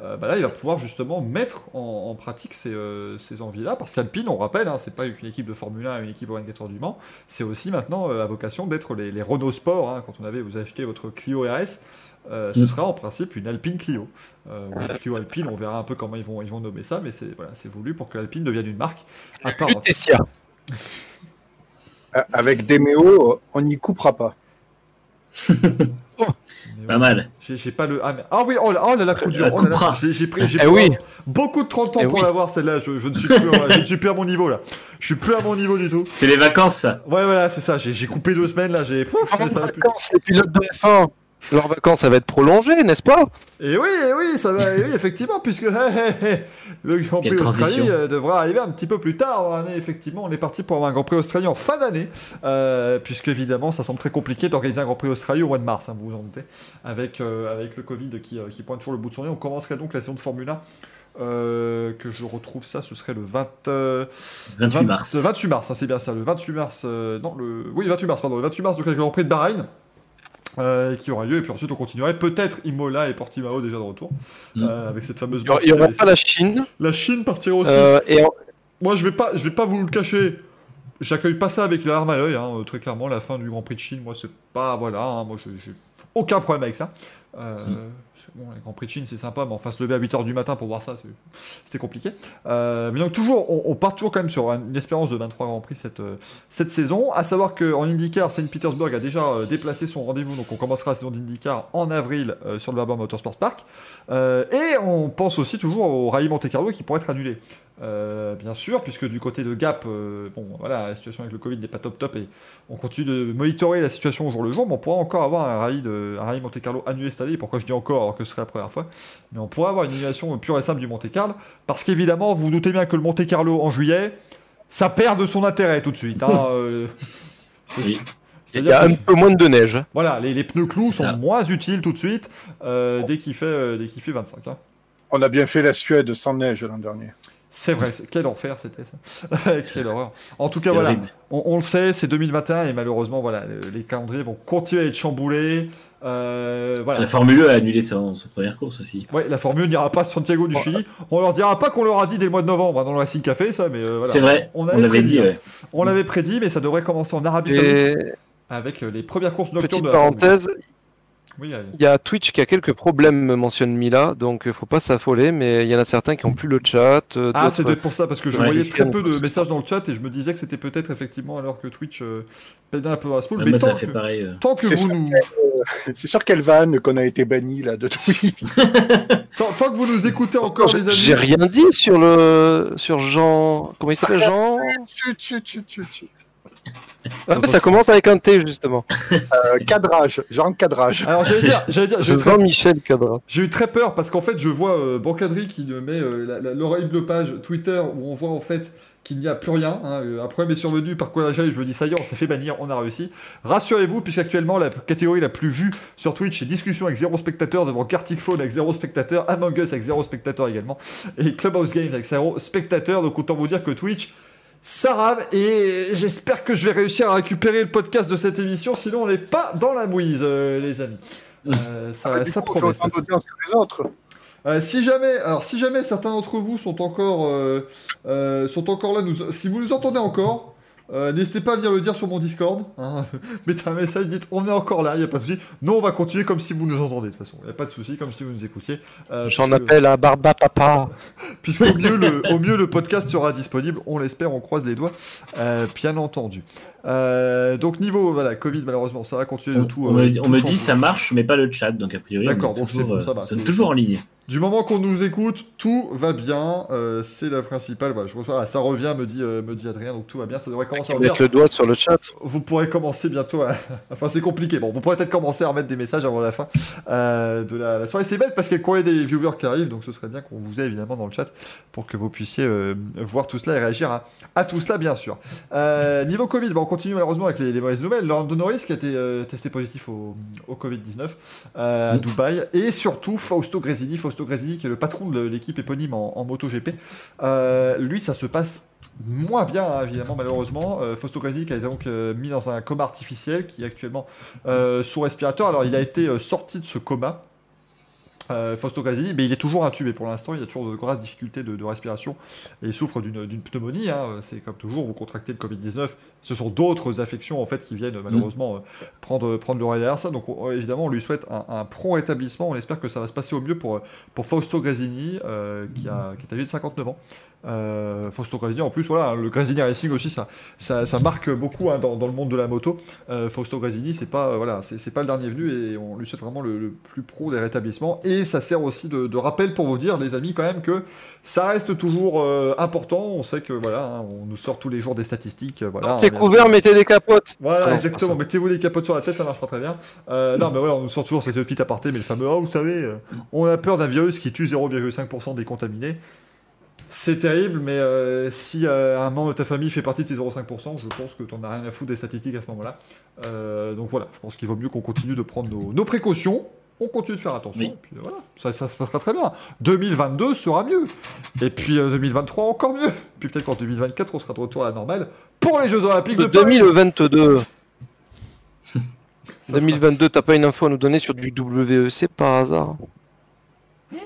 Euh, bah là, il va pouvoir justement mettre en, en pratique ces, euh, ces envies-là, parce qu'Alpine, on rappelle, hein, c'est pas une équipe de Formule 1 et une équipe au 24 du Mans, c'est aussi maintenant euh, à vocation d'être les, les Renault Sport. hein, quand on avait, vous achetez votre Clio RS, euh, ce Mm. sera en principe une Alpine Clio. Euh, ou Clio Alpine, on verra un peu comment ils vont, ils vont nommer ça, mais c'est voilà, c'est voulu pour que Alpine devienne une marque à part. Euh, Avec Demeo, on n'y coupera pas. Mais Pas mal. J'ai pas le. Ah, mais- ah oui, oh là, oh là, la coup Oh. J'ai pris, j'ai Eh oui. beaucoup de 30 ans Eh pour oui. l'avoir celle-là. Je, je ne suis plus, je ne suis plus à mon niveau là. Je suis plus à mon niveau du tout. C'est les vacances, ça. Ouais, voilà, c'est ça. J'ai j'ai coupé deux semaines là. J'ai. Les vacances, les pilotes de F1, leurs vacances, ça va être prolongé, n'est-ce pas? Et oui, et oui, ça va. et oui, effectivement, puisque [laughs] le Grand Prix Australie euh, devra arriver un petit peu plus tard dans l'année. Effectivement, on est parti pour avoir un Grand Prix Australie en fin d'année, euh, puisque évidemment, ça semble très compliqué d'organiser un Grand Prix Australie au mois de mars. hein, vous vous en doutez, avec euh, avec le Covid qui, euh, qui pointe toujours le bout de son nez. On commencerait donc la saison de Formule 1. euh, que je retrouve ça, ce serait le 20, euh, 28 20 mars. Le 28 mars, hein, c'est bien ça. Le 28 mars, euh, non, le, oui, 28 mars, pardon. Le 28 mars, donc avec le Grand Prix de Bahreïn, euh, qui aura lieu. Et puis ensuite, on continuerait peut-être Imola et Portimao déjà de retour, Mm. euh, avec cette fameuse. Il y aura- pas la Chine. La Chine partira aussi. euh, et en- Moi, je vais pas, je vais pas vous le cacher. J'accueille pas ça avec la larme à l'œil. hein, très clairement, la fin du Grand Prix de Chine, moi, c'est pas voilà. hein, moi, je- j'ai aucun problème avec ça. Euh, c'est Bon, le Grand Prix de Chine, c'est sympa, mais enfin se lever à 8h du matin pour voir ça, c'était compliqué. Euh, mais donc toujours, on, part toujours quand même sur une espérance de 23 Grands Prix cette, euh, cette saison. À savoir qu'en IndyCar, Saint Petersburg a déjà euh, déplacé son rendez-vous, donc on commencera la saison d'IndyCar en avril sur le Barber Motorsport Park. Et on pense aussi toujours au Rallye Monte Carlo qui pourrait être annulé. Euh, bien sûr, puisque du côté de Gap, euh, bon voilà, la situation avec le Covid n'est pas top top et on continue de monitorer la situation au jour le jour, mais on pourra encore avoir un rallye, de, un rallye Monte Carlo annulé cette année. Pourquoi je dis encore alors que ce serait la première fois? Mais on pourra avoir une annulation pure et simple du Monte Carlo, parce qu'évidemment, vous vous doutez bien que le Monte Carlo en juillet, ça perd de son intérêt tout de suite. hein, [laughs] euh, Oui. il y C'est-à-dire a un peu moins de neige. voilà, les, les pneus clous sont ça. moins utiles tout de suite euh, dès qu'il fait, euh, dès qu'il fait 25. hein. On a bien fait la Suède sans neige l'an dernier. C'est vrai, c'est- quel enfer c'était ça. [laughs] Quelle horreur. En tout cas, voilà, on, on le sait, c'est 2021 et malheureusement, voilà, le- les calendriers vont continuer à être chamboulés. Euh, voilà. La Formule 1 a annulé son, son première course aussi. Ouais, la Formule n'ira pas à Santiago du Chili. On leur dira pas qu'on leur a dit dès le mois de novembre hein, dans le Racing Café, ça, mais euh, voilà. C'est vrai, On on, avait l'avait prédit, dit. hein. ouais. On l'avait prédit, mais ça devrait commencer en Arabie Saoudite avec euh, les premières courses nocturnes petite de la Formule. parenthèse, Oui, allez. il y a Twitch qui a quelques problèmes, me mentionne Mila, donc euh, faut pas s'affoler, mais il y en a certains qui ont plus le chat. euh, Ah, c'est peut-être pour ça, parce que je Ouais, voyais il très fait peu de messages dans le chat et je me disais que c'était peut-être effectivement alors que Twitch euh, pédale un peu à. Ouais, mais tant ça fait que, pareil. euh. tant que C'est vous nous, C'est sur quelle vanne qu'on a été banni là de tweet [laughs] tant, tant que vous nous écoutez encore, les amis. J'ai rien dit sur le sur Jean. Comment il s'appelle Jean? Ah, mais Ça commence avec un T justement. [laughs] Euh, Cadrage, genre cadrage. Alors j'allais dire, j'allais dire, j'ai eu très- Jean-Michel Cadra. j'ai eu très peur parce qu'en fait je vois euh, Bancadri qui me met euh, la- l'horrible page Twitter où on voit en fait qu'il n'y a plus rien. hein. Euh, Un problème est survenu par quoi j'aille, je me dis ça y est, on s'est fait bannir, on a réussi. Rassurez-vous, puisqu'actuellement la catégorie la plus vue sur Twitch c'est discussion avec zéro spectateur devant Gartic Phone avec zéro spectateur, Among Us avec zéro spectateur également, et Clubhouse Games avec zéro spectateur. Donc autant vous dire que Twitch ça rame et j'espère que je vais réussir à récupérer le podcast de cette émission, sinon on n'est pas dans la mouise, euh, les amis. Euh, ça, Ah, ça coup, promet. que les autres. Euh, si jamais, alors si jamais certains d'entre vous sont encore, sont encore là, nous, si vous nous entendez encore, euh, n'hésitez pas à venir le dire sur mon Discord. Hein. [laughs] Mettez un message, dites on est encore là, il y a pas de souci. Nous on va continuer comme si vous nous entendez de toute façon, il y a pas de souci, comme si vous nous écoutiez. Euh, J'en puisque- appelle à Barba Papa. [laughs] Puisqu'au mieux, le, au mieux, le podcast sera disponible, on l'espère, on croise les doigts, euh, bien entendu. Euh, donc niveau, voilà, Covid, malheureusement, ça va continuer de On, tout. on me, euh, on tout me dit ça marche, mais pas le chat, donc a priori. on est D'accord, donc c'est toujours, bon, ça va, c'est- toujours en ligne. Du moment qu'on nous écoute, tout va bien, euh, c'est la principale. Voilà, je reçois, ah, ça revient, me dit, euh, me dit Adrien, donc tout va bien, ça devrait commencer à revenir. Mettre le doigt sur le chat. Vous pourrez commencer bientôt à... [laughs] Enfin, c'est compliqué. Bon, vous pourrez peut-être commencer à remettre des messages avant la fin euh, de la, la soirée. C'est bête parce qu'il y a des viewers qui arrivent, donc ce serait bien qu'on vous ait évidemment dans le chat pour que vous puissiez voir tout cela et réagir à, à tout cela, bien sûr. Niveau Covid, bon, on continue malheureusement avec les, les mauvaises nouvelles. Laurent Norris qui a été testé positif au, au Covid-19 euh, à Dubaï. Et surtout Fausto Gresini. Fausto Gresini qui est le patron de l'équipe éponyme en, MotoGP. Euh, lui, ça se passe moins bien, hein, évidemment, malheureusement. Euh, Fausto Gresini qui a été donc euh, mis dans un coma artificiel, qui est actuellement sous respirateur. Alors, il a été sorti de ce coma. Fausto Gresini, mais il est toujours intubé pour l'instant, il a toujours de grosses difficultés de, respiration et il souffre d'une d'une pneumonie. hein. C'est comme toujours, vous contractez le Covid-19, ce sont d'autres affections en fait qui viennent malheureusement euh, prendre, prendre le relais derrière ça. Donc on- évidemment, on lui souhaite un, un prompt rétablissement. On espère que ça va se passer au mieux pour, pour Fausto Gresini, euh, qui, a, qui est âgé de 59 ans. Euh, Fausto Gresini, en plus, voilà, le Gresini Racing aussi, ça, ça, ça marque beaucoup hein, dans, dans le monde de la moto. Euh, Fausto Gresini, c'est pas, voilà, c'est c'est pas le dernier venu et on lui souhaite vraiment le, le plus pro des rétablissements. Et ça sert aussi de, de rappel pour vous dire, les amis, quand même, que ça reste toujours euh, important. On sait que voilà, hein, on nous sort tous les jours des statistiques. Voilà, T'es bien couvert, sûr. mettez des capotes. Voilà, Ah non, exactement. Mettez-vous les capotes sur la tête, ça marchera très bien. Euh, non, mais voilà, on nous sort toujours cette petite aparté, mais le fameux, oh, vous savez, euh, on a peur d'un virus qui tue 0,5% des contaminés. C'est terrible, mais euh, si euh, un membre de ta famille fait partie de ces 0,5%, je pense que t'en as rien à foutre des statistiques à ce moment-là. Euh, donc voilà, je pense qu'il vaut mieux qu'on continue de prendre nos, nos précautions. On continue de faire attention. Oui. Et puis euh, voilà, ça, ça se passera très bien. 2022 sera mieux. Et puis euh, 2023 encore mieux. Puis peut-être qu'en 2024, on sera de retour à la normale pour les Jeux Olympiques de De Paris. 2022. [laughs] Ça sera- 2022, t'as pas une info à nous donner sur du WEC par hasard?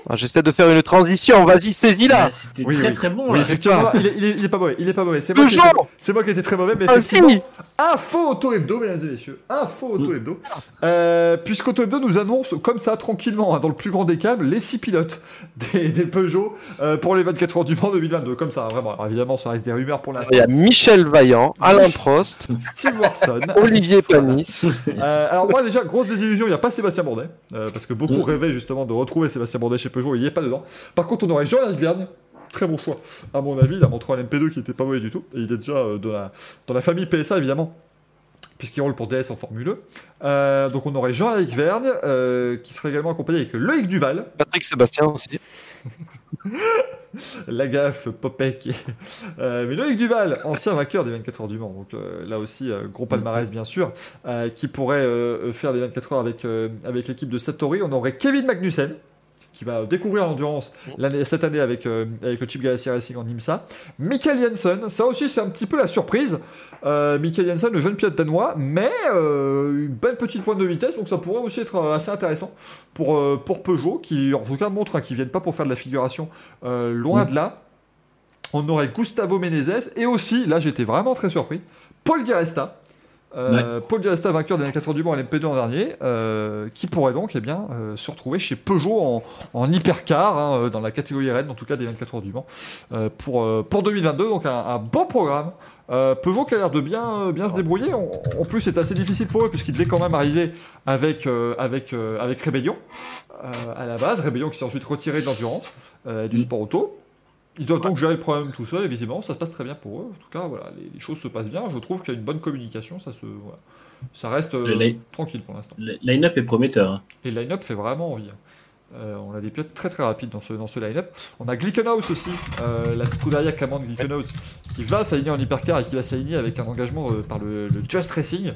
Ah, J'essaie de faire une transition, vas-y, saisis-la Ah, C'était Oui, très oui. très bon Oui, là. effectivement, il est, il, est, il est pas mauvais, il est pas mauvais. C'est moi, qui ai été- Toujours c'est moi qui ai été très mauvais, mais Ah, effectivement, info auto hebdo, mesdames et messieurs, info auto hebdo. Euh, Puisqu'auto hebdo nous annonce comme ça tranquillement, hein, dans le plus grand des calmes, les six pilotes [laughs] des, des Peugeot euh, pour les 24 heures du Mans 2022, comme ça, vraiment. Alors évidemment, ça reste des rumeurs pour l'instant. Il y a Michel Vaillant, Alain Prost, Steve Warson, [laughs] Olivier. Panis. Euh, alors moi déjà grosse désillusion, il n'y a pas Sébastien Bourdet euh, parce que beaucoup Mm. rêvaient justement de retrouver Sébastien Bourdet chez Peugeot, il n'y est pas dedans. Par contre on aurait Jean-Éric Vergne, très bon choix à mon avis, il a montré un MP2 qui était pas mauvais du tout et il est déjà euh, dans, la, dans la famille PSA évidemment. Puisqu'il roule pour DS en Formule 1. Euh, donc on aurait Jean-Éric Vergne, euh, qui serait également accompagné avec Loïc Duval, Patrick Sébastien aussi. [laughs] la gaffe, Popek. [laughs] Euh, mais Loïc Duval, ancien vainqueur des 24 heures du Mans, donc euh, là aussi, euh, gros palmarès bien sûr, qui pourrait faire les 24 heures avec, avec l'équipe de Satori. On aurait Kevin Magnussen, qui va découvrir l'endurance cette année avec, euh, avec le Chip Ganassi Racing en IMSA. Michael Jensen, ça aussi c'est un petit peu la surprise. Euh, Michael Jensen, le jeune pilote danois, mais euh, une belle petite pointe de vitesse, donc ça pourrait aussi être assez intéressant pour, pour Peugeot, qui en tout cas montre hein, qu'ils viennent pas pour faire de la figuration loin de là. On aurait Gustavo Menezes et aussi, là j'étais vraiment très surpris, Paul Di Euh, Paul Di Resta, vainqueur des 24 heures du Mans à l'MP2 en dernier, euh, qui pourrait donc eh bien, euh, se retrouver chez Peugeot en, en hypercar, hein, euh, dans la catégorie Rennes, en tout cas des 24 heures du Mans, euh, pour, euh, pour 2022. Donc un, un bon programme. Euh, Peugeot qui a l'air de bien, euh, bien se débrouiller. En, en plus, c'est assez difficile pour eux, puisqu'ils devaient quand même arriver avec, euh, avec, euh, avec Rébellion euh, à la base. Rébellion qui s'est ensuite retiré de l'endurance, euh, du sport auto. Ils doivent donc gérer le problème tout seuls, et visiblement, ça se passe très bien pour eux. En tout cas, voilà, les, les choses se passent bien. Je trouve qu'il y a une bonne communication, ça se, voilà. ça reste euh, tranquille pour l'instant. Le line-up est prometteur. hein. Et le line-up fait vraiment envie. hein. Euh, on a des pilotes très très rapides dans ce, dans ce line-up. On a Glickenhaus aussi, euh, la Scuderia Cameron Glickenhaus, qui va s'aligner en hypercar et qui va s'aligner avec un engagement euh, par le, le Just Racing.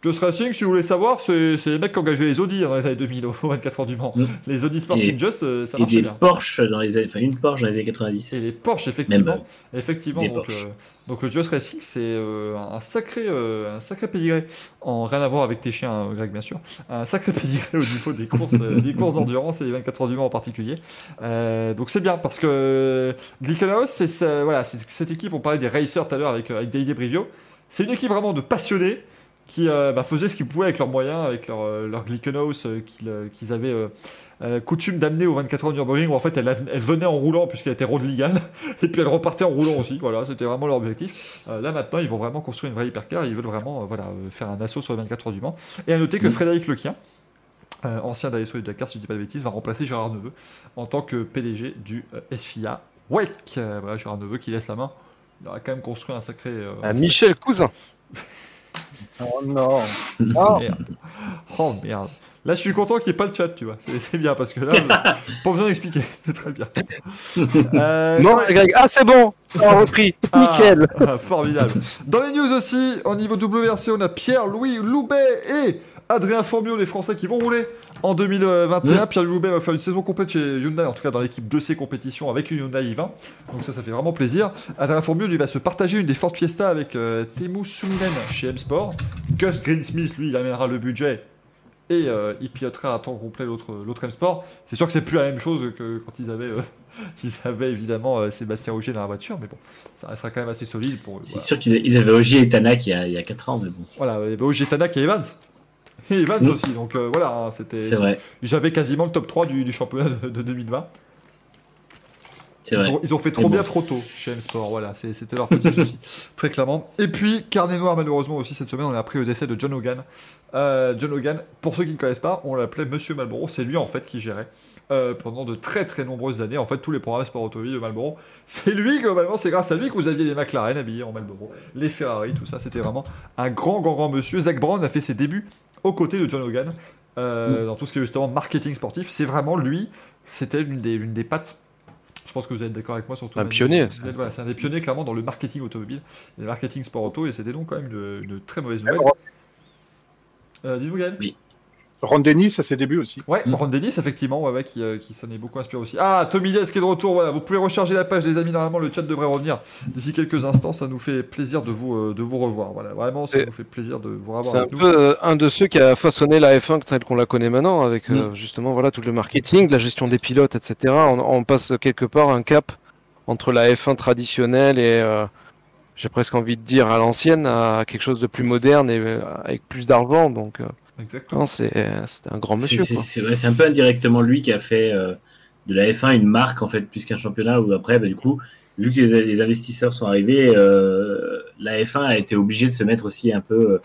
Just Racing, si vous voulez savoir, c'est les mecs qui engageaient les Audi dans les années 2000 au 24 heures du Mans. Mm. Les Audi Sport Et- Team Just, euh, ça Et marchait des bien. Porsche dans les années, enfin une Porsche dans les années 90. Et les Porsche, effectivement. Même, effectivement des donc, Porsche. euh, donc le Just Racing, c'est euh, un sacré, euh, un sacré pédigré, en rien à voir avec tes chiens, Greg, bien sûr. Un sacré [laughs] pédigré au niveau des courses, des courses d'endurance et les 24 heures du Mans en particulier. Donc c'est bien parce que Glickenhaus, c'est voilà, c'est cette équipe. On parlait des racers tout à l'heure avec avec David Brivio. C'est une équipe vraiment de passionnés qui euh, bah, faisaient ce qu'ils pouvaient avec leurs moyens, avec leur, euh, leur Glickenhaus euh, qu'ils avaient coutume d'amener aux 24 heures du Nürburgring où en fait elle, elle venait en roulant puisqu'elle était road légale [laughs] et puis elle repartait en roulant aussi. Voilà, c'était vraiment leur objectif. Là maintenant, ils vont vraiment construire une vraie hypercar. Ils veulent vraiment voilà, faire un assaut sur les 24 heures du Mans. Et à noter que Mhm. Frédéric Lequien, euh, ancien d'ASO et de Dakar, si je dis pas de bêtises, va remplacer Gérard Neveu en tant que PDG du euh, FIA WEC. Euh, voilà, Gérard Neveu qui laisse la main. Il aura quand même construit un sacré. un Michel Cousin. [laughs] Oh non. Oh, Merde. Oh merde. Là, je suis content qu'il n'y ait pas le chat, tu vois. C'est bien parce que là, [laughs] pas besoin d'expliquer. [laughs] C'est très bien. [laughs] Euh, Non, dans- Greg. Ah, c'est bon. On a repris. Ah, Nickel. formidable. Dans les news aussi, au niveau WRC, on a Pierre-Louis Loubet et Adrien Fourmiot, les Français qui vont rouler en 2021. Pierre-Louis Loubet va faire une saison complète chez Hyundai, en tout cas dans l'équipe 2C compétition avec une Hyundai i20. Donc ça, ça fait vraiment plaisir. Adrien Fourmiot, lui, va se partager une des Ford Fiesta avec euh, Temu Suminen chez M-Sport. Gus Greensmith, lui, il amènera le budget et euh, il pilotera à temps complet l'autre M-Sport. C'est sûr que c'est plus la même chose que quand ils avaient, euh, [laughs] ils avaient évidemment euh, Sébastien Rougier dans la voiture, mais bon, ça restera quand même assez solide pour. C'est Voilà. sûr qu'ils avaient Ogier et Tanak il y a, il y a 4 ans, mais bon, Voilà, il y avait Ogier Tanak et Evans. Et [laughs] Evans aussi, donc euh, voilà, hein, c'était. c'est vrai. J'avais quasiment le top 3 du, du championnat de, de 2020. C'est Ils vrai. ont, ils ont fait trop bon. bien trop tôt chez M-Sport, voilà, c'était leur petit souci, [laughs] très clairement. Et puis, carnet noir, malheureusement aussi, cette semaine, on a appris le décès de John Hogan. Euh, John Hogan, pour ceux qui ne connaissent pas, on l'appelait Monsieur Malboro, c'est lui en fait qui gérait. euh, pendant de très très nombreuses années, en fait, tous les programmes sport automobile de Marlboro, [laughs] c'est lui, globalement, c'est grâce à lui que vous aviez les McLaren habillés en Marlboro, les Ferrari, tout ça, c'était vraiment un grand, grand, grand monsieur. Zach Brown a fait ses débuts aux côtés de John Hogan, euh, dans tout ce qui est justement marketing sportif. C'est vraiment lui, c'était l'une des, l'une des pattes. Je pense que vous êtes d'accord avec moi sur tout. Un pionnier, ça. Voilà, c'est un des pionniers clairement dans le marketing automobile, et le marketing sport auto, et c'était donc quand même une, une très mauvaise nouvelle. Euh, Dis-nous, Gaël? Ron Dennis à ses débuts aussi. Ouais, Mm. Ron Dennis, effectivement, ouais, ouais, qui, euh, qui s'en est beaucoup inspiré aussi. Ah, Tommy Des qui est de retour, voilà, vous pouvez recharger la page, les amis, normalement le chat devrait revenir d'ici quelques instants, ça nous fait plaisir de vous, euh, de vous revoir, voilà, vraiment, ça Et- nous fait plaisir de vous revoir C'est un nous. peu euh, un de ceux qui a façonné la F1 telle qu'on la connaît maintenant, avec euh, justement voilà tout le marketing, la gestion des pilotes, etc. On, on passe quelque part un cap entre la F1 traditionnelle et euh, j'ai presque envie de dire à l'ancienne, à quelque chose de plus moderne et avec plus d'argent. Donc euh, Exactement. c'est c'est un grand monsieur. C'est quoi. c'est vrai, c'est un peu indirectement lui qui a fait euh, de la F1 une marque en fait plus qu'un championnat où après bah, du coup vu que les, les investisseurs sont arrivés euh, la F1 a été obligée de se mettre aussi un peu euh,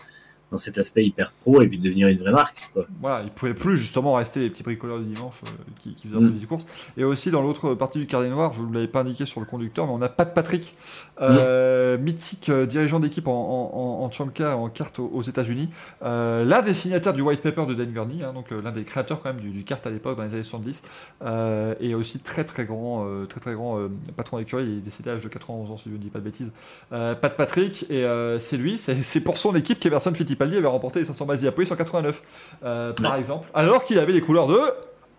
dans cet aspect hyper pro et puis de devenir une vraie marque quoi. Voilà, ils pouvaient plus justement rester les petits bricoleurs du dimanche euh, qui, qui faisaient un Mm. peu des courses. Et aussi dans l'autre partie du carnet noir, je ne vous l'avais pas indiqué sur le conducteur, mais on a Pat Patrick, euh, mythique euh, dirigeant d'équipe en, en, en, en Champ Car, en kart aux, aux États-Unis, l'un des signataires du white paper de Dan Gurney, hein, donc l'un des créateurs quand même du, du kart à l'époque dans les années 70, euh, et aussi très très grand, très très grand patron d'écurie. Il est décédé à l'âge de 91 ans si je ne dis pas de bêtises. Euh, Pat Patrick, et c'est lui, c'est pour son équipe qu'Emerson Fittipaldi avait remporté les 500 Mazia Police en 89, euh, par exemple, alors qu'il avait les couleurs de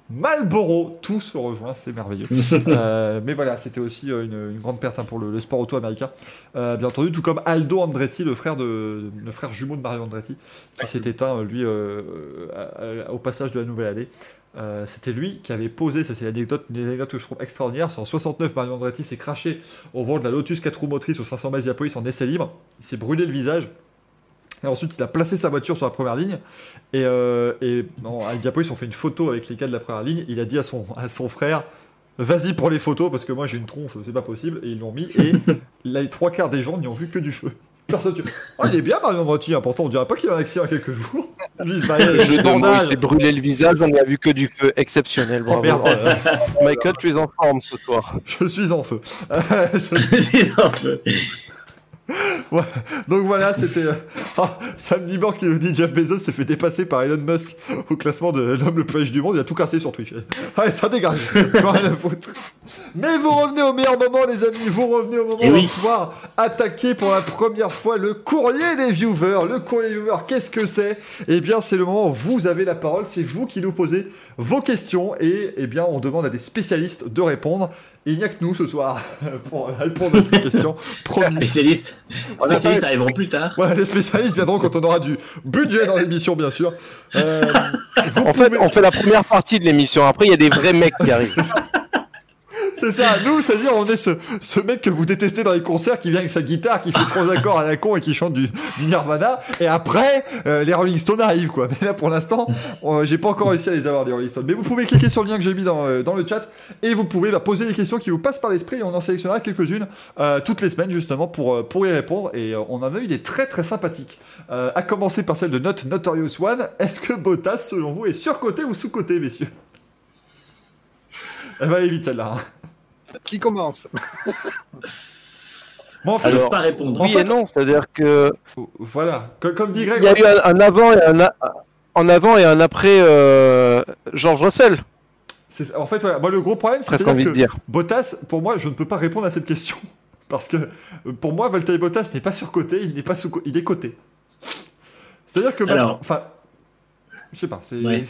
Marlboro. Tout se rejoint, c'est merveilleux. [laughs] Euh, mais voilà, c'était aussi euh, une, une grande perte hein, pour le, le sport auto américain, Euh, bien entendu, tout comme Aldo Andretti, le frère de le frère jumeau de Mario Andretti, qui s'est éteint lui euh, à- à- au passage de la nouvelle année. C'était lui qui avait posé, ça c'est l'anecdote, une anecdote que je trouve extraordinaire. C'est en 69, Mario Andretti s'est craché au vent de la Lotus 4 roues motrices au 500 Masiapolis en essai libre. Il s'est brûlé le visage. Et ensuite, il a placé sa voiture sur la première ligne. Et, euh, et non, à on fait une photo avec les gars de la première ligne. Il a dit à son, à son frère Vas-y pour les photos, parce que moi j'ai une tronche, c'est pas possible. Et ils l'ont mis. Et là, [laughs] les trois quarts des gens n'y ont vu que du feu. Personne. Oh, il est bien, Mario Andretti. hein. Pourtant, on dirait pas qu'il a eu un accident il y a quelques jours. [laughs] Lui, il se s'est brûlé le visage, on n'a vu que du feu exceptionnel. Oh Bravo. merde, oh. [laughs] Michael, tu es en forme ce soir. je suis en feu. Je- C'est un peu- [laughs] Voilà. Donc voilà, c'était [laughs] ah, Sam Nibor qui nous dit Jeff Bezos s'est fait dépasser par Elon Musk au classement de l'homme le plus riche du monde. Il a tout cassé sur Twitch. [laughs] Allez, ça dégage. Plus rien à foutre. Mais vous revenez au meilleur moment, les amis. Vous revenez au moment Eh où va pouvoir attaquer pour la première fois le courrier des viewers. Le courrier des viewers, qu'est-ce que c'est? Eh bien, c'est le moment où vous avez la parole. C'est vous qui nous posez vos questions et eh bien, on demande à des spécialistes de répondre. Et il n'y a que nous ce soir [laughs] pour répondre à ces questions. [laughs] Promis. Spécialistes. Spécialistes pas- arriveront plus tard. Voilà, les spécialistes viendront quand on aura du budget dans l'émission, bien sûr. Euh, [laughs] vous En fait, on fait la première partie de l'émission. Après, il y a des vrais mecs qui arrivent. C'est ça, nous, c'est-à-dire, on est ce, ce mec que vous détestez dans les concerts qui vient avec sa guitare, qui fait trois accords à la con et qui chante du, Nirvana. Et après, euh, les Rolling Stones arrivent, quoi. Mais là, pour l'instant, j'ai pas encore réussi à les avoir, les Rolling Stones. Mais vous pouvez cliquer sur le lien que j'ai mis dans, euh, dans le chat et vous pouvez bah, poser les questions qui vous passent par l'esprit et on en sélectionnera quelques-unes euh, toutes les semaines, justement, pour, euh, pour y répondre. Et euh, on en a eu des très très sympathiques. À commencer par celle de Not Notorious One. Est-ce que Bottas, selon vous, est surcoté ou sous-coté, messieurs? Elle va aller vite, celle-là. hein. Qui commence? Bon, en fait, Alors, pas répondre. Oui En fait- et non, c'est-à-dire que Voilà, comme, comme dit Greg, il y a eu un, un avant et un a- en avant et un après euh, George Russell, c'est- en fait, voilà, moi le gros problème, c'est que de dire. Bottas, pour moi, je ne peux pas répondre à cette question. [laughs] Parce que pour moi, Valtteri Bottas n'est pas surcoté, il n'est pas sous il est coté. C'est-à-dire que maintenant, Alors- enfin, je sais pas, c'est. Ouais.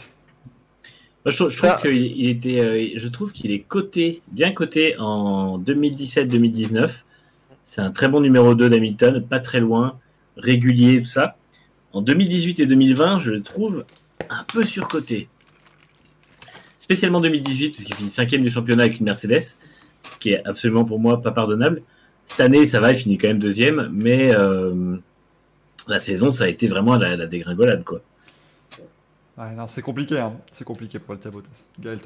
Je, trouve- je trouve Ça- qu'il il était, euh, je trouve qu'il est coté, bien coté en 2017-2019. C'est un très bon numéro 2 d'Hamilton, pas très loin, régulier, tout ça. En 2018 et 2020, je le trouve un peu surcoté. Spécialement 2018, parce qu'il finit cinquième du championnat avec une Mercedes, ce qui est absolument pour moi pas pardonnable. Cette année, ça va, il finit quand même deuxième, mais euh, la saison, ça a été vraiment la, la dégringolade, quoi. Ouais, c'est compliqué, hein. c'est compliqué pour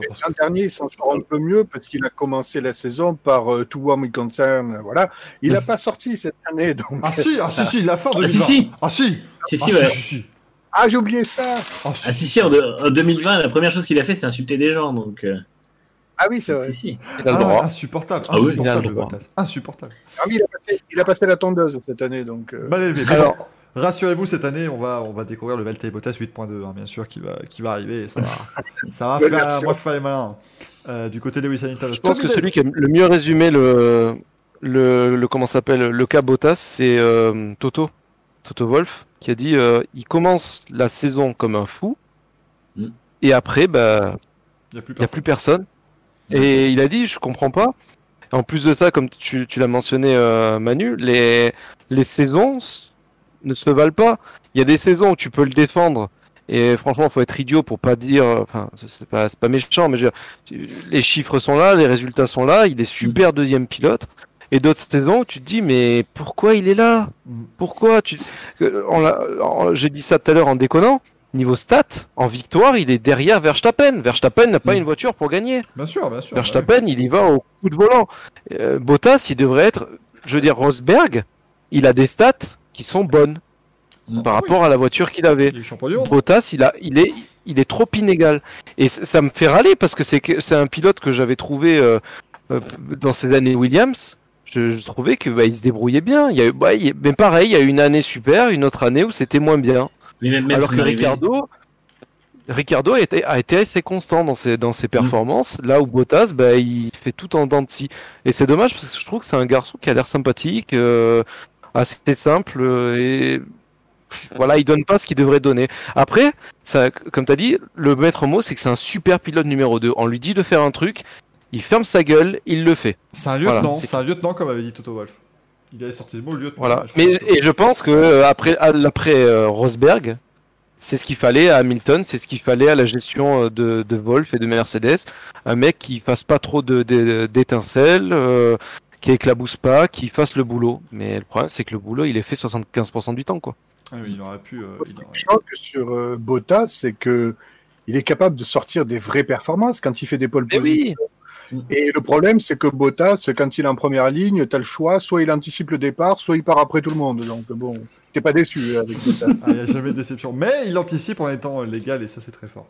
penses quoi L'an dernier, il s'en sort un peu mieux parce qu'il a commencé la saison par euh, To Whom It Concern. Voilà. Il n'a pas sorti cette année. Donc... Ah si, ah si, si, la fin de Ah, si, si. Ah si Si, Ah, si, ouais. si, si. Ah, j'ai oublié ça Ah, Ah si si en, de- en 2020 la première chose qu'il a fait c'est insulter des gens donc euh, Ah oui, c'est vrai. si si Il a le Ah, droit. insupportable, Ah oui, il a le insupportable, droit. Bottas. Insupportable. Ah oui, il a, passé, il a passé la tondeuse cette année. Donc, euh, Mal élevé. Alors- rassurez-vous, cette année, on va, on va découvrir le Valtteri Bottas 8.2, hein, bien sûr, qui va, qui va arriver. Et ça va, [laughs] ça va faire, moi, faire les malins. Euh, du côté de Lewis Hamilton. Je pense que celui qui a le mieux résumé le, le, le comment s'appelle le cas Bottas, c'est euh, Toto, Toto Wolf, qui a dit euh, il commence la saison comme un fou, Mm. et après, bah, il n'y a plus a personne. plus personne. Et il a dit, je comprends pas. En plus de ça, comme tu, tu l'as mentionné, euh, Manu, les, les saisons ne se valent pas. Il y a des saisons où tu peux le défendre. Et franchement, il faut être idiot pour pas dire. Enfin, c'est pas, pas méchant, mais je veux dire, tu- les chiffres sont là, les résultats sont là. Il est super deuxième pilote. Et d'autres saisons où tu te dis, mais pourquoi il est là? Mm. Pourquoi tu... J'ai dit ça tout à l'heure en déconnant. Niveau stats, en victoire, il est derrière Verstappen. Verstappen n'a pas Mm. une voiture pour gagner. Bien sûr, bien sûr. Verstappen, il y va au coup de volant. Euh, Bottas, il devrait être, je veux dire, Rosberg, il a des stats qui sont bonnes par Oui. rapport à la voiture qu'il avait. Bottas, il a, il est, il est trop inégal. Et ça me fait râler parce que c'est que c'est un pilote que j'avais trouvé euh, euh, dans ces années Williams. Je, je trouvais que bah, il se débrouillait bien. Il y a eu, bah, il- mais pareil, il y a eu une année super, une autre année où c'était moins bien. mais même, même Alors que Ricardo, Ricardo a été, a été assez constant dans ses, dans ses Mm. performances, là où Bottas, bah, il fait tout en dents de scie. Et c'est dommage parce que je trouve que c'est un garçon qui a l'air sympathique, euh, assez simple, euh, et voilà, il donne pas ce qu'il devrait donner. Après, ça, comme tu as dit, le maître mot, c'est que c'est un super pilote numéro 2. On lui dit de faire un truc, il ferme sa gueule, il le fait. C'est un lieutenant, Voilà, c'est- un lieutenant, comme avait dit Toto Wolf. Il avait sorti le mot lieutenant. Voilà. Mais que- et je pense que euh, après après euh, Rosberg, c'est ce qu'il fallait à Hamilton, c'est ce qu'il fallait à la gestion de, de Wolf et de Mercedes, un mec qui fasse pas trop de de- d'étincelles, euh, qui éclabousse pas, qui fasse le boulot. Mais le problème c'est que le boulot il est fait 75% du temps quoi. Ah oui, il aurait pu. euh, Ce il qui aurait- me choque sur euh, Bottas, c'est que il est capable de sortir des vraies performances quand il fait des pole Mais positions. oui, Et le problème, c'est que Bottas, quand il est en première ligne, tu as le choix, soit il anticipe le départ, soit il part après tout le monde. Donc bon, t'es pas déçu avec Bottas. Ah, Il n'y a jamais de déception. Mais il anticipe en étant légal et ça c'est très fort.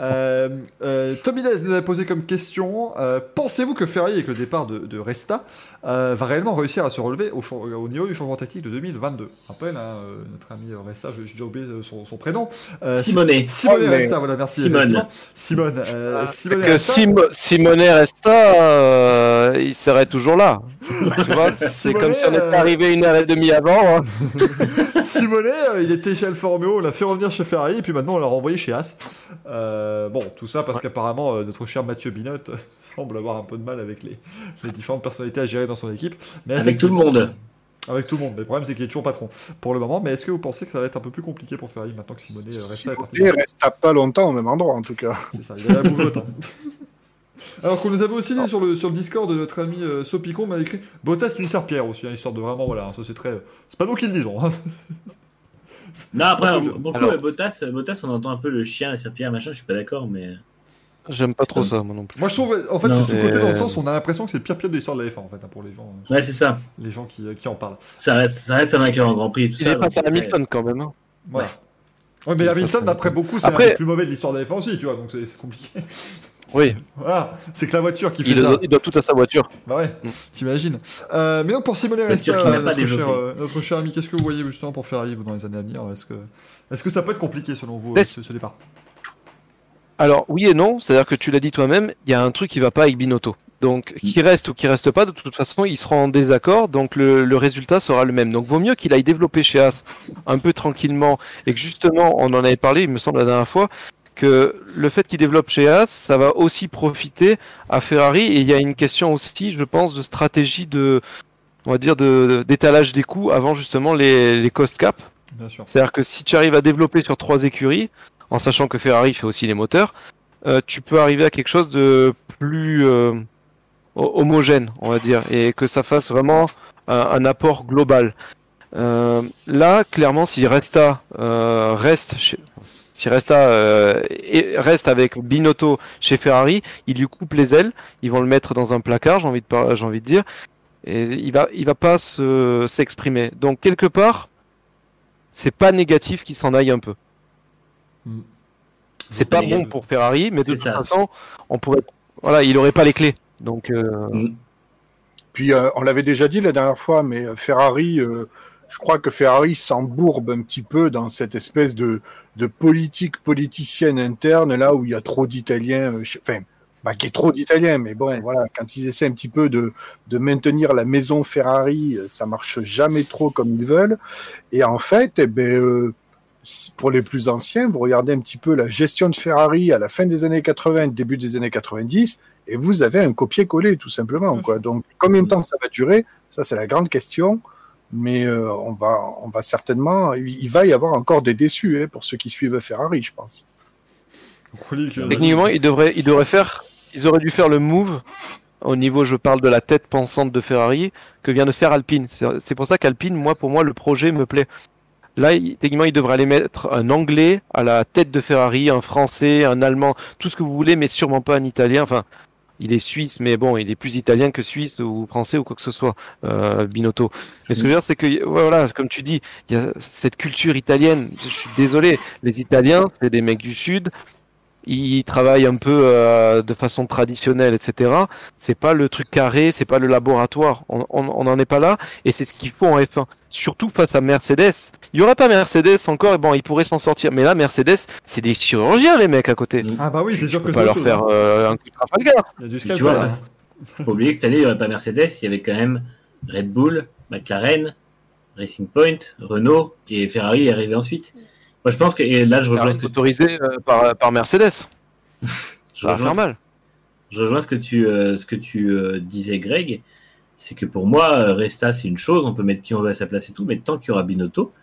euh, euh, Tommy Dez nous a posé comme question euh, Pensez-vous que Ferrari, avec le départ de, de Resta, euh, va réellement réussir à se relever au, niveau du changement tactique de 2022 Rappelle, hein, euh, notre ami Resta, je- j'ai déjà oublié euh, son, son prénom. Euh, Simonet. Simone Oh, mais- Resta, voilà, merci. Simone. effectivement. Simone. euh, Simone Que Resta. Sim Simone Resta, euh, il serait toujours là. Tu vois, c'est Simonet, comme si on était euh, arrivé une heure et demie avant. hein. [laughs] [laughs] Simonet, euh, il était chez Alfa Romeo, on l'a fait revenir chez Ferrari, et puis maintenant on l'a renvoyé chez As. Euh, bon, tout ça parce qu'apparemment euh, notre cher Mathieu Binot euh, [laughs] semble avoir un peu de mal avec les, les différentes personnalités à gérer dans son équipe. Mais Avec tout le monde. Avec tout le monde. Mais le problème c'est qu'il est toujours patron pour le moment. Mais est-ce que vous pensez que ça va être un peu plus compliqué pour Ferrari maintenant que Simonet euh, reste là et parti Il reste à pas longtemps au même endroit, en tout cas. C'est ça, il a la bougeotte. hein. [laughs] Alors qu'on nous avait aussi dit sur le, sur le Discord de notre ami euh, Sopicon m'a écrit Bottas une serpillère aussi, hein, histoire de vraiment voilà, hein, ça c'est très. C'est pas nous qui le disons. hein. [laughs] Non, après, beaucoup, Alors, euh, Bottas, Bottas, on entend un peu le chien, la serpillière, machin, je suis pas d'accord, mais. J'aime pas trop comme- ça, moi non plus. Moi je trouve, en fait, Non. c'est sous-côté dans le sens on a l'impression que c'est le pire pilote de l'histoire de la F1 en fait, hein, pour les gens, euh, Ouais, c'est ça. les gens qui, euh, qui en parlent. Ça reste, ça reste un vainqueur en Grand Prix et tout Il ça. est passé à Hamilton quand même. hein. Voilà. Ouais, mais Hamilton, d'après beaucoup, c'est Après- un des plus mauvais de l'histoire de la F1 aussi, tu vois, donc c'est c'est compliqué. Oui, Voilà, c'est que la voiture qui fait il ça. doit, il doit tout à sa voiture. Bah ouais, Mm. t'imagines. Euh, mais donc pour Simone Voiture Resta, pas notre cher, euh, notre cher ami, qu'est-ce que vous voyez justement pour Ferrari vous, dans les années à venir? Est-ce que, est que ça peut être compliqué selon vous, euh, ce, ce départ? Alors oui et non, c'est-à-dire que tu l'as dit toi-même, il y a un truc qui va pas avec Binotto. Donc qui reste ou qui reste pas, de toute façon ils seront en désaccord, donc le, le résultat sera le même. Donc vaut mieux qu'il aille développer chez As un peu tranquillement et que justement on en avait parlé, il me semble la dernière fois, que le fait qu'il développe chez As, ça va aussi profiter à Ferrari et il y a une question aussi, je pense, de stratégie de, on va dire, de d'étalage des coûts avant justement les, les cost cap. Bien sûr. C'est-à-dire que si tu arrives à développer sur trois écuries, en sachant que Ferrari fait aussi les moteurs, euh, tu peux arriver à quelque chose de plus euh, ho- homogène, on va dire, et que ça fasse vraiment un, un apport global. Euh, là, clairement, si Resta reste chez- si Resta euh, reste avec Binotto chez Ferrari, il lui coupe les ailes, ils vont le mettre dans un placard, j'ai envie de envie dire, et il va il va pas se s'exprimer. Donc quelque part, c'est pas négatif qu'il s'en aille un peu. Mm. C'est pas bon pour Ferrari, mais de toute ça. façon, on pourrait, voilà, il aurait pas les clés. Donc, euh, Puis euh, on l'avait déjà dit la dernière fois, mais Ferrari, euh, je crois que Ferrari s'embourbe un petit peu dans cette espèce de, de politique politicienne interne, là où il y a trop d'Italiens, euh, enfin, bah, qu'il y ait trop d'Italiens, mais bon, Ouais. voilà, quand ils essaient un petit peu de, de maintenir la maison Ferrari, euh, ça marche jamais trop comme ils veulent. Et en fait, eh ben, euh, pour les plus anciens, vous regardez un petit peu la gestion de Ferrari à la fin des années 80, début des années 90, et vous avez un copier-coller tout simplement. Quoi. Donc, combien de temps ça va durer? Ça, c'est la grande question. Mais euh, on va, on va certainement, il va y avoir encore des déçus hein, pour ceux qui suivent Ferrari, je pense. Techniquement, il devrait, il devrait faire, ils auraient dû faire le move au niveau, je parle de la tête pensante de Ferrari, que vient de faire Alpine. C'est pour ça qu'Alpine, moi, pour moi, le projet me plaît. Là, techniquement, il devrait aller mettre un Anglais à la tête de Ferrari, un Français, un Allemand, tout ce que vous voulez, mais sûrement pas un Italien. Enfin, il est suisse, mais bon, il est plus italien que suisse ou français ou quoi que ce soit, euh, Binotto. Mais ce que je veux dire, c'est que, voilà, comme tu dis, il y a cette culture italienne. Je suis désolé, les Italiens, c'est des mecs du Sud. Ils travaillent un peu euh, de façon traditionnelle, etc. C'est pas le truc carré, c'est pas le laboratoire. On on- on n'en est pas là, et c'est ce qu'il faut en F1. Surtout face à Mercedes. Il y aurait pas Mercedes encore, et bon, ils pourraient s'en sortir. Mais là, Mercedes, c'est des chirurgiens, les mecs à côté. Ah bah oui, c'est sûr que autre leur chose, faire hein. euh, un coup de Trafalgar. Il y a du Tu vois, là. [laughs] Faut pas oublier que cette année, il n'y aurait pas Mercedes, il y avait quand même Red Bull, McLaren, Racing Point, Renault et Ferrari est arrivé ensuite. Moi, je pense que, et là, je rejoins, ce que, autorisé euh, par, par Mercedes. [laughs] je Ça va rejoins faire mal. je rejoins ce que tu, euh, ce que tu euh, disais, Greg. C'est que pour moi, Resta, c'est une chose, on peut mettre qui on veut à sa place et tout, mais tant qu'il y aura Binotto,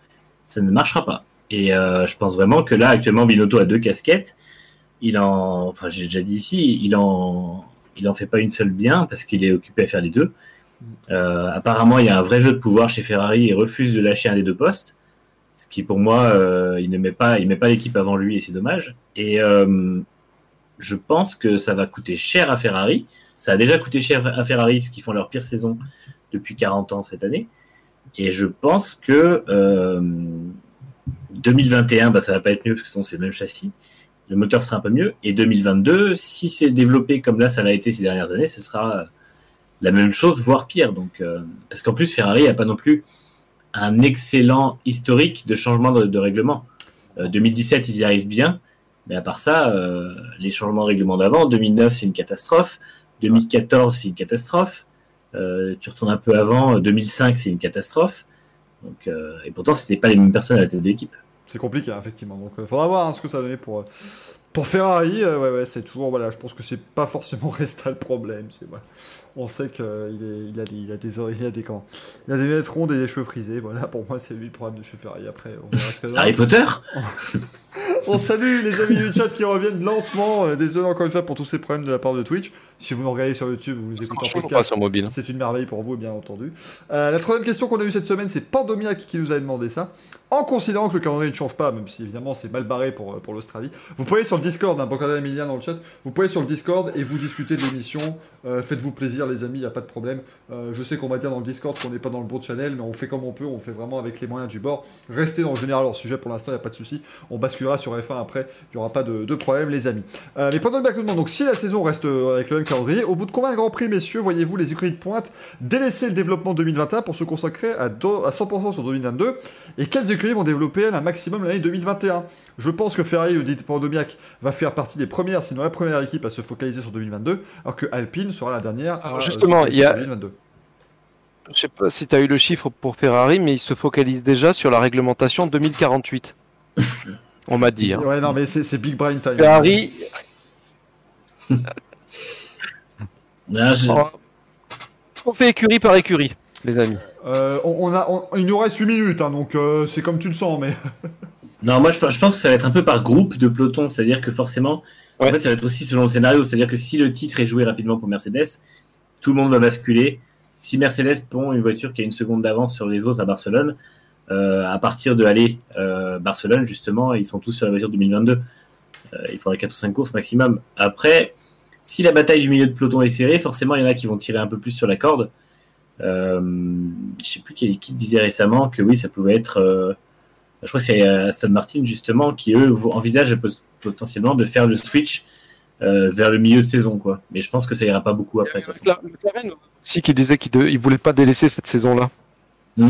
ça ne marchera pas. Et euh, je pense vraiment que là, actuellement, Binotto a deux casquettes. Il en, enfin, j'ai déjà dit ici, il en, il en fait pas une seule bien parce qu'il est occupé à faire les deux. Apparemment, il y a un vrai jeu de pouvoir chez Ferrari et refuse de lâcher un des deux postes. Ce qui, pour moi, euh, il ne met pas, il met pas l'équipe avant lui et c'est dommage. Et euh, je pense que ça va coûter cher à Ferrari. Ça a déjà coûté cher à Ferrari puisqu'ils font leur pire saison depuis 40 ans cette année. Et je pense que euh, 2021, bah, ça va pas être mieux parce que sinon c'est le même châssis. Le moteur sera un peu mieux. Et 2022, si c'est développé comme là ça l'a été ces dernières années, ce sera la même chose, voire pire. Donc, euh, parce qu'en plus, Ferrari n'a pas non plus un excellent historique de changement de, règlement. Euh, 2017, ils y arrivent bien. Mais à part ça, euh, les changements de règlement d'avant, 2009, c'est une catastrophe. 2014, c'est une catastrophe. Euh, tu retournes un peu avant, 2005, c'est une catastrophe. Donc, euh, et pourtant, c'était pas les mêmes personnes à la tête de l'équipe. C'est compliqué, hein, effectivement. Donc, il faudra voir hein, ce que ça donner pour, euh, pour Ferrari. Euh, ouais, ouais, c'est toujours. Voilà, je pense que c'est pas forcément [laughs] Resta le problème. Voilà. On sait qu'il est, il a, des, il a des oreilles, il a des gants. Il a des lunettes rondes et des cheveux frisés. Voilà, pour moi, c'est lui le problème de chez Ferrari. Après, on verra ce que ça donne. Harry Potter? [laughs] On salue les amis du chat qui reviennent lentement. Euh, désolé encore une fois pour tous ces problèmes de la part de Twitch. Si vous nous regardez sur YouTube, vous nous écoutez en podcast. sur mobile. C'est une merveille pour vous, bien entendu. Euh, la troisième question qu'on a eue cette semaine, c'est Pandomiac qui nous a demandé ça. En considérant que le calendrier ne change pas, même si évidemment c'est mal barré pour, euh, pour l'Australie, vous pouvez aller sur le Discord, hein, Emilien dans le chat, vous pouvez aller sur le Discord et vous discuter de l'émission. Euh, Faites-vous plaisir, les amis, il n'y a pas de problème. Euh, je sais qu'on va dire dans le Discord qu'on n'est pas dans le bon channel, mais on fait comme on peut, on fait vraiment avec les moyens du bord. Restez dans le général hors sujet pour l'instant, il n'y a pas de souci. On basculera sur F1 après, il n'y aura pas de, de problème, les amis. Euh, mais pendant le donc si la saison reste euh, avec le même calendrier, au bout de combien de grands prix, messieurs, voyez-vous les écuries de pointe délaisser le développement 2021 pour se consacrer à, do- à 100% sur 2022 Et quelles écuries vont développer elles, un maximum l'année 2021 Je pense que Ferrari, le dit Pandomiac, va faire partie des premières, sinon la première équipe à se focaliser sur 2022, alors que Alpine sera la dernière à Alors, justement, il y a- sur 2022. Je sais pas si tu as eu le chiffre pour Ferrari, mais ils se focalisent déjà sur la réglementation 2048. [laughs] On m'a dit. hein. Ouais, non, mais c'est c'est Big Brain Time. Ferrari, [laughs] Là, je- oh, on fait écurie par écurie, les amis. Euh, on, on a, on- il nous reste 8 minutes, hein, donc euh, c'est comme tu le sens, mais. [laughs] Non, moi je, je pense que ça va être un peu par groupe de peloton, c'est-à-dire que forcément, Ouais. en fait, ça va être aussi selon le scénario, c'est-à-dire que si le titre est joué rapidement pour Mercedes, tout le monde va basculer. Si Mercedes pond une voiture qui a une seconde d'avance sur les autres à Barcelone, à partir de aller euh, Barcelone, justement, ils sont tous sur la voiture 2022. Euh, il faudrait 4 ou 5 courses maximum. Après, si la bataille du milieu de peloton est serrée, forcément, il y en a qui vont tirer un peu plus sur la corde. Euh, je sais plus quelle équipe disait récemment que oui, ça pouvait être. euh, je crois que c'est euh, Aston Martin justement qui eux envisagent pot- potentiellement de faire le switch euh, vers le milieu de saison quoi. Mais je pense que ça ira pas beaucoup après. McLaren aussi qui disait qu'il ne voulait pas délaisser cette saison-là. Hmm.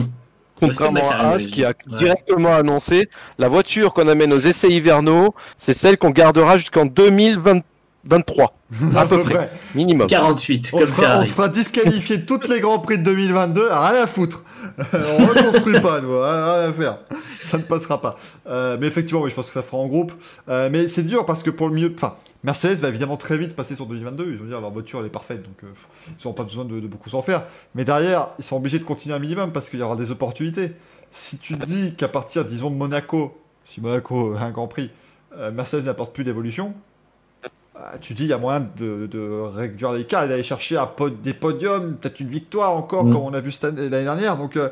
Contrairement à As qui a Ouais. directement annoncé la voiture qu'on amène aux essais hivernaux, c'est celle qu'on gardera jusqu'en 2023, [laughs] à peu près. minimum. 48 On comme se, fera, on Ferrari. se fera disqualifier de tous les grands prix de 2022, rien à foutre. [laughs] on reconstruit pas, nous, rien, rien à faire. Ça ne passera pas. Euh, mais effectivement, oui, je pense que ça fera en groupe. Euh, mais c'est dur parce que pour le milieu, enfin, Mercedes va évidemment très vite passer sur 2022. Ils vont dire leur voiture elle est parfaite, donc euh, ils n'auront pas besoin de, de beaucoup s'en faire. Mais derrière, ils sont obligés de continuer un minimum parce qu'il y aura des opportunités. Si tu te dis qu'à partir, disons, de Monaco, si Monaco a un Grand Prix, euh, Mercedes n'apporte plus d'évolution, bah, tu dis il y a moyen de, de réduire l'écart et d'aller chercher un pod- des podiums, peut-être une victoire encore, Mm. comme on a vu l'année dernière. Donc, euh,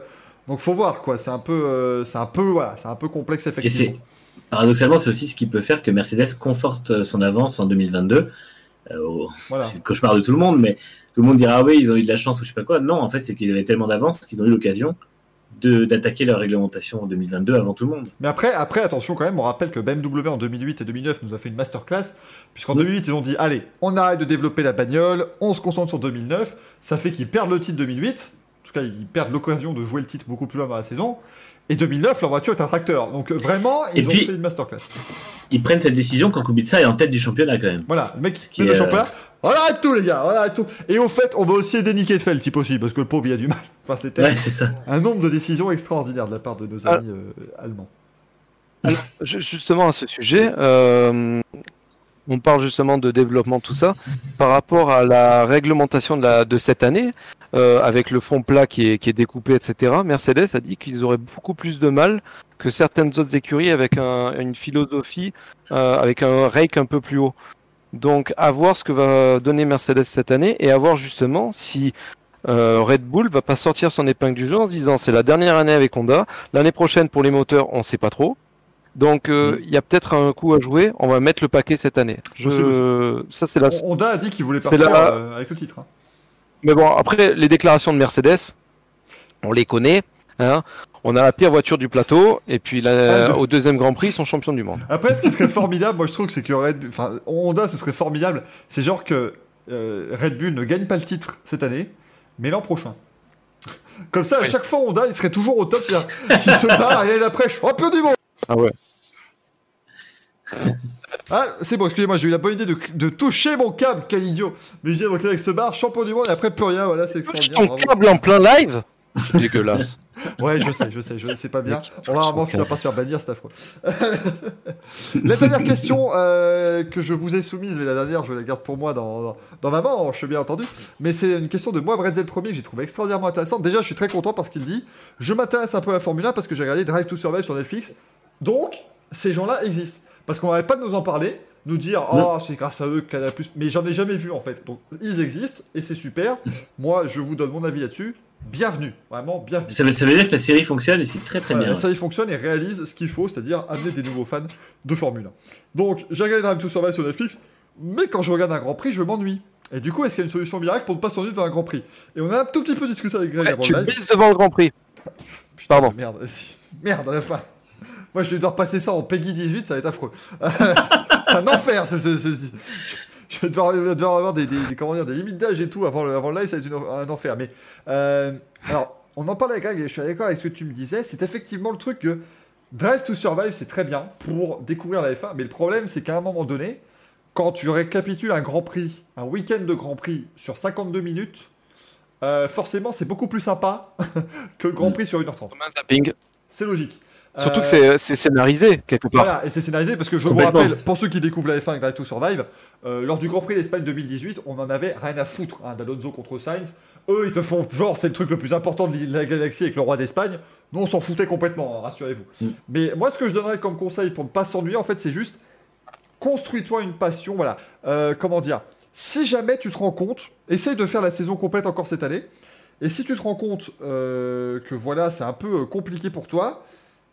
donc faut voir quoi. C'est un peu, c'est un peu, voilà, c'est un peu complexe effectivement. Paradoxalement c'est aussi ce qui peut faire que Mercedes conforte euh, son avance en 2022. Euh, Voilà. C'est le cauchemar de tout le monde, mais tout le monde dira ah oui ils ont eu de la chance ou je sais pas quoi. Non en fait c'est qu'ils avaient tellement d'avance qu'ils ont eu l'occasion d'attaquer leur réglementation en 2022 avant tout le monde. Mais après, après, attention quand même, on rappelle que BMW en 2008 et 2009 nous a fait une masterclass, puisqu'en Oui. 2008 ils ont dit allez, on arrête de développer la bagnole, on se concentre sur 2009. Ça fait qu'ils perdent le titre 2008. En tout cas, ils perdent l'occasion de jouer le titre beaucoup plus loin dans la saison. Et 2009, leur voiture est un tracteur. Donc euh, vraiment, ils Et ont puis- fait une masterclass. Ils prennent cette décision quand Kubica est en tête du championnat quand même. Voilà, le mec qui fait le est, championnat. On arrête tout, les gars, on arrête tout. Et au fait, on va aussi aider Nick Heidfeld, si possible, parce que le pauvre, il a du mal. Enfin, c'était Ouais un nombre de décisions extraordinaires de la part de nos Ah. amis euh, allemands. Ju- Justement à ce sujet, euh, on parle justement de développement, tout ça. Par rapport à la réglementation de, la, de cette année, euh, avec le fond plat qui est, qui est découpé, etc., Mercedes a dit qu'ils auraient beaucoup plus de mal que certaines autres écuries avec un- une philosophie, euh, avec un rake un peu plus haut. Donc, à voir ce que va donner Mercedes cette année et à voir justement si euh, Red Bull va pas sortir son épingle du jeu en se disant c'est la dernière année avec Honda, l'année prochaine pour les moteurs, on sait pas trop. Donc, euh, il y a peut-être un coup à jouer. On va mettre le paquet cette année. Je... Ça, c'est la. Honda a dit qu'il voulait partir la- avec le titre. hein. Mais bon, après, les déclarations de Mercedes, on les connaît. Hein on a la pire voiture du plateau, et puis Ah, de- au deuxième Grand Prix, ils sont champions du monde. Après, ce qui serait formidable, moi je trouve c'est que Red Bull, enfin Honda, ce serait formidable. C'est genre que euh, Red Bull ne gagne pas le titre cette année, mais l'an prochain. Comme ça, à Oui. chaque fois, Honda, il serait toujours au top, qu'il se barre et l'année d'après, champion du monde. Ah ouais. Ah, c'est bon, excusez-moi, j'ai eu la bonne idée de, de toucher mon câble, quel idiot. Mais j'ai donc avec ce bar, champion du monde, et après plus rien, voilà, c'est Touche extraordinaire. ton bravo. câble en plein live C'est [laughs] dégueulasse. Ouais, je sais, je sais, je sais pas bien. On va vraiment finir par se faire bannir, c'est affreux. [laughs] la dernière question euh, que je vous ai soumise, mais la dernière, je la garde pour moi dans, dans, dans ma manche, bien entendu. Mais c'est une question de moi, Bretzel premier, que j'ai trouvé extraordinairement intéressante. Déjà, je suis très content parce qu'il dit Je m'intéresse un peu à la Formule 1 parce que j'ai regardé Drive to Survive sur Netflix. Donc, ces gens-là existent. Parce qu'on n'arrête pas de nous en parler, nous dire Oh, c'est grâce à eux qu'elle a plus. Mais j'en ai jamais vu en fait. Donc, ils existent et c'est super. [laughs] moi, je vous donne mon avis là-dessus. Bienvenue, vraiment bienvenue. Ça veut, ça veut dire que la série fonctionne et c'est très très Voilà, bien. la série fonctionne et réalise ce qu'il faut, c'est-à-dire amener des nouveaux fans de Formule 1. Donc, j'ai regardé Drive to Survive sur Netflix, mais quand je regarde un Grand Prix, je m'ennuie. Et du coup, est-ce qu'il y a une solution miracle pour ne pas s'ennuyer devant un Grand Prix? Et on a un tout petit peu discuté avec Greg Ouais, avant tu baisses devant le Grand Prix. Putain, Pardon. Merde, [laughs] merde à la fin. Moi, je vais devoir passer ça en Peggy 18, ça va être affreux. [laughs] c'est un enfer, ce, ce- ce- ce- Je vais devoir, avoir des, des, des- comment dire, des limites d'âge et tout avant le, avant le live, ça va être une- un enfer. Mais, euh, alors, on en parlait avec Greg et je suis d'accord avec ce que tu me disais. C'est effectivement le truc que Drive to Survive, c'est très bien pour découvrir la F1. Mais le problème, c'est qu'à un moment donné, quand tu récapitules un Grand Prix, un week-end de Grand Prix sur 52 minutes, euh, forcément, c'est beaucoup plus sympa [laughs] que le Grand Prix sur 1h30. Comme un zapping. C'est logique. Surtout que c'est- c'est scénarisé, quelque part. Voilà, et c'est scénarisé parce que je vous rappelle, pour ceux qui découvrent la F1 avec Drive to Survive, euh, lors du Grand Prix d'Espagne 2018, on en avait rien à foutre hein, d'Alonso contre Sainz. Eux, ils te font genre, c'est le truc le plus important de la galaxie avec le roi d'Espagne. Nous, on s'en foutait complètement, hein, rassurez-vous. Mm. Mais moi, ce que je donnerais comme conseil pour ne pas s'ennuyer, en fait, c'est juste construis-toi une passion. Voilà, Euh, comment dire? Si jamais tu te rends compte, essaye de faire la saison complète encore cette année. Et si tu te rends compte euh, que voilà, c'est un peu compliqué pour toi,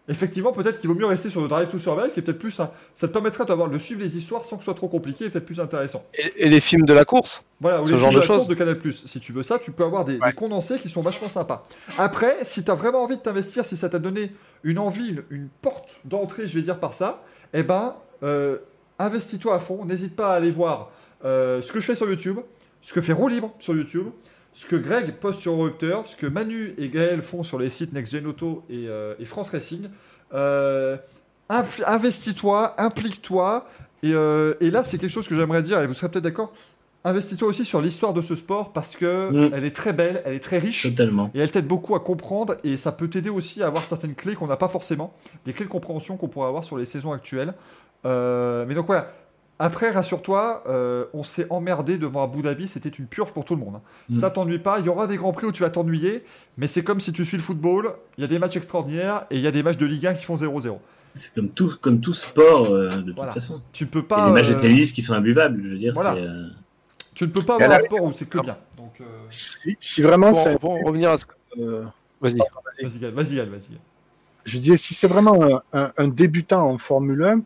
effectivement, peut-être qu'il vaut mieux rester sur le Drive to Survive, qui est peut-être plus. Ça te permettrait d'avoir de suivre les histoires sans que ce soit trop compliqué et peut-être plus intéressant. Et, et les films de la course Voilà, ou Ce les genre films de de la course choses. de Canal+. Si tu veux ça, tu peux avoir des, des condensés qui sont vachement sympas. Après, si tu as vraiment envie de t'investir, si ça t'a donné une envie, une, une porte d'entrée, je vais dire par ça, eh ben, euh, investis-toi à fond. N'hésite pas à aller voir euh, ce que je fais sur YouTube, ce que fait Roue Libre sur YouTube, ce que Greg poste sur Eurocteur, ce que Manu et Gaël font sur les sites Next Gen Auto et, euh, et France Racing. Euh, investis-toi, implique-toi. Et, euh, et là, c'est quelque chose que j'aimerais dire, et vous serez peut-être d'accord, investis-toi aussi sur l'histoire de ce sport parce que Mm. elle est très belle, elle est très riche. Totalement. Et elle t'aide beaucoup à comprendre et ça peut t'aider aussi à avoir certaines clés qu'on n'a pas forcément, des clés de compréhension qu'on pourrait avoir sur les saisons actuelles. Mais donc voilà. Après, rassure-toi, euh, on s'est emmerdé devant Abu Dhabi, c'était une purge pour tout le monde. hein. Mm. Ça t'ennuie pas, il y aura des grands prix où tu vas t'ennuyer, mais c'est comme si tu suis le football, il y a des matchs extraordinaires et il y a des matchs de Ligue 1 qui font 0-0. C'est comme tout, comme tout sport euh, de toute Voilà. façon. Tu peux Il y a pas, des matchs de euh, tennis qui sont imbuvables, je veux dire. Voilà. euh, tu ne peux pas avoir là- un sport où c'est que bien. Donc, euh, Si, si vraiment c'est. pour en revenir à ce que... euh, Vas-y. vas-y, Gal, vas-y, vas-y. je disais, si c'est vraiment un, un- un débutant en Formule 1,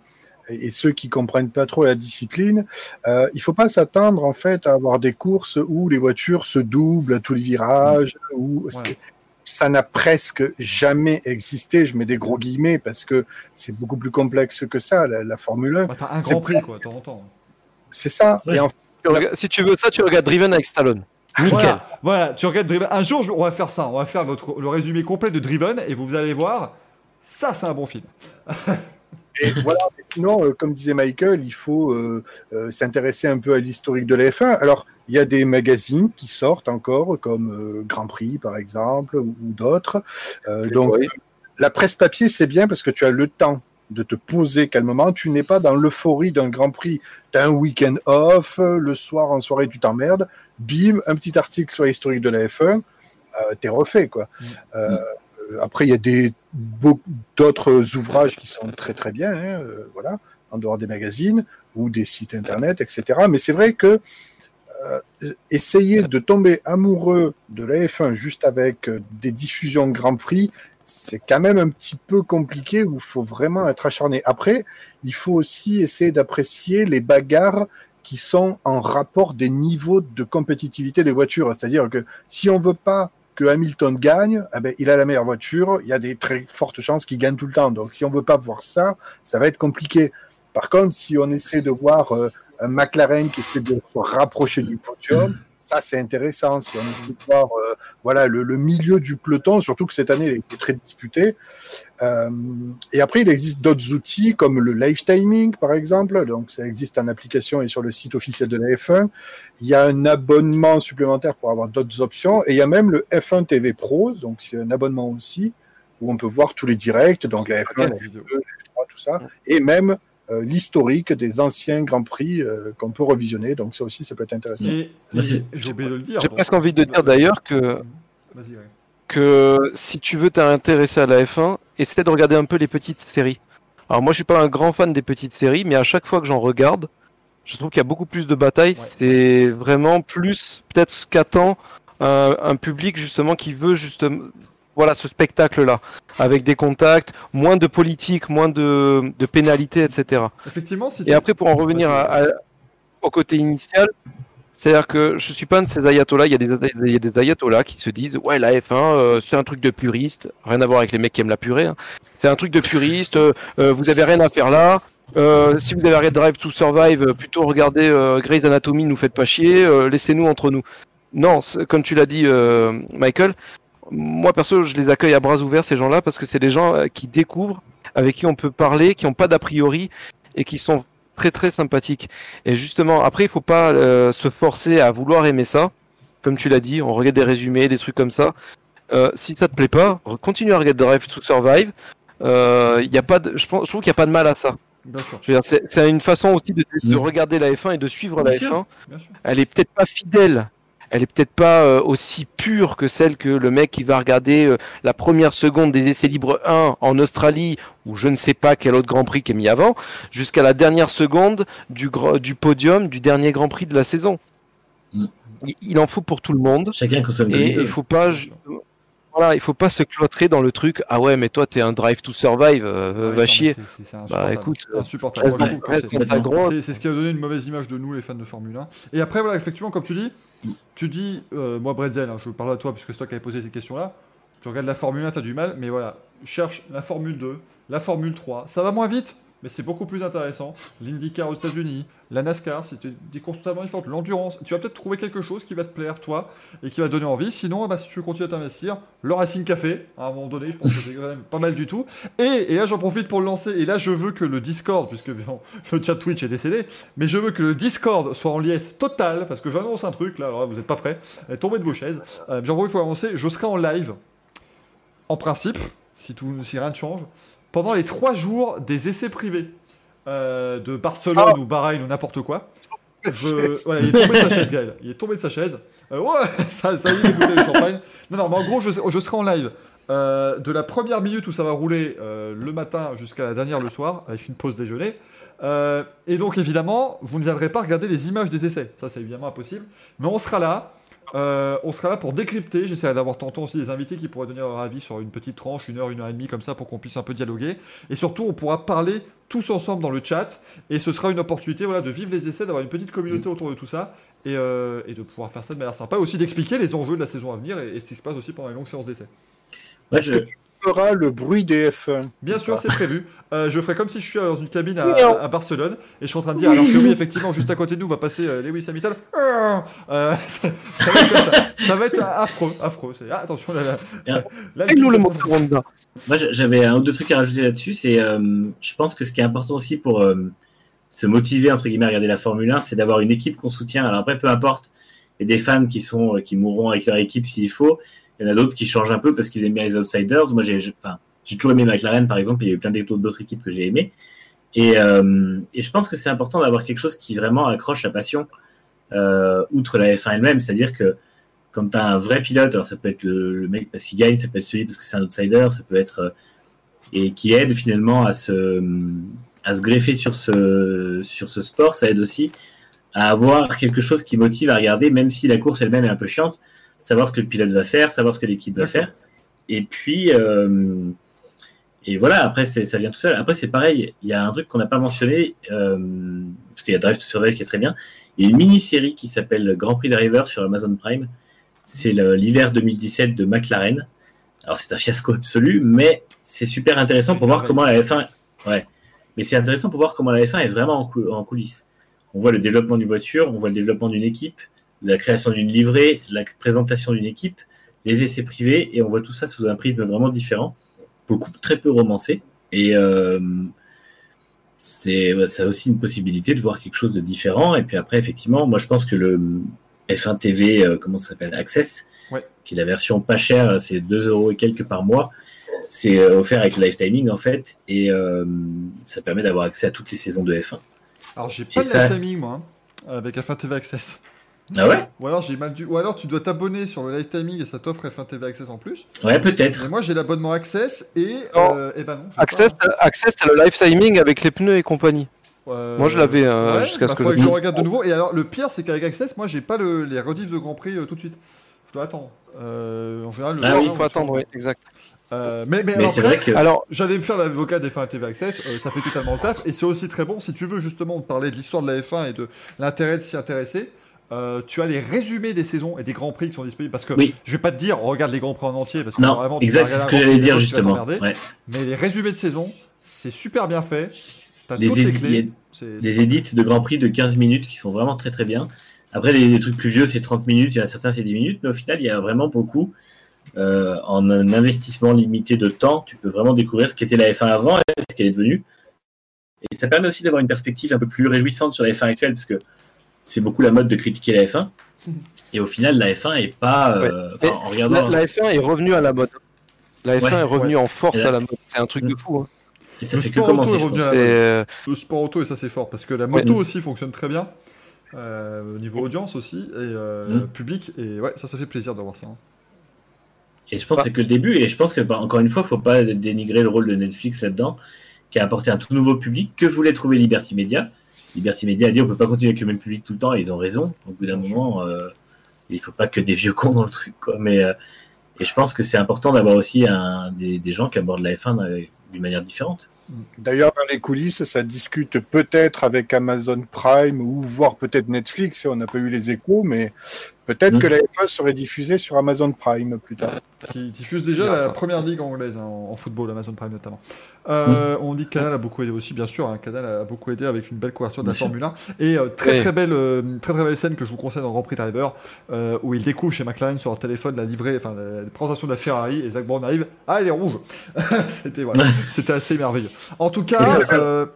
et, et ceux qui comprennent pas trop la discipline, euh, il faut pas s'attendre en fait à avoir des courses où les voitures se doublent à tous les virages, où Ouais. ça n'a presque jamais existé. Je mets des gros guillemets parce que c'est beaucoup plus complexe que ça, la, la Formule 1. Bah, t'as un C'est grand prix, quoi, de temps en temps. C'est ça. Ouais. Et en Tu regardes- Si tu veux ça, tu regardes Driven avec Stallone. Nickel. Voilà, voilà, tu regardes Driven. Un jour, on va faire ça. On va faire votre, le résumé complet de Driven et vous allez voir. Ça, c'est un bon film. [laughs] Et voilà, mais sinon, euh, comme disait Michael, il faut euh, euh, s'intéresser un peu à l'historique de la F1. Alors, il y a des magazines qui sortent encore, comme Grand Prix, par exemple, ou, ou d'autres. Donc, Oui. la presse papier, c'est bien parce que tu as le temps de te poser calmement. Tu n'es pas dans l'euphorie d'un Grand Prix. Tu as un week-end off, le soir, en soirée, tu t'emmerdes. Bim, un petit article sur l'historique de la F1. Euh, T'es refait, quoi. Mm. Euh, après, il y a des d'autres ouvrages qui sont très très bien, hein, euh, voilà, en dehors des magazines ou des sites internet, etc. Mais c'est vrai que euh, essayer de tomber amoureux de la F1 juste avec euh, des diffusions de Grand Prix, c'est quand même un petit peu compliqué où il faut vraiment être acharné. Après, il faut aussi essayer d'apprécier les bagarres qui sont en rapport des niveaux de compétitivité des voitures. C'est-à-dire que si on veut pas que Hamilton gagne, eh ben, il a la meilleure voiture, il y a des très fortes chances qu'il gagne tout le temps. Donc si on veut pas voir ça, ça va être compliqué. Par contre, si on essaie de voir euh, un McLaren qui essaie de se rapprocher du podium, ça c'est intéressant. Si on de voir euh, voilà, le, le milieu du peloton, surtout que cette année il a été très disputé. Euh, et après, il existe d'autres outils comme le live timing, par exemple. Donc, ça existe en application et sur le site officiel de la F1. Il y a un abonnement supplémentaire pour avoir d'autres options. Et il y a même le F1 TV Pro, donc c'est un abonnement aussi, où on peut voir tous les directs, donc la F1, la F2, la F3, tout ça. Et même l'historique des anciens Grands Prix euh, qu'on peut revisionner. Donc, ça aussi, ça peut être intéressant. J'ai oublié de le dire. J'ai presque envie de dire d'ailleurs que, ouais. que si tu veux t'intéresser à la F1, essaie de regarder un peu les petites séries. Alors moi je suis pas un grand fan des petites séries, mais à chaque fois que j'en regarde, je trouve qu'il y a beaucoup plus de batailles. C'est vraiment plus peut-être ce qu'attend un, un public justement qui veut justement voilà ce spectacle-là, avec des contacts, moins de politique, moins de, de pénalités, etc. Effectivement, si Et après, pour en revenir à- à- au côté initial, c'est-à-dire que je suis pas un de ces ayatollahs. Il y a des, il y a des ayatollahs qui se disent Ouais, la F1, euh, c'est un truc de puriste. Rien à voir avec les mecs qui aiment la purée. hein. C'est un truc de puriste. euh, euh, vous avez rien à faire là. Euh, si vous avez arrêté Drive to Survive, plutôt regardez euh, Grey's Anatomy, nous faites pas chier. euh, Laissez-nous entre nous. Non, comme tu l'as dit, Michael, moi perso, je les accueille à bras ouverts, ces gens-là, parce que c'est des gens euh, qui découvrent, avec qui on peut parler, qui n'ont pas d'a priori et qui sont très très sympathiques. Et justement, après, il faut pas euh, se forcer à vouloir aimer ça. Comme tu l'as dit, on regarde des résumés, des trucs comme ça. Euh, si ça te plaît pas, continue à regarder Drive to Survive. Euh, il y a pas de, je, pense, je trouve qu'il n'y a pas de mal à ça. C'est une façon aussi de, de Mm. regarder la F1 et de suivre Bien la sûr. F1 bien sûr. elle est peut-être pas fidèle. Elle est peut-être pas euh, aussi pure que celle que le mec qui va regarder euh, la première seconde des essais libres 1 en Australie ou je ne sais pas quel autre Grand Prix qui est mis avant, jusqu'à la dernière seconde du, du podium du dernier Grand Prix de la saison. Mm. Il, il en faut pour tout le monde Chacun consomme et il faut pas voilà, il faut pas se cloîtrer dans le truc. Ah ouais, mais toi t'es un drive to survive, euh, Ouais, non, va chier. c'est- Bah insupportable. écoute, insupportable. C'est c'est ce qui a donné une mauvaise image de nous, les fans de Formule 1. Et après, voilà, effectivement, comme tu dis, tu dis, euh, moi, Bretzel, hein, je parle à toi puisque c'est toi qui avais posé ces questions-là. Tu regardes la Formule 1, t'as du mal, mais voilà, cherche la Formule 2, la Formule 3. Ça va moins vite, mais c'est beaucoup plus intéressant. L'IndyCar aux États-Unis, la NASCAR, c'est des courses totalement différentes. L'endurance, tu vas peut-être trouver quelque chose qui va te plaire, toi, et qui va te donner envie. Sinon, bah, si tu veux continuer à t'investir, le Racing Café, à un moment donné, je pense que c'est quand même pas mal du tout. Et, là, j'en profite pour le lancer. Et là, je veux que le Discord, puisque [laughs] le chat Twitch est décédé, mais je veux que le Discord soit en liesse totale, parce que j'annonce un truc, là, alors vous n'êtes pas prêts. Tombez de vos chaises. Euh, J'en profite pour annoncer, je serai en live, en principe, si rien ne change, pendant les trois jours des essais privés euh, de Barcelone ou Bahreïn ou n'importe quoi. [laughs] Je... Voilà, il est tombé de sa chaise, Gaël. Il est tombé de sa chaise. Euh, ouais, [laughs] ça, ça y est, le champagne. Non, non, mais en gros, je, je serai en live euh, de la première minute où ça va rouler le matin jusqu'à la dernière le soir, avec une pause déjeuner. Et donc, évidemment, vous ne viendrez pas regarder les images des essais. Ça, c'est évidemment impossible. Mais on sera là. Euh, on sera là pour décrypter. J'essaierai d'avoir tantôt aussi des invités qui pourraient donner leur avis sur une petite tranche, une heure, une heure et demie, comme ça, pour qu'on puisse un peu dialoguer. Et surtout, on pourra parler tous ensemble dans le chat. Et ce sera une opportunité voilà, de vivre les essais, d'avoir une petite communauté autour de tout ça. Et, euh, et de pouvoir faire ça de manière sympa. Et aussi d'expliquer les enjeux de la saison à venir et, et ce qui se passe aussi pendant les longues séances d'essais. Ouais, je- que le bruit des F1 Bien sûr, c'est prévu. Euh, je ferai comme si je suis dans une cabine à, Barcelone et je suis en train de dire, alors que oui, effectivement, juste à côté de nous va passer euh, Lewis Hamilton. Euh, ça, [laughs] ça va être ça. Ça va être affreux, affreux. C'est- ah, attention, là, là, Et nous le montre Honda. Moi, j'a- j'avais un ou deux trucs à rajouter là-dessus. C'est, euh, je pense que ce qui est important aussi pour euh, se motiver entre guillemets à regarder la Formule 1, c'est d'avoir une équipe qu'on soutient. Alors après, peu importe, il y a des fans qui sont qui mourront avec leur équipe s'il faut. Il y en a d'autres qui changent un peu parce qu'ils aiment bien les outsiders. Moi, j'ai, toujours aimé McLaren, par exemple. Il y a eu plein d'autres équipes que j'ai aimées. Et, euh, et je pense que c'est important d'avoir quelque chose qui vraiment accroche la passion, euh, outre la F1 elle-même. C'est-à-dire que quand tu as un vrai pilote, alors ça peut être le, mec parce qu'il gagne, ça peut être celui parce que c'est un outsider, ça peut être. euh, et qui aide finalement à se, à se greffer sur ce, sur ce sport, ça aide aussi à avoir quelque chose qui motive à regarder, même si la course elle-même est un peu chiante, savoir ce que le pilote va faire, savoir ce que l'équipe va faire. Et puis, euh, et voilà, après, ça vient tout seul. Après, c'est pareil, il y a un truc qu'on n'a pas mentionné, euh, parce qu'il y a Drive to Survive qui est très bien. Il y a une mini-série qui s'appelle Grand Prix Driver sur Amazon Prime, c'est l'hiver 2017 de McLaren. Alors c'est un fiasco absolu, mais c'est super intéressant pour voir comment la F1. Ouais. Mais c'est intéressant pour voir comment la F1 est vraiment en, cou- en coulisses. On voit le développement d'une voiture, on voit le développement d'une équipe, la création d'une livrée, la présentation d'une équipe, les essais privés, et on voit tout ça sous un prisme vraiment différent, beaucoup très peu romancé. Et euh, c'est ouais, ça a aussi une possibilité de voir quelque chose de différent. Et puis après, effectivement, moi je pense que le F1 TV, euh, comment ça s'appelle, Access, Ouais. qui est la version pas chère, c'est 2 euros et quelques par mois. C'est euh, offert avec le live timing en fait, et euh, ça permet d'avoir accès à toutes les saisons de F1. Alors j'ai pas Et de ça- live timing moi, hein, avec F1 TV Access. Ah ouais Ou alors j'ai mal dû. Ou alors tu dois t'abonner sur le live timing et ça t'offre F1 TV Access en plus. Ouais, peut-être. Mais moi j'ai l'abonnement Access et. Euh, eh ben non. Access, pas. Access, t'as le live timing avec les pneus et compagnie. Euh, Moi, je l'avais, hein, ouais, jusqu'à bah, ce que que je regarde de nouveau. Et alors le pire c'est qu'avec Access, moi j'ai pas le- les rediffs de Grand Prix euh, tout de suite. Je dois attendre. Euh, en général. le Ah oui, il ou faut attendre, oui, exact. Euh, mais mais, Mais alors c'est vrai que. Alors, J'allais me faire l'avocat des F1 TV Access, euh, ça fait totalement le taf, et c'est aussi très bon si tu veux justement parler de l'histoire de la F1 et de l'intérêt de s'y intéresser. Euh, tu as les résumés des saisons et des grands prix qui sont disponibles parce que Oui. je vais pas te dire regarde les grands prix en entier parce que Non, vraiment tu exact, c'est ce que j'allais dire justement. Ouais. Mais les résumés de saison, c'est super bien fait. T'as Les toutes les clés. Des édits de Grand Prix de 15 minutes qui sont vraiment très très bien. Après, les, les trucs plus vieux, c'est 30 minutes, il y en a certains, c'est 10 minutes, mais au final, il y a vraiment beaucoup. Euh, en un investissement limité de temps, tu peux vraiment découvrir ce qu'était la F1 avant et ce qu'elle est devenue. Et ça permet aussi d'avoir une perspective un peu plus réjouissante sur la F1 actuelle, parce que c'est beaucoup la mode de critiquer la F1. [laughs] Et au final, la F1 est pas. euh, en regardant. la, la F1 est revenue à la mode. La F1 Ouais, est revenue en force là- à la mode. C'est un truc de fou. hein. et ça Le fait que sport auto est revenu à la euh, Le sport auto et ça c'est fort parce que la moto aussi fonctionne très bien. euh, au niveau audience aussi et euh, Mm. public et ouais ça ça fait plaisir de voir ça. hein. Et je pense que c'est que le début, et je pense que, bah, encore une fois, faut pas dénigrer le rôle de Netflix là-dedans, qui a apporté un tout nouveau public que voulait trouver Liberty Media. Liberty Media a dit on peut pas continuer avec le même public tout le temps, et ils ont raison. Au bout d'un moment, euh, il faut pas que des vieux cons dans le truc, quoi. Mais, euh, et je pense que c'est important d'avoir aussi un, des, des gens qui abordent la F1 euh, d'une manière différente. D'ailleurs, dans les coulisses, ça discute peut-être avec Amazon Prime ou voire peut-être Netflix. On n'a pas eu les échos, mais peut-être que la F1 serait diffusée sur Amazon Prime plus tard. qui diffuse déjà Bien, la ça. première ligue anglaise hein, en, football, Amazon Prime notamment. Euh, On dit que Canal a beaucoup aidé aussi, bien sûr. hein, Canal a beaucoup aidé avec une belle couverture de la. Formule 1 et euh, très Oui. très belle euh, très très belle scène que je vous conseille dans Grand Prix Driver euh, où il découvre chez McLaren sur leur téléphone la livrée, enfin la, la présentation de la Ferrari et Zach Brown arrive. Ah, elle est rouge. [laughs] c'était voilà, [laughs] c'était assez merveilleux. En tout Et cas, euh,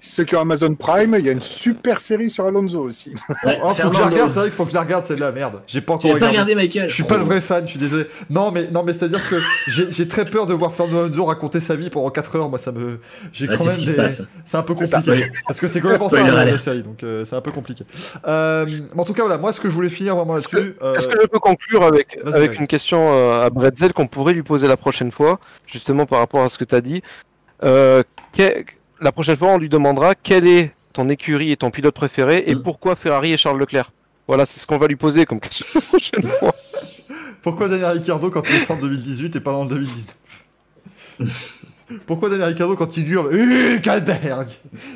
Ceux qui ont Amazon Prime, il y a une super série sur Alonso aussi. Ouais, oh, faut que je la Fernando, regarde. C'est vrai faut que je la regarde celle-là. Merde, j'ai pas encore pas regardé. Michael Je suis pas le vrai fan, je suis désolé. Non, mais non, mais c'est-à-dire que j'ai très peur de voir Fernando raconter sa vie pendant 4 heures. Moi, ça me, j'ai quand c'est même des- passe. C'est un peu C'est ça, compliqué. Parce que c'est complètement ça la, la série, donc euh, c'est un peu compliqué. Euh, mais en tout cas, voilà, moi, ce que je voulais finir vraiment Est-ce là-dessus. euh, Est-ce que je peux conclure avec, avec une question euh, à Bretzel qu'on pourrait lui poser la prochaine fois, justement par rapport à ce que tu as dit Euh, que- La prochaine fois, on lui demandera quelle est ton écurie et ton pilote préféré et Mm. pourquoi Ferrari et Charles Leclerc. Voilà, c'est ce qu'on va lui poser comme question la prochaine fois. [laughs] Pourquoi Daniel Ricciardo quand il est en 2018 et pas dans le 2019 Pourquoi Daniel Ricciardo quand il hurle Hülkenberg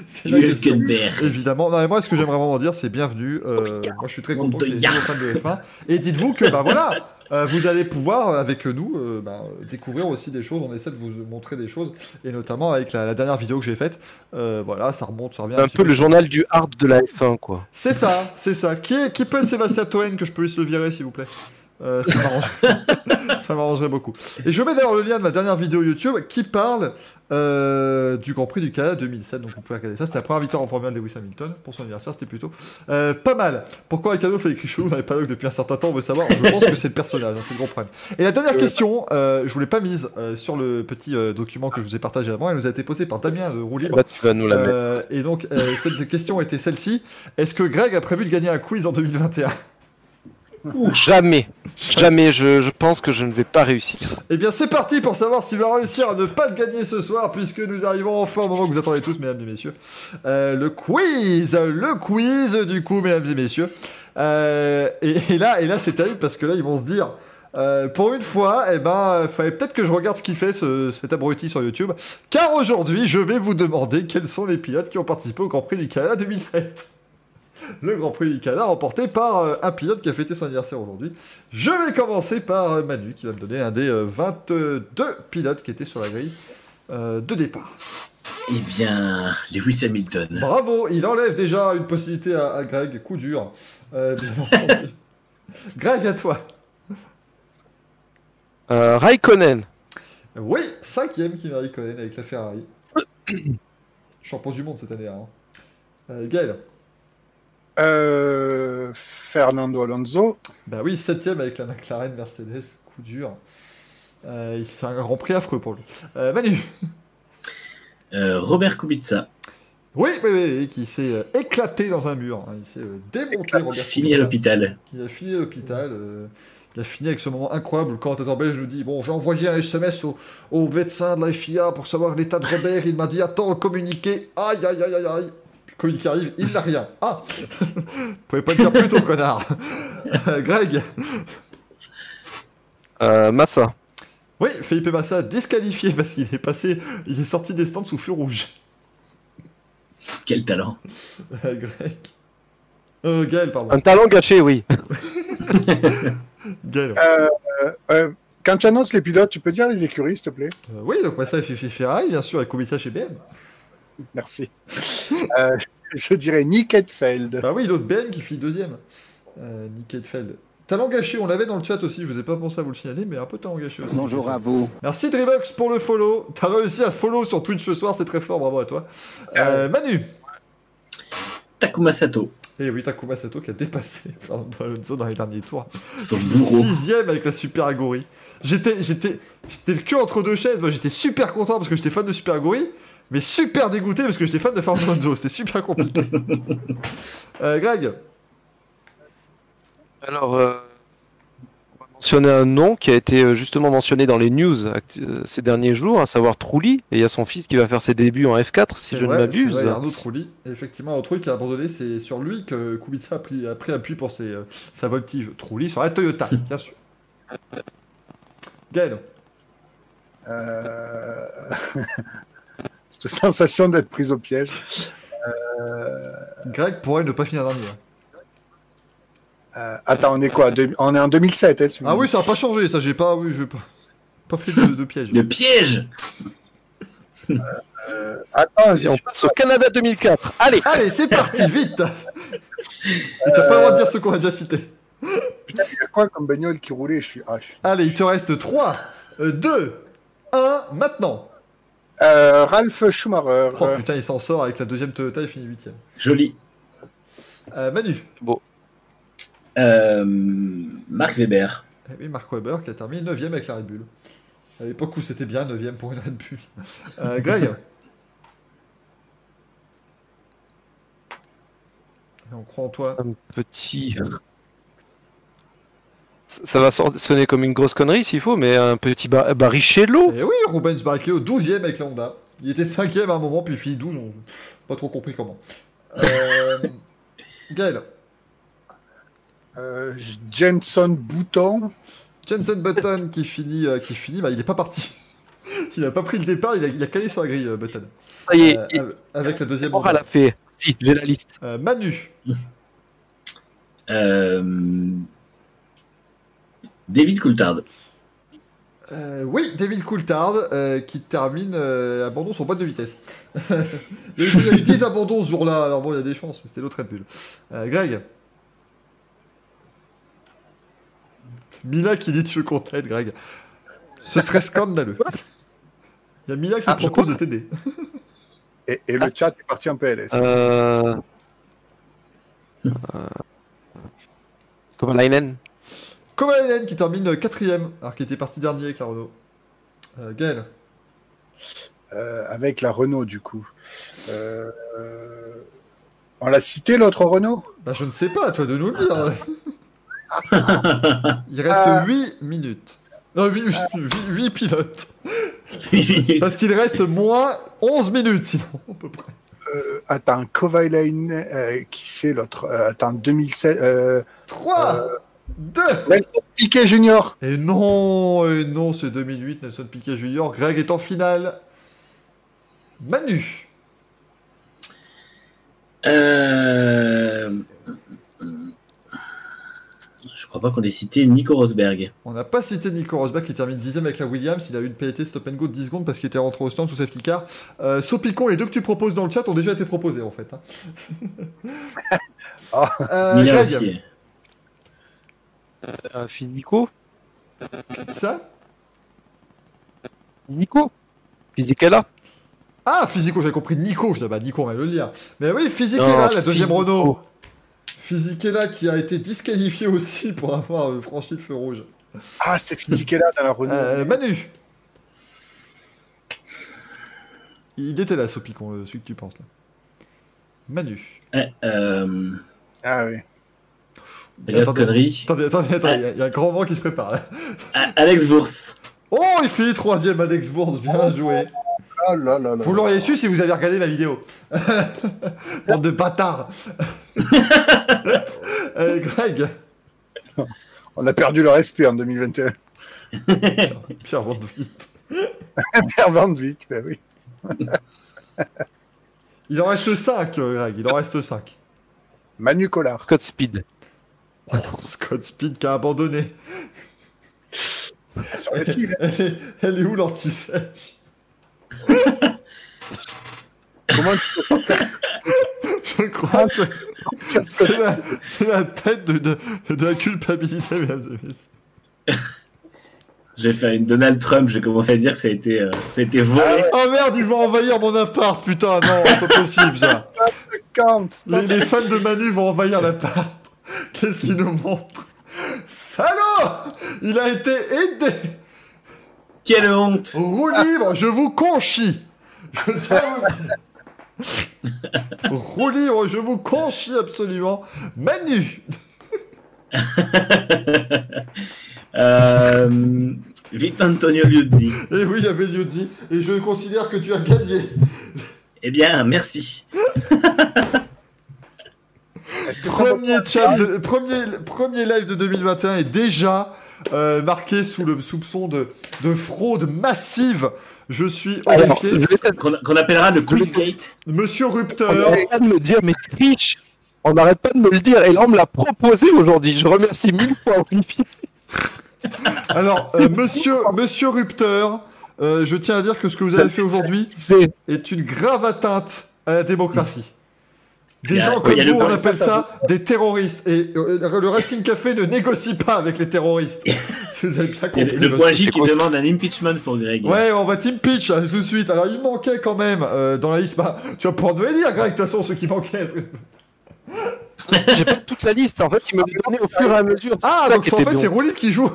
C'est la question. Évidemment. Non, mais moi, ce que j'aimerais vraiment dire, c'est bienvenue. Euh, moi, je suis très content qu'il y ait des nouveaux fans de F1. Et dites-vous que, bah voilà, euh, vous allez pouvoir, euh, avec nous, euh, bah, découvrir aussi des choses. On essaie de vous montrer des choses. Et notamment avec la, la dernière vidéo que j'ai faite. Euh, voilà, ça remonte, ça revient C'est un peu le journal du hard de la F1, quoi. C'est ça, c'est ça. Qui, est, qui peut être Sébastien Toen que je puisse le virer, s'il vous plaît? Euh, ça m'arrangerait. [laughs] ça m'arrangerait beaucoup. Et je mets d'ailleurs le lien de ma dernière vidéo YouTube qui parle euh, du Grand Prix du Canada 2007. Donc vous pouvez regarder ça. C'était la première victoire en Formule 1 de Lewis Hamilton pour son anniversaire. C'était plutôt euh, pas mal. Pourquoi Ricardo fait écrit chelou dans les paddocks depuis un certain temps On veut savoir. Je pense que c'est le personnage. hein, c'est le gros problème. Et la dernière question, je vous l'ai pas mise sur le petit document que je vous ai partagé avant. Elle nous a été posée par Damien de Roue Libre. Là, tu vas nous la mettre. Et donc, cette question était celle-ci. Est-ce que Greg a prévu de gagner un quiz en 2021 Jamais, jamais, je, pense que je ne vais pas réussir. Eh bien, c'est parti pour savoir s'il va réussir à ne pas le gagner ce soir, puisque nous arrivons enfin au moment que vous attendez tous, mesdames et messieurs. Euh, le quiz Le quiz, du coup, mesdames et messieurs. Euh, et, là, et là c'est terrible, parce que là, ils vont se dire... euh, pour une fois, eh ben, fallait peut-être que je regarde ce qu'il fait ce, cet abruti sur YouTube, car aujourd'hui, je vais vous demander quels sont les pilotes qui ont participé au Grand Prix du Canada 2007. Le Grand Prix du Canada remporté par euh, un pilote qui a fêté son anniversaire aujourd'hui. Je vais commencer par euh, Manu qui va me donner un des euh, 22 pilotes qui étaient sur la grille euh, de départ. Eh bien, Lewis Hamilton. Bravo, il enlève déjà une possibilité à, à Greg, coup dur. Euh, bien [laughs] entendu. Greg, à toi. Euh, Raikkonen. Oui, cinquième qui va Raikkonen avec la Ferrari. [clears throat] Champion du monde cette année. Hein. Euh, Gaël. Euh, Fernando Alonso. Bah oui, septième avec la McLaren Mercedes, coup dur. Euh, il fait un grand prix affreux pour lui. Euh, Manu. Euh, Robert Kubica. Oui, oui, oui, qui s'est éclaté dans un mur. hein. Il s'est démonté. Robert Fini à Kubica. l'hôpital. Il a fini à l'hôpital. il a fini avec ce moment incroyable le commentateur belge nous dit Bon, j'ai envoyé un SMS au, au médecin de la FIA pour savoir l'état de Robert. Il m'a dit Attends, le communiqué. Aïe, aïe, aïe, aïe, aïe. Le communiqué arrive, il n'a rien. Ah Vous pouvez pas le dire plus tôt, connard. Euh, Greg. Euh, Massa. Oui, Felipe Massa disqualifié parce qu'il est passé. Il est sorti des stands sous feu rouge. Quel talent. Euh, Greg. Euh, Gaël, pardon. Un talent gâché, oui. [laughs] Gaël. Euh, euh, quand tu annonces les pilotes, tu peux dire les écuries, s'il te plaît? Euh, oui, donc Massa fait fait Ferrari, bien sûr, avec Kubica chez BM. Merci. Euh, je dirais Nick Heidfeld. Bah oui, l'autre Ben qui finit deuxième. Euh, Nick Heidfeld. Talent gâché, on l'avait dans le chat aussi, je vous ai pas pensé à vous le signaler, mais un peu talent gâché aussi. Bonjour à vous. Merci Drevox pour le follow. T'as réussi à follow sur Twitch ce soir, c'est très fort, bravo à toi. Euh, Manu. Takuma Sato. Et oui, Takuma Sato qui a dépassé [laughs] Fernando Alonso dans les derniers tours. Son bourreau. Sixième avec la Super Agori. J'étais, j'étais, j'étais le cul entre deux chaises. Moi, j'étais super content parce que j'étais fan de Super Agori, mais super dégoûté parce que j'étais fan de Fernando. C'était super compliqué. [laughs] Euh, Greg. Alors, euh, on va mentionner un nom qui a été euh, justement mentionné dans les news ces derniers jours, à savoir Trulli. Et il y a son fils qui va faire ses débuts en F4, si C'est je vrai, ne c'est m'abuse. vrai, Arnaud Trulli. Effectivement, Arnaud Trulli qui a abandonné, c'est sur lui que Kubica a pris, a pris appui pour ses, sa voltige. Trulli sur la Toyota, [laughs] bien sûr. Gaël. Euh... [laughs] Cette sensation d'être prise au piège. Euh, Greg pourrait ne pas finir dernier. euh, attends, on est quoi On est en 2007. Hein, Ah oui, ça n'a pas changé, ça, j'ai pas, oui, je pas, pas fait de, de piège. Le piège Euh, attends, Et on passe au Canada 2004. Allez Allez, c'est parti, vite Et t'as pas le droit de dire ce qu'on a déjà cité. il y a quoi comme bagnole qui roulait? Je suis. Ah, je suis- Allez, il te reste 3, 2, 1, maintenant. Euh, Ralph Schumacher. Oh putain, il s'en sort avec la deuxième Toyota, il finit 8ème. Joli. Euh, Manu. Euh, Marc Weber. Eh oui, Mark Webber qui a terminé 9ème avec la Red Bull. À l'époque où c'était bien 9ème pour une Red Bull. Euh, [laughs] Greg. On croit en toi. Un petit. Ça va son- sonner comme une grosse connerie s'il faut, mais un petit bar Barrichello Et oui, Rubens Barrichello, 12ème avec la Honda. Il était 5ème à un moment, puis il finit 12. On... Pas trop compris comment. Euh... [laughs] Gaël. Euh, Jenson Bouton. Jensen Button qui finit, euh, qui finit bah, il est pas parti. [laughs] Il a pas pris le départ, il a, il a calé sur la grille, euh, Button. Ça y est, Euh, il- av- avec la deuxième Honda. l'a fait. Si, j'ai la liste. Euh, Manu. Euh, David Coulthard. Euh, oui, David Coulthard euh, qui termine euh, abandon sur boîte de vitesse. il, y a eu, il y a eu 10 abandons ce jour-là, alors bon, il y a des chances, mais c'était l'autre Red Bull. Euh, Greg. Mila qui dit tu veux qu'on t'aide, Greg? Ce serait scandaleux. Il y a Mila qui Ah, propose de t'aider. Et, et le chat est parti en PLS. Euh... euh... Kovalainen Kovalainen qui termine quatrième, alors qu'il était parti dernier avec la Renault. Euh, Gaël. Euh, avec la Renault, du coup. Euh, On l'a cité, l'autre Renault? Bah, je ne sais pas, à toi de nous le dire. [laughs] Il reste Ah. 8 minutes. Non, 8, pilotes. [laughs] Parce qu'il reste moins 11 minutes, sinon, à peu près. Euh, Attends, Kovalainen, qui c'est l'autre? Attends, 2007. Euh, 3, 2. Nelson Piquet Junior. Et non, et non, c'est 2008, Nelson Piquet Junior. Greg est en finale. Manu. Euh... Je crois pas qu'on ait cité Nico Rosberg. On n'a pas cité Nico Rosberg qui termine 10 avec la Williams. Il a eu une pénalité stop and go de 10 secondes parce qu'il était rentré au stand sous safety car. Euh, Sopicon, les deux que tu proposes dans le chat ont déjà été proposés en fait. hein. Ah. [laughs] Euh, Greg. Euh, Phil Nico ça Nico Physicella Ah, Physico, j'ai compris Nico. Je bah Nico, on va le lire. Mais oui, Physiquella, Non, la deuxième Physico. Renault. Physiquella qui a été disqualifié aussi pour avoir euh, franchi le feu rouge. Ah, c'est Fisichella dans la Renault. Euh, Manu. Il était là, Sopicon, euh, celui que tu penses là. Manu. Eh, euh... Ah oui. Regarde Attendez. connerie. Attendez, attendez, attendez, il y a- un grand moment qui se prépare là. Ah, Alex Wurz. Oh, il fait troisième Alex Bourse, bien joué. Ah là là là. Vous l'auriez su si vous avez regardé ma vidéo. [laughs] Bande de bâtards. [laughs] Euh, Greg, On a perdu le respect en 2021. [laughs] Pierre Van Vliet. Pierre Van ben oui. Il en reste 5, Greg, il en reste 5. Manu Collard. Scott Speed. [laughs] Scott Speed qui a abandonné. Elle est, elle est où l'anti-sèche [laughs] Comment [laughs] Je crois que c'est la, tête de, de, de la culpabilité, mesdames et messieurs. J'ai fait une Donald Trump, j'ai commencé à dire que ça a été, euh, ça a été volé. Oh merde, ils vont envahir mon appart, putain, non, pas possible ça. Les, les fans de Manu vont envahir l'appart. Qu'est-ce qu'il nous montre? Salaud Il a été aidé Quelle honte Roue libre, je vous conchis Je tiens à vous. Roue libre, je vous conchis absolument. Manu [laughs] euh, Victor Antonio Liuzzi. Et oui, il y avait Liudzi, et je considère que tu as gagné. Eh bien, merci. [laughs] Premier chat, de- premier, premier live de 2021 est déjà euh, marqué sous le soupçon de, de fraude massive. Je suis Alors, horrifié. Qu'on appellera le Quizgate. Monsieur on Rupteur, n'arrête pas de me dire, mais triche On n'arrête pas de me le dire, et là on me l'a proposé aujourd'hui. Je remercie mille fois Olivier. alors euh, Monsieur Monsieur Rupteur, euh, je tiens à dire que ce que vous avez fait aujourd'hui est une grave atteinte à la démocratie. Des a- gens comme vous, on appelle ça, ça des terroristes. Et euh, le Racing Café ne négocie pas avec les terroristes. si [laughs] vous avez bien compris. le point J qui demande un impeachment pour Greg. Ouais, on va pitch là, tout de suite. Alors, il manquait quand même euh, dans la liste. Bah, tu vas pouvoir nous les dire, Greg, de toute façon, ceux qui manquaient. [laughs] J'ai pas toute la liste, en fait, il me l'a donné au fur et à mesure. Ah, ça donc en fait, c'est Roulis qui joue.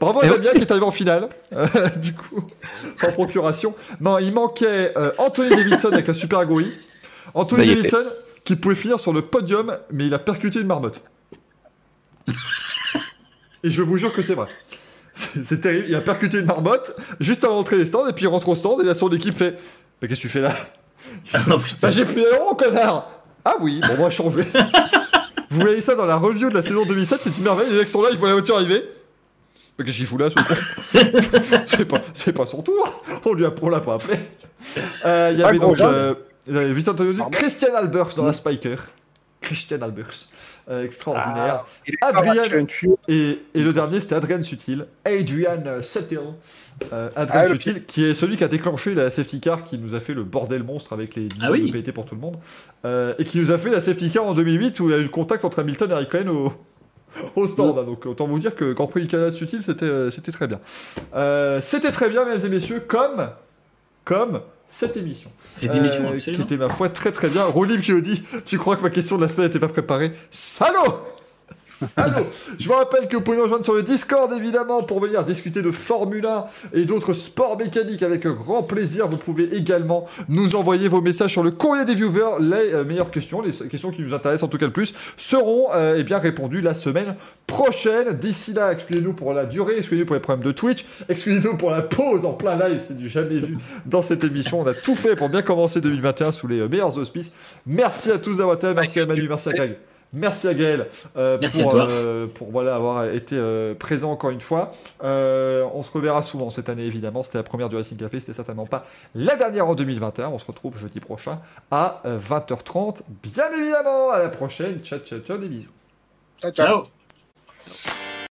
Bravo à Et Damien qui est arrivé en finale. Euh, [laughs] du coup, en procuration. Non, il manquait euh, Anthony Davidson avec un super GUI. Anthony Davidson qui pouvait finir sur le podium, mais il a percuté une marmotte. [laughs] Et je vous jure que c'est vrai. C'est terrible. Il a percuté une marmotte juste avant d'entrer les stands, et puis il rentre au stand, et là, son équipe fait Mais qu'est-ce que tu fais là? Oh, putain. Bah j'ai plus d'euros, connard Ah oui, bon, on va changer. Vous voyez ça dans la review de la saison 2007, c'est une merveille. Les mecs sont là, ils voient la voiture arriver. Mais qu'est-ce qu'il fout là, ce con? [laughs] C'est pas, c'est pas son tour. On lui a, on l'a pas appelé. Euh, Il y avait donc euh, Christian Albers dans la Spiker. Christian Albers, Euh, extraordinaire. Tuyau. Et, et le dernier, c'était Adrian Sutil. Adrian Sutil. Euh, Adrian Ah, Sutil, qui est celui qui a déclenché la safety car, qui nous a fait le bordel monstre avec les 10 Ah oui. de pété pour tout le monde. Euh, et qui nous a fait la safety car en 2008, où il y a eu le contact entre Hamilton et Raikkonen au, au stand. hein. Donc autant vous dire que Grand Prix du Canada Sutil, c'était euh, c'était très bien. Euh, c'était très bien, mesdames et messieurs, comme, comme cette émission. Cette émission, Euh, qui était ma foi très très bien. Rolib qui nous dit Tu crois que ma question de la semaine n'était pas préparée? Salaud Salaud Je vous rappelle que vous pouvez nous rejoindre sur le Discord évidemment pour venir discuter de Formule 1 et d'autres sports mécaniques avec grand plaisir. Vous pouvez également nous envoyer vos messages sur le courrier des viewers. Les euh, meilleures questions, les questions qui nous intéressent en tout cas le plus, seront euh, eh bien répondues la semaine prochaine. D'ici là, excusez-nous pour la durée, excusez-nous pour les problèmes de Twitch, excusez-nous pour la pause en plein live, c'est du jamais vu dans cette émission. On a tout fait pour bien commencer 2021 sous les euh, meilleurs auspices. Merci à tous d'avoir été merci à Manu, merci à Greg. Merci à Gaël euh, Merci pour, à toi. euh, pour voilà, avoir été euh, présent encore une fois. Euh, on se reverra souvent cette année, évidemment. C'était la première du Racing Café, c'était certainement pas la dernière en 2021. On se retrouve jeudi prochain à euh, 20h30. Bien évidemment, à la prochaine. Ciao, ciao, ciao, des bisous. Ciao, ciao. Ciao